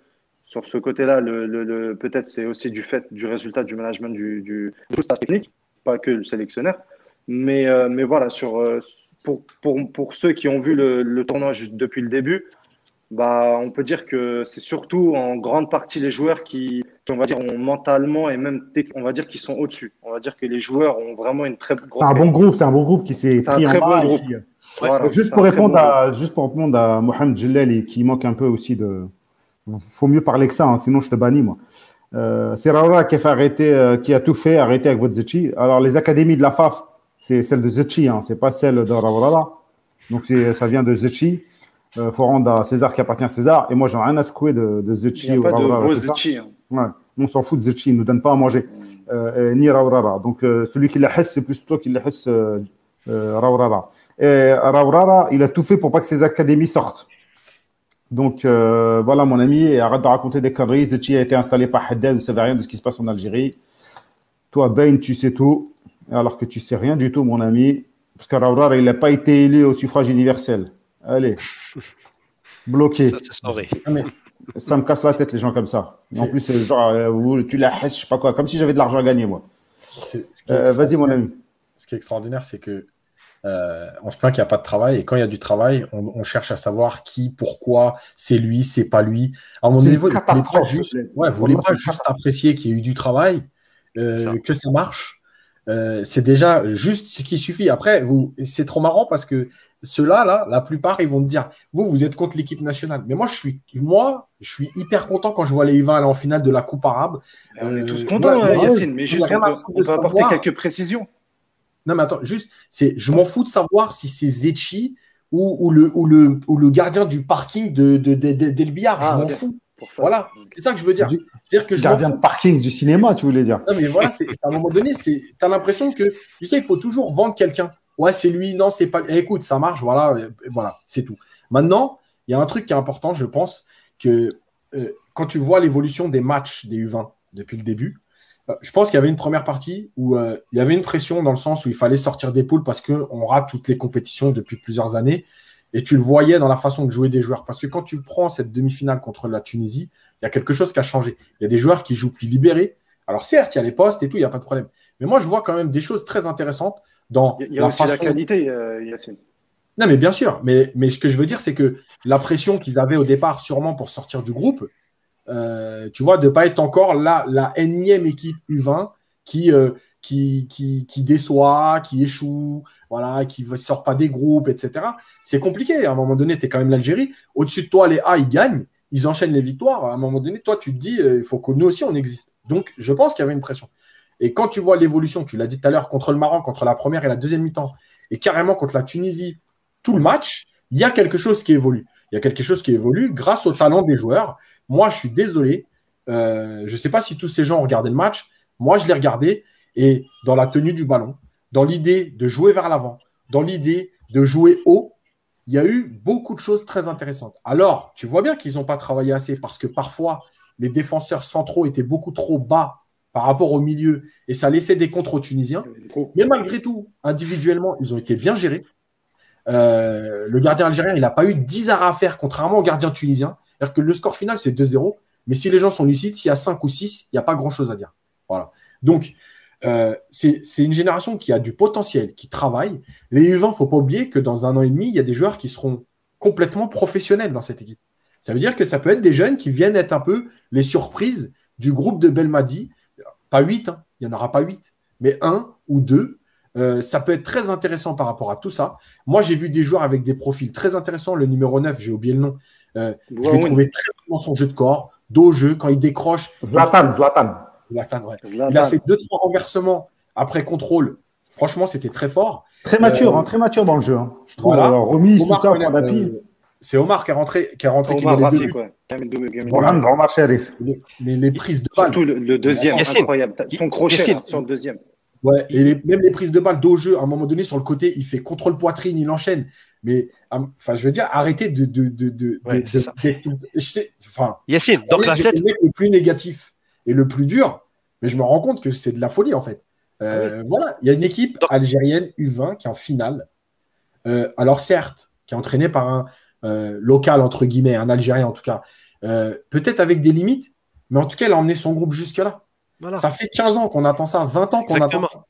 sur ce côté-là, le, le, peut-être c'est aussi du fait du résultat du management du, du, staff technique, pas que le sélectionneur. Mais, mais voilà, sur, pour, pour, pour ceux qui ont vu le, le tournoi juste depuis le début, bah, on peut dire que c'est surtout en grande partie les joueurs qui, on va dire, ont mentalement et même, on va dire, qui sont au-dessus. On va dire que les joueurs ont vraiment une très grosse. C'est un bon groupe, c'est un bon groupe qui s'est pris en. Bon juste pour répondre à, juste pour répondre à Mohamed Jellel qui manque un peu aussi de. Faut mieux parler que ça, hein, sinon je te bannis moi. Euh, c'est Raoura qui a fait arrêter, euh, qui a tout fait arrêter avec votre Zetchi. Alors les académies de la FAF, c'est celle de Zetchi, hein, c'est pas celle de Raoura. Donc ça vient de Zetchi. Il faut rendre à César qui appartient à César. Et moi, j'en ai rien à secouer de, de Zetchi ou Raurara. Hein. Ouais. On s'en fout de Zetchi, il ne nous donne pas à manger. Euh, ni Raurara. Donc, euh, celui qui la hesse, c'est plus toi qui la hesse euh, euh, Raurara. Et Raurara, il a tout fait pour pas que ses académies sortent. Donc, euh, voilà, mon ami, et arrête de raconter des conneries. Zetchi a été installé par Haddad, vous ne savez rien de ce qui se passe en Algérie. Toi, Ben, tu sais tout, alors que tu sais rien du tout, mon ami. Parce que il n'a pas été élu au suffrage universel. Allez. Bloqué. Ça, ça me casse la tête, les gens comme ça. En plus, genre, euh, tu la je sais pas quoi, comme si j'avais de l'argent à gagner, moi. Euh, vas-y, mon ami. Ce qui est extraordinaire, c'est que euh, on se plaint qu'il n'y a pas de travail, et quand il y a du travail, on, cherche à savoir qui, pourquoi, c'est lui, c'est pas lui. À mon niveau, vous ne juste, ouais, voulez pas juste apprécier qu'il y ait eu du travail, que ça marche? C'est déjà juste ce qui suffit. Après, vous, c'est trop marrant parce que ceux-là, là, la plupart, ils vont te dire, vous, vous êtes contre l'équipe nationale. Mais moi, je suis, moi, je suis hyper content quand je vois les U20 aller en finale de la Coupe arabe. on est tous euh, contents, hein, Yacine, mais juste, on peut, apporter quelques précisions. Non, mais attends, juste, c'est, je m'en fous de savoir si c'est Zetchi ou, le, ou, le, ou le gardien du parking de, je ah, m'en fous. Voilà, c'est ça que je veux dire. dire que gardien de parking du cinéma, tu voulais dire. Non, mais voilà, c'est, à un moment donné, tu as l'impression que, tu sais, il faut toujours vendre quelqu'un. Ouais, c'est lui, non, c'est pas. Eh, écoute, ça marche, voilà, voilà, c'est tout. Maintenant, il y a un truc qui est important, je pense, que euh, quand tu vois l'évolution des matchs des U20 depuis le début, euh, je pense qu'il y avait une première partie où euh, il y avait une pression dans le sens où il fallait sortir des poules parce qu'on rate toutes les compétitions depuis plusieurs années. Et tu le voyais dans la façon de jouer des joueurs. Parce que quand tu prends cette demi-finale contre la Tunisie, il y a quelque chose qui a changé. Il y a des joueurs qui jouent plus libérés. Alors certes, il y a les postes et tout, il n'y a pas de problème. Mais moi, je vois quand même des choses très intéressantes dans il y a la aussi la qualité, euh, Yacine. Non, mais bien sûr. Mais, mais ce que je veux dire, c'est que la pression qu'ils avaient au départ, sûrement pour sortir du groupe, euh, tu vois, de ne pas être encore la, la énième équipe U20 qui, euh, qui, déçoit, qui échoue, voilà, qui ne sort pas des groupes, etc. C'est compliqué. À un moment donné, tu es quand même l'Algérie. Au-dessus de toi, les A, ils gagnent, ils enchaînent les victoires. À un moment donné, toi, tu te dis, il faut que nous aussi, on existe. Donc, je pense qu'il y avait une pression. Et quand tu vois l'évolution, tu l'as dit tout à l'heure, contre le Maroc, contre la première et la deuxième mi-temps, et carrément contre la Tunisie, tout le match, il y a quelque chose qui évolue. Il y a quelque chose qui évolue grâce au talent des joueurs. Moi, je suis désolé. Euh, je ne sais pas si tous ces gens ont regardé le match. Moi, je l'ai regardé. Et dans la tenue du ballon, dans l'idée de jouer vers l'avant, dans l'idée de jouer haut, il y a eu beaucoup de choses très intéressantes. Alors, tu vois bien qu'ils n'ont pas travaillé assez parce que parfois, les défenseurs centraux étaient beaucoup trop bas par rapport au milieu et ça laissait des contres aux Tunisiens. Mais malgré tout, individuellement, ils ont été bien gérés. Euh, le gardien algérien, il n'a pas eu 10 arrêts à faire, contrairement au gardien tunisien. C'est-à-dire que le score final, c'est 2-0. Mais si les gens sont lucides, s'il y a 5 ou 6, il n'y a pas grand-chose à dire. Voilà. Donc, euh, c'est une génération qui a du potentiel, qui travaille. Les U20, il ne faut pas oublier que dans un an et demi, il y a des joueurs qui seront complètement professionnels dans cette équipe. Ça veut dire que ça peut être des jeunes qui viennent être un peu les surprises du groupe de Belmadi. Pas 8, hein. il n'y en aura pas 8, mais un ou deux. Euh, ça peut être très intéressant par rapport à tout ça. Moi, j'ai vu des joueurs avec des profils très intéressants. Le numéro 9, j'ai oublié le nom. Euh, je l'ai trouvé très bon dans son jeu de corps, dos au jeu, quand il décroche. Zlatan, Zlatan. Il a fait deux, trois renversements après contrôle. Franchement, c'était très fort. Très mature, euh, hein, très mature dans le jeu. Hein. Je trouve voilà. remise, tout ça, point d'appui. Euh, c'est Omar qui est rentré, qui a rentré, Omar qui met les Omar Sharif. Les, les, prises de balle. Surtout le, deuxième, incroyable. Son crochet sur le deuxième. Ouais, et même les prises de balle dos au jeu, à un moment donné, sur le côté, il fait contrôle poitrine, il enchaîne. Mais, enfin, je veux dire, arrêtez de. de, de, de, ouais, enfin, Yacine, donc la 7. Le plus négatif et le plus dur, mais je me rends compte que c'est de la folie, en fait. Euh, ah voilà, il y a une équipe algérienne U20 qui est en finale. Euh, alors, certes, qui est entraînée par un, euh, local, entre guillemets, un Algérien en tout cas, peut-être avec des limites, mais en tout cas, elle a emmené son groupe jusque-là. Ça fait 15 ans qu'on attend ça, 20 ans qu'on attend ça.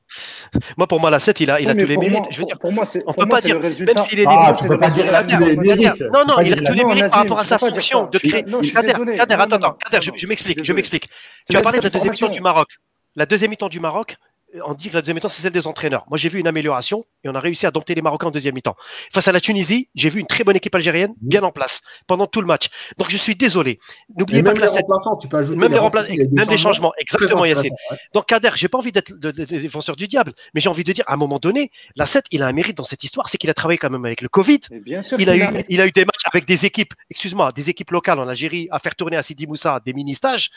Moi, pour moi, la 7, il a, il a tous les mérites. je veux dire, pour moi, on peut pas dire, même s'il est ah, tu peux pas dire tous les mérites. Non, non, il a tous les mérites par rapport à sa fonction de créer. Kader, Kader, attends, attends, Kader, je m'explique, je m'explique. Tu as parlé de la deuxième mi-temps du Maroc. La deuxième mi-temps du Maroc, on dit que la deuxième mi-temps, c'est celle des entraîneurs. Moi, j'ai vu une amélioration et on a réussi à dompter les Marocains en deuxième mi-temps. Face à la Tunisie, j'ai vu une très bonne équipe algérienne bien en place pendant tout le match. Donc, je suis désolé. N'oubliez pas que la 7. Tu peux ajouter même les, remplacements, même les changements. Exactement, Yacine. Donc, Kader, j'ai pas envie d'être le, défenseur du diable, mais j'ai envie de dire, à un moment donné, la 7, il a un mérite dans cette histoire, c'est qu'il a travaillé quand même avec le Covid. Bien sûr il, a eu, il a eu des matchs avec des équipes, excuse-moi, des équipes locales en Algérie à faire tourner à Sidi Moussa des mini-stages.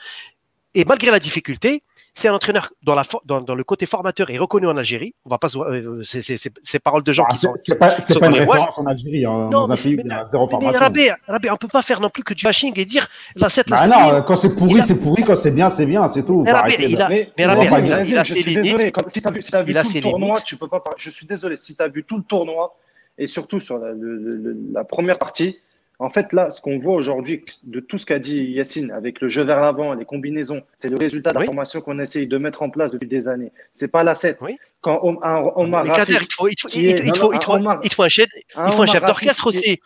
Et malgré la difficulté, c'est un entraîeur dans, la, dans, dans, le côté formateur et reconnu en Algérie. On va pas euh, c'est paroles de gens ah, qui sont. C'est pas, pas une référence en Algérie. Hein, non, dans un pays mais, zéro mais, mais Rabé, Rabé, on peut pas faire non plus que du bashing et dire la 7 bah non, quand c'est pourri, c'est pourri. Quand c'est bien, c'est bien, c'est tout. Mais Rabé, il a, mais Rabé, il a ses limites. Si tu as vu tout le tournoi, tu peux pas. Je suis désolé. Si tu as vu tout le tournoi et surtout sur la première partie en fait, là, ce qu'on voit aujourd'hui de tout ce qu'a dit Yacine avec le jeu vers l'avant, les combinaisons, c'est le résultat de la formation qu'on essaye de mettre en place depuis des années. C'est pas la 7. Oui. Quand Omar il faut, il faut, il faut, il faut, il faut un chef, il faut un chef d'orchestre aussi.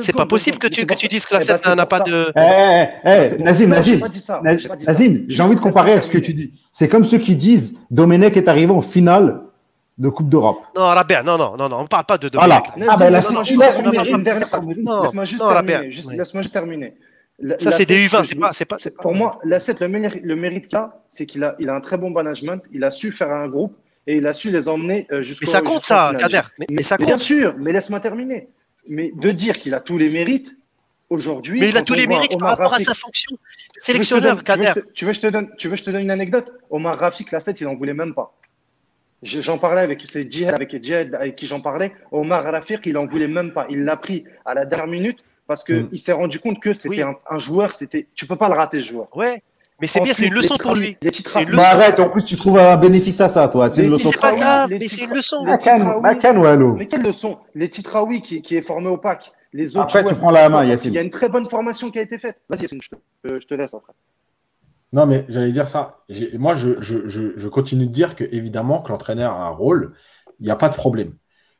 C'est pas possible que tu, que tu dises que la 7 n'a pas de. Eh, eh, eh, Nazim, Nazim, Nazim, j'ai envie de comparer avec ce que tu dis. C'est comme ceux qui disent Domenech est arrivé en finale de Coupe d'Europe. Non, Rabia, non, non, non, non, on ne parle pas de. de voilà. Ah, ben Laisse-moi juste terminer. Laisse-moi juste terminer. Ça, c'est des U20, c'est pas, c'est pas, Pour moi, la 7, le mérite, le mérite qu'il a, c'est qu'il a, il a un très bon management, il a su faire un groupe et il a su les emmener jusqu'au. Mais ça compte, ça, Kader. Mais, mais ça compte. Bien sûr, mais laisse-moi terminer. Mais de dire qu'il a tous les mérites, aujourd'hui. Mais il a tous les mérites par rapport à sa fonction. Sélectionneur, Kader. Tu veux que je te donne, tu veux je te donne une anecdote? Omar Rafik, la 7, il en voulait même pas. J'en parlais avec c'est Djihad, avec Djihad avec qui j'en parlais. Omar Rafiq, il en voulait même pas. Il l'a pris à la dernière minute parce qu'il mm. s'est rendu compte que c'était un, joueur. C'était, tu peux pas le rater, ce joueur. Ouais. Mais c'est bien, c'est une leçon pour lui. Une bah arrête, en plus tu trouves un bénéfice à ça, toi. C'est une leçon. C'est pas grave, mais c'est une leçon. Macan ou Allo Mais quelle leçon? Les Titraoui qui, qui est formé au PAC. Les autres après, tu prends la main, Yacine. Il y a une très bonne formation qui a été faite. Vas-y, Yacine, je te, je te laisse après. Non, mais j'allais dire ça. Moi, je, continue de dire que, évidemment, que l'entraîneur a un rôle, il n'y a pas de problème.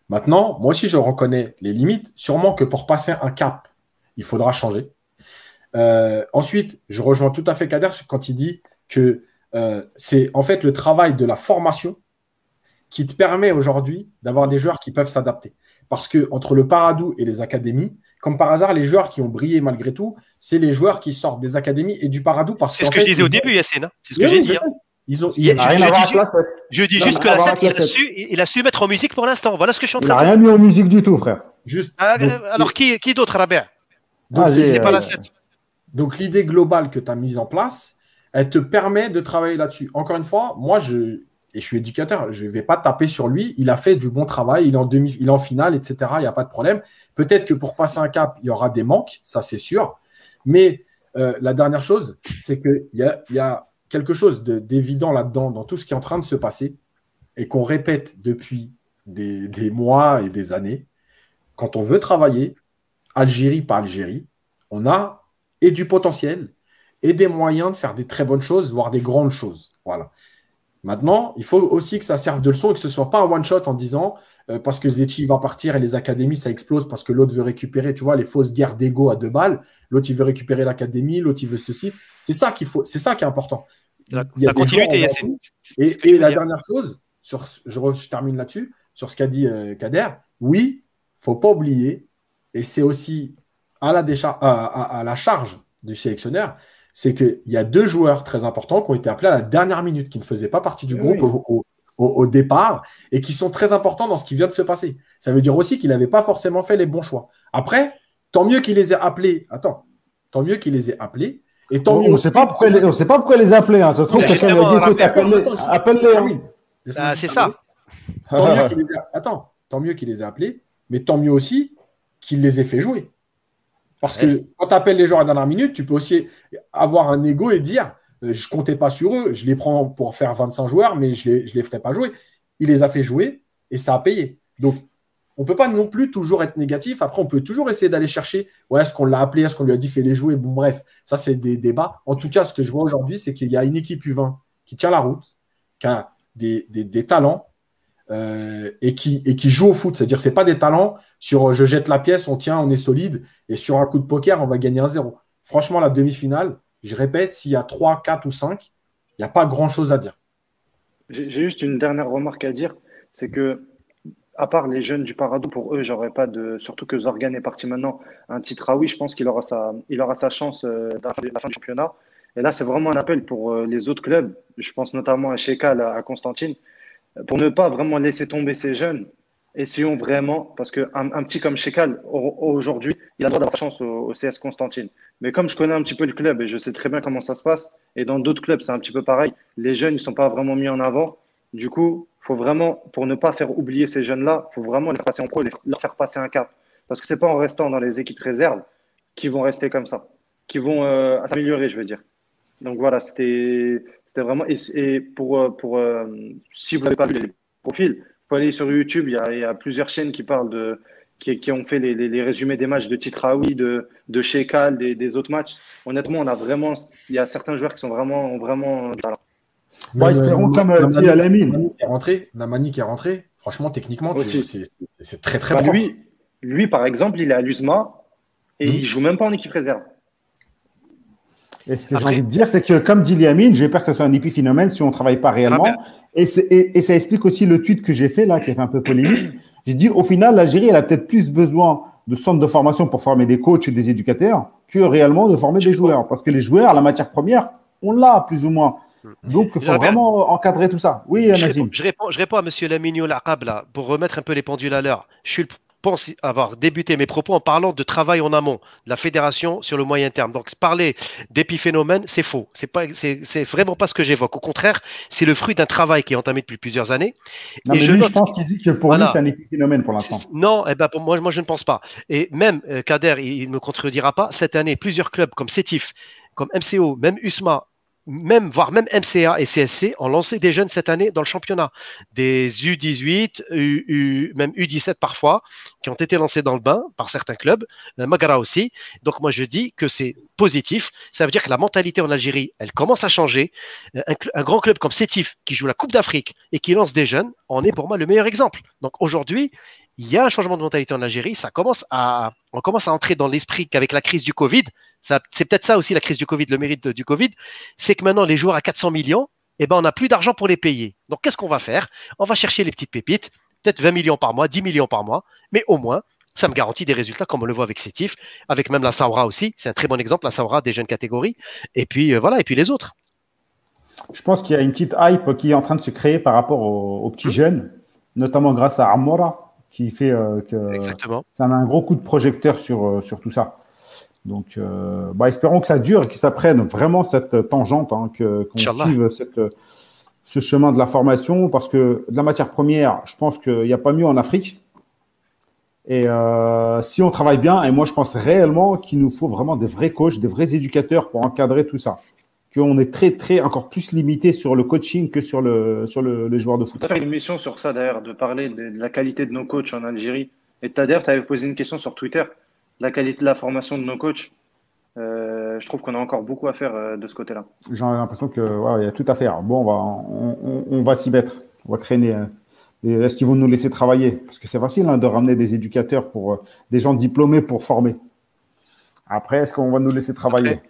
Maintenant, moi aussi, je reconnais les limites. Sûrement que pour passer un cap, il faudra changer. Euh, ensuite, je rejoins tout à fait Kader quand il dit que euh, c'est en fait le travail de la formation qui te permet aujourd'hui d'avoir des joueurs qui peuvent s'adapter. Parce que entre le Paradou et les académies, comme par hasard, les joueurs qui ont brillé malgré tout, c'est les joueurs qui sortent des académies et du Paradou. C'est ce que je disais au début, Yacine. Hein. C'est ce que j'ai dit. Hein. Ils ont, il, rien à voir avec la 7. Je dis juste que la 7, il a, su, il a su mettre en musique pour l'instant. Voilà ce que je suis en train de dire. Il n'a rien mis en musique du tout, frère. Juste. Ah, alors, qui, qui d'autre, Rabert Donc, si c'est pas la 7. Donc, l'idée globale que tu as mise en place, elle te permet de travailler là-dessus. Encore une fois, moi, je, et je suis éducateur, je ne vais pas taper sur lui. Il a fait du bon travail, il est en, demi, il en finale, etc. Il n'y a pas de problème. Peut-être que pour passer un cap, il y aura des manques, ça c'est sûr. Mais euh, la dernière chose, c'est qu'il y a, y a quelque chose d'évident là-dedans, dans tout ce qui est en train de se passer, et qu'on répète depuis des, des, mois et des années. Quand on veut travailler, Algérie par Algérie, on a et du potentiel et des moyens de faire des très bonnes choses, voire des grandes choses. Voilà. Maintenant, il faut aussi que ça serve de leçon et que ce ne soit pas un one-shot en disant euh, parce que Zetchi va partir et les académies, ça explose parce que l'autre veut récupérer, tu vois, les fausses guerres d'ego à deux balles. L'autre, il veut récupérer l'académie, l'autre, il veut ceci. C'est ça qu'il faut, c'est ça qui est important. La, continuité, Et, et la dernière chose, sur, je, termine là-dessus, sur ce qu'a dit euh, Kader, oui, il ne faut pas oublier, et c'est aussi à la, à la charge du sélectionneur, c'est qu'il y a deux joueurs très importants qui ont été appelés à la dernière minute, qui ne faisaient pas partie du groupe au, départ et qui sont très importants dans ce qui vient de se passer. Ça veut dire aussi qu'il n'avait pas forcément fait les bons choix. Après, tant mieux qu'il les ait appelés. Attends, tant mieux qu'il les ait appelés. Et tant mieux on ne sait pas pourquoi les, sait pas pourquoi les appeler. Hein. Ça se trouve que quelqu'un a dit appelle-les. Ah, c'est ça. Tant mieux les Attends, tant mieux qu'il les ait appelés, mais tant mieux aussi qu'il les ait fait jouer. Parce que quand tu appelles les joueurs à la dernière minute, tu peux aussi avoir un ego et dire euh, je comptais pas sur eux, je les prends pour faire 25 joueurs, mais je les, les ferai pas jouer. Il les a fait jouer et ça a payé. Donc, on peut pas non plus toujours être négatif. Après, on peut toujours essayer d'aller chercher ouais, est-ce qu'on l'a appelé, est-ce qu'on lui a dit fais les jouer. Bon, bref, ça, c'est des débats. En tout cas, ce que je vois aujourd'hui, c'est qu'il y a une équipe U20 qui tient la route, qui a des, des talents euh, et, qui, et qui joue au foot. C'est-à-dire, c'est pas des talents sur je jette la pièce, on tient, on est solide, et sur un coup de poker, on va gagner un zéro. Franchement, la demi-finale, je répète, s'il y a 3, 4 ou 5, il n'y a pas grand-chose à dire. J'ai juste une dernière remarque à dire, c'est que à part les jeunes du Paradou, pour eux, j'aurais pas de. Surtout que Zorgan est parti maintenant, un titre à oui, je pense qu'il aura sa, aura sa chance euh, à la fin du championnat. Et là, c'est vraiment un appel pour euh, les autres clubs. Je pense notamment à Shekal, à Constantine pour ne pas vraiment laisser tomber ces jeunes, essayons vraiment, parce qu'un un petit comme Shekal, aujourd'hui, il a le droit d'avoir chance au, CS Constantine. Mais comme je connais un petit peu le club et je sais très bien comment ça se passe, et dans d'autres clubs, c'est un petit peu pareil, les jeunes ne sont pas vraiment mis en avant. Du coup, faut vraiment, pour ne pas faire oublier ces jeunes-là, il faut vraiment les passer en pro, leur faire passer un cap. Parce que ce n'est pas en restant dans les équipes réserves qu'ils vont rester comme ça, qui vont euh, s'améliorer, je veux dire. Donc voilà, c'était vraiment. Et, pour, euh, pour euh, si vous n'avez pas vu les profils, vous pouvez aller sur YouTube. Il y a, il y a plusieurs chaînes qui parlent de. Qui, qui ont fait les, les, résumés des matchs de Titraoui, de, de Shekal, des, des, autres matchs. Honnêtement, on a vraiment. Il y a certains joueurs qui sont vraiment. vraiment bon, espérons comme euh, dit Alamine. Qui est rentré, Namani qui est rentré. Franchement, techniquement, c'est très très bah, Lui, lui, par exemple, il est à l'USMA et il hmm. il joue même pas en équipe réserve. Et ce que j'ai envie de dire, c'est que comme dit Liamine, j'ai peur que ce soit un épiphénomène si on ne travaille pas réellement. Ah ben. et, et, ça explique aussi le tweet que j'ai fait là, qui a fait un peu polémique. J'ai dit, au final, l'Algérie, elle a peut-être plus besoin de centres de formation pour former des coachs et des éducateurs que réellement de former des joueurs. Parce que les joueurs, la matière première, on l'a plus ou moins. Donc, il faut vraiment encadrer tout ça. Oui. Je réponds, je réponds, à M. Lamigno Laqab, là, pour remettre un peu les pendules à l'heure. Je suis le pense avoir débuté mes propos en parlant de travail en amont de la fédération sur le moyen terme. Donc parler d'épiphénomène, c'est faux. C'est pas, c'est vraiment pas ce que j'évoque. Au contraire, c'est le fruit d'un travail qui est entamé depuis plusieurs années. et je, pense qu'il dit que pour lui c'est un épiphénomène pour l'instant. Non, eh ben pour moi, moi je ne pense pas. Et même euh, Kader, il ne me contredira pas. Cette année, plusieurs clubs comme Sétif, comme MCO, même USMA, même, voire même MCA et CSC ont lancé des jeunes cette année dans le championnat. Des U18, U, même U17 parfois, qui ont été lancés dans le bain par certains clubs, euh, Magara aussi. Donc moi je dis que c'est positif. Ça veut dire que la mentalité en Algérie, elle commence à changer. Euh, un, grand club comme Sétif, qui joue la Coupe d'Afrique et qui lance des jeunes, en est pour moi le meilleur exemple. Donc aujourd'hui, il y a un changement de mentalité en Algérie. Ça commence à, on commence à entrer dans l'esprit qu'avec la crise du Covid, c'est peut-être ça aussi la crise du Covid, le mérite du Covid, c'est que maintenant les joueurs à 400 millions, eh ben, on n'a plus d'argent pour les payer. Donc qu'est-ce qu'on va faire? On va chercher les petites pépites, peut-être 20 millions par mois, 10 millions par mois, mais au moins, ça me garantit des résultats comme on le voit avec Sétif, avec même la Saura aussi. C'est un très bon exemple, la Saura des jeunes catégories. Et puis euh, voilà, et puis les autres. Je pense qu'il y a une petite hype qui est en train de se créer par rapport aux, petits jeunes, notamment grâce à Amora qui fait euh, que ça a un gros coup de projecteur sur, euh, sur tout ça. Donc, bah, espérons que ça dure et que ça prenne vraiment cette tangente, hein, qu'on suive cette, ce chemin de la formation parce que de la matière première, je pense qu'il n'y a pas mieux en Afrique. Et euh, si on travaille bien, et moi je pense réellement qu'il nous faut vraiment des vrais coachs, des vrais éducateurs pour encadrer tout ça. Qu'on est très, très, encore plus limité sur le coaching que sur, le, sur le, les joueurs de foot. On va faire une mission sur ça d'ailleurs, de parler de, la qualité de nos coachs en Algérie. Et d'ailleurs, tu avais posé une question sur Twitter, la qualité de la formation de nos coachs. Euh, je trouve qu'on a encore beaucoup à faire euh, de ce côté-là. J'ai l'impression qu'il ouais, y a tout à faire. Bon, on va, on, on, on va s'y mettre. On va créer est-ce qu'ils vont nous laisser travailler? Parce que c'est facile hein, de ramener des éducateurs pour euh, des gens diplômés pour former. Après, est-ce qu'on va nous laisser travailler? Après,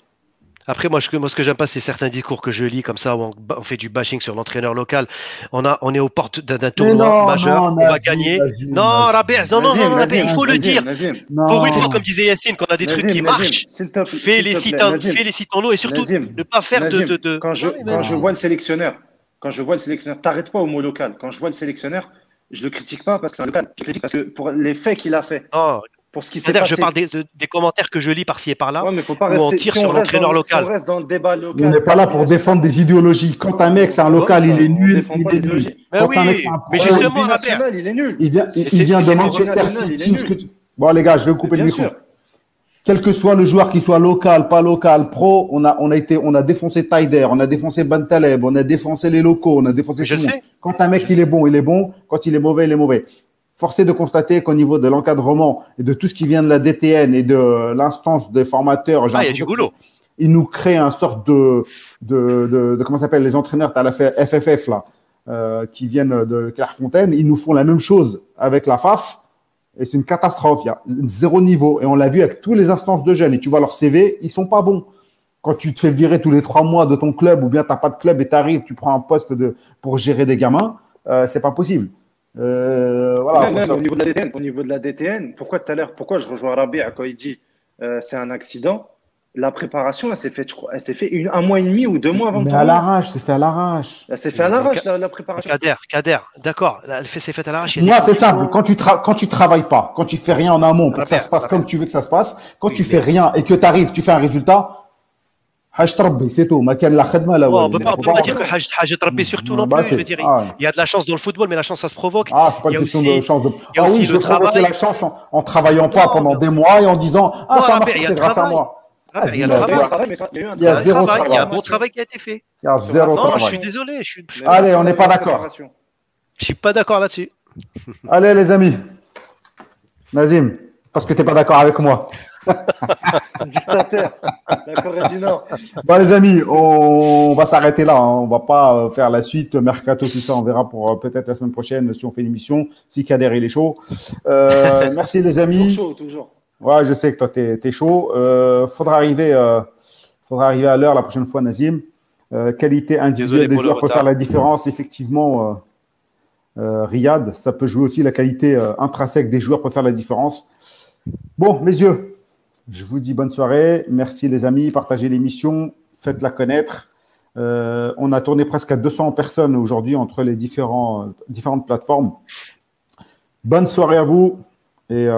moi, moi, ce que j'aime pas, c'est certains discours que je lis comme ça, où on, fait du bashing sur l'entraîneur local. On, a, on est aux portes d'un tournoi majeur, on va gagner. non, Rabia, non, non, non, il faut le dire. Pour une fois, comme disait Yacine, qu'on a des trucs qui marchent, félicitons-nous et surtout ne pas faire de. Quand je vois le sélectionneur, quand je vois le sélectionneur, t'arrêtes pas au mot local. Quand je vois le sélectionneur, je le critique pas parce que c'est un local. Je critique parce que pour les faits qu'il a fait. Oh. Pour ce qui s'est passé. Je parle des, des, commentaires que je lis par-ci et par-là. Ouais, mais où on tire sur l'entraîneur local. on reste dans le débat local. On n'est pas là pour défendre des idéologies. Quand un mec, c'est un local, il est nul. Il est nul. Mais oui, mais justement, la il est nul. Il vient, il vient de Manchester City. Bon, les gars, je vais couper le micro quel que soit le joueur qui soit local, pas local, pro, on a, on a été, on a défoncé Taider, on a défoncé Bantaleb, on a défoncé les locaux, on a défoncé tout le monde. Quand un mec il est bon, il est bon. Quand il est mauvais, il est mauvais. Forcé de constater qu'au niveau de l'encadrement et de tout ce qui vient de la DTN et de l'instance des formateurs, ah, il y a du boulot. Il nous crée un sorte de, de, de, de comment s'appelle les entraîneurs, tu as la FFF là, euh, qui viennent de Clairefontaine, ils nous font la même chose avec la FAF et c'est une catastrophe. Il y a zéro niveau. Et on l'a vu avec tous les instances de jeunes. Et tu vois leur CV, ils sont pas bons. Quand tu te fais virer tous les trois mois de ton club ou bien tu n'as pas de club et tu arrives, tu prends un poste de, pour gérer des gamins, euh, c'est pas possible. Euh, voilà, même, au, niveau de la DTN, au niveau de la DTN, pourquoi tout à l'heure, pourquoi je rejoins Rabia quand il dit euh, c'est un accident? La préparation, elle s'est faite, je crois, elle s'est fait un mois et demi ou deux mois avant. Mais à l'arrache, c'est fait à l'arrache. Elle s'est fait à l'arrache la, préparation. Kader, Kader, d'accord. Elle s'est faite à l'arrache. Moi, c'est simple. Quand tu tra quand tu travailles pas, quand tu fais rien en amont pour que ça se passe comme tu veux que ça se passe, quand tu fais rien et que tu arrives, tu fais un résultat. C'est tout. On ne peut pas dire que Rabbi surtout non bah, plus. Je veux dire, ah il y a de la chance dans le football, mais la chance, ça se provoque. Ah, c'est pas une question de chance. De... Ah oui, je travaille. la chance en travaillant pas pendant des mois et en disant Ah, ça marche, c'est grâce à moi. Ah, il y a, zéro travail. Il y a un bon travail qui a été fait. Il y a zéro non, je suis désolé. Je suis... Allez, on n'est pas d'accord. Je suis pas d'accord là-dessus. Allez, les amis. Nazim, parce que tu n'es pas d'accord avec moi. Dictateur, la Corée du Nord. Bon, les amis, on va s'arrêter là. Hein. On va pas euh, faire la suite, mercato, tout ça. On verra pour euh, peut-être la semaine prochaine si on fait une émission, si Kader il est chaud. Euh, merci, les amis. Toujours chaud, toujours. Ouais, je sais que toi, tu es, chaud. Euh, faudra, arriver, euh, faudra arriver à l'heure la prochaine fois, Nazim. Euh, qualité individuelle des joueurs peut faire la différence. Effectivement, euh, Riyad, ça peut jouer aussi la qualité intrinsèque des joueurs peut faire la différence. Bon, mes yeux, je vous dis bonne soirée. Merci, les amis. Partagez l'émission. Faites-la connaître. on a tourné presque à 200 personnes aujourd'hui entre les différents, différentes plateformes. Bonne soirée à vous. Et,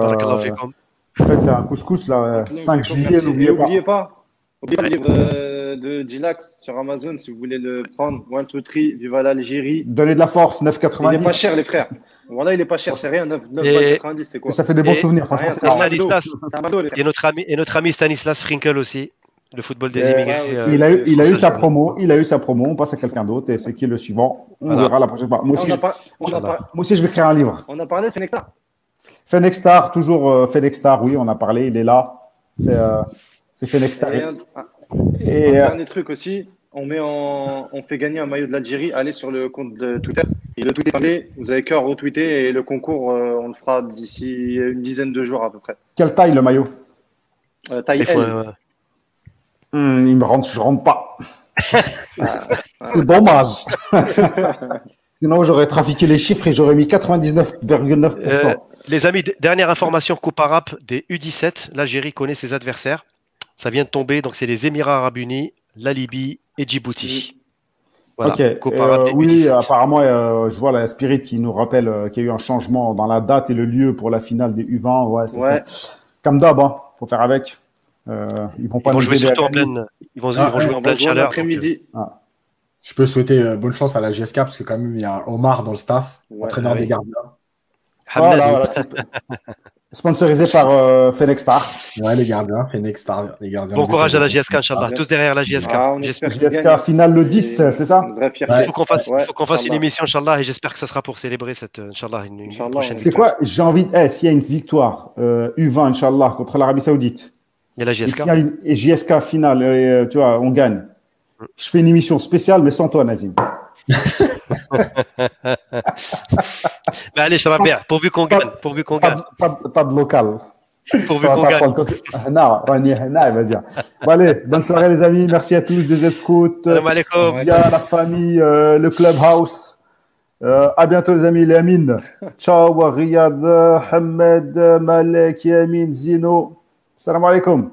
Faites un couscous, là, 5 juillet, n'oubliez pas. N'oubliez pas, oubliez euh, de Dilax sur Amazon si vous voulez le prendre. 1, 2, 3, Viva l'Algérie. Donnez de la force, 9,90. Il n'est pas cher, les frères. Voilà, il n'est pas cher, c'est rien. 9,90, c'est quoi? Ça fait des bons souvenirs, franchement. Et, Stanislas, et, notre ami, et notre ami Stanislas Frinkel aussi. Le football des immigrés. Euh, il a eu, il a eu sa promo, il a eu sa promo, on passe à quelqu'un d'autre et c'est qui le suivant? On verra la prochaine fois. Moi aussi, je, moi aussi, je vais créer un livre. On a parlé de Fenexta. Fenextar, toujours euh, Fenextar, oui, on a parlé, il est là. C'est euh, Fenextar. Et, un, et, euh, dernier truc aussi, on, met en, on fait gagner un maillot de l'Algérie, allez sur le compte de Twitter. Et le tweet est parlé, vous avez qu'à retweeter et le concours, euh, on le fera d'ici une dizaine de jours à peu près. Quelle taille le maillot? Taille L. Hmm, il me rentre, je rentre pas. Ah, C'est dommage. Sinon, j'aurais trafiqué les chiffres et j'aurais mis 99,9%. Euh, les amis, dernière information comparable des U17. L'Algérie connaît ses adversaires. Ça vient de tomber. Donc, c'est les Émirats Arabes Unis, la Libye et Djibouti. Voilà, euh, oui, apparemment, euh, je vois la Spirit qui nous rappelle qu'il y a eu un changement dans la date et le lieu pour la finale des U20. Ouais, c'est ça. Comme d'hab, hein, faut faire avec. ils vont pas ils vont jouer surtout en pleine, ils vont, ah, jouer en pleine chaleur. Après-midi. Ah. Je peux souhaiter euh, bonne chance à la GSK parce que quand même il y a Omar dans le staff, entraîneur des gardiens. Voilà, Sponsorisé par euh, Fenix Star. Ouais, les gardiens, Fenix Star, les gardiens. Bon courage à la GSK, Inch'Allah. Tous derrière la GSK. Ah, GSK finale le 10, c'est ça Il faut qu'on fasse, faut fasse une émission, Inch'Allah, et j'espère que ça sera pour célébrer cette, Inch'Allah, une, une prochaine C'est quoi J'ai envie, eh, s'il y a une victoire euh, U20, Inch'Allah, contre l'Arabie Saoudite. Il y a la GSK. Et, GSK finale, euh, tu vois, on gagne. Je fais une émission spéciale, mais sans toi, Nazim. Mais allez, Charabia, pourvu qu'on gagne. Pourvu qu'on gagne. Pas, de local. Pourvu qu'on gagne. Non, il va dire. Bon, allez, bonne soirée, les amis. Merci à tous, des aides-scouts. Via la famille, euh, le clubhouse. Euh, à bientôt, les amis. Les Amin. Ciao, Riyad, Hamed, Malek, Yamin, Zino. Salam alaikum.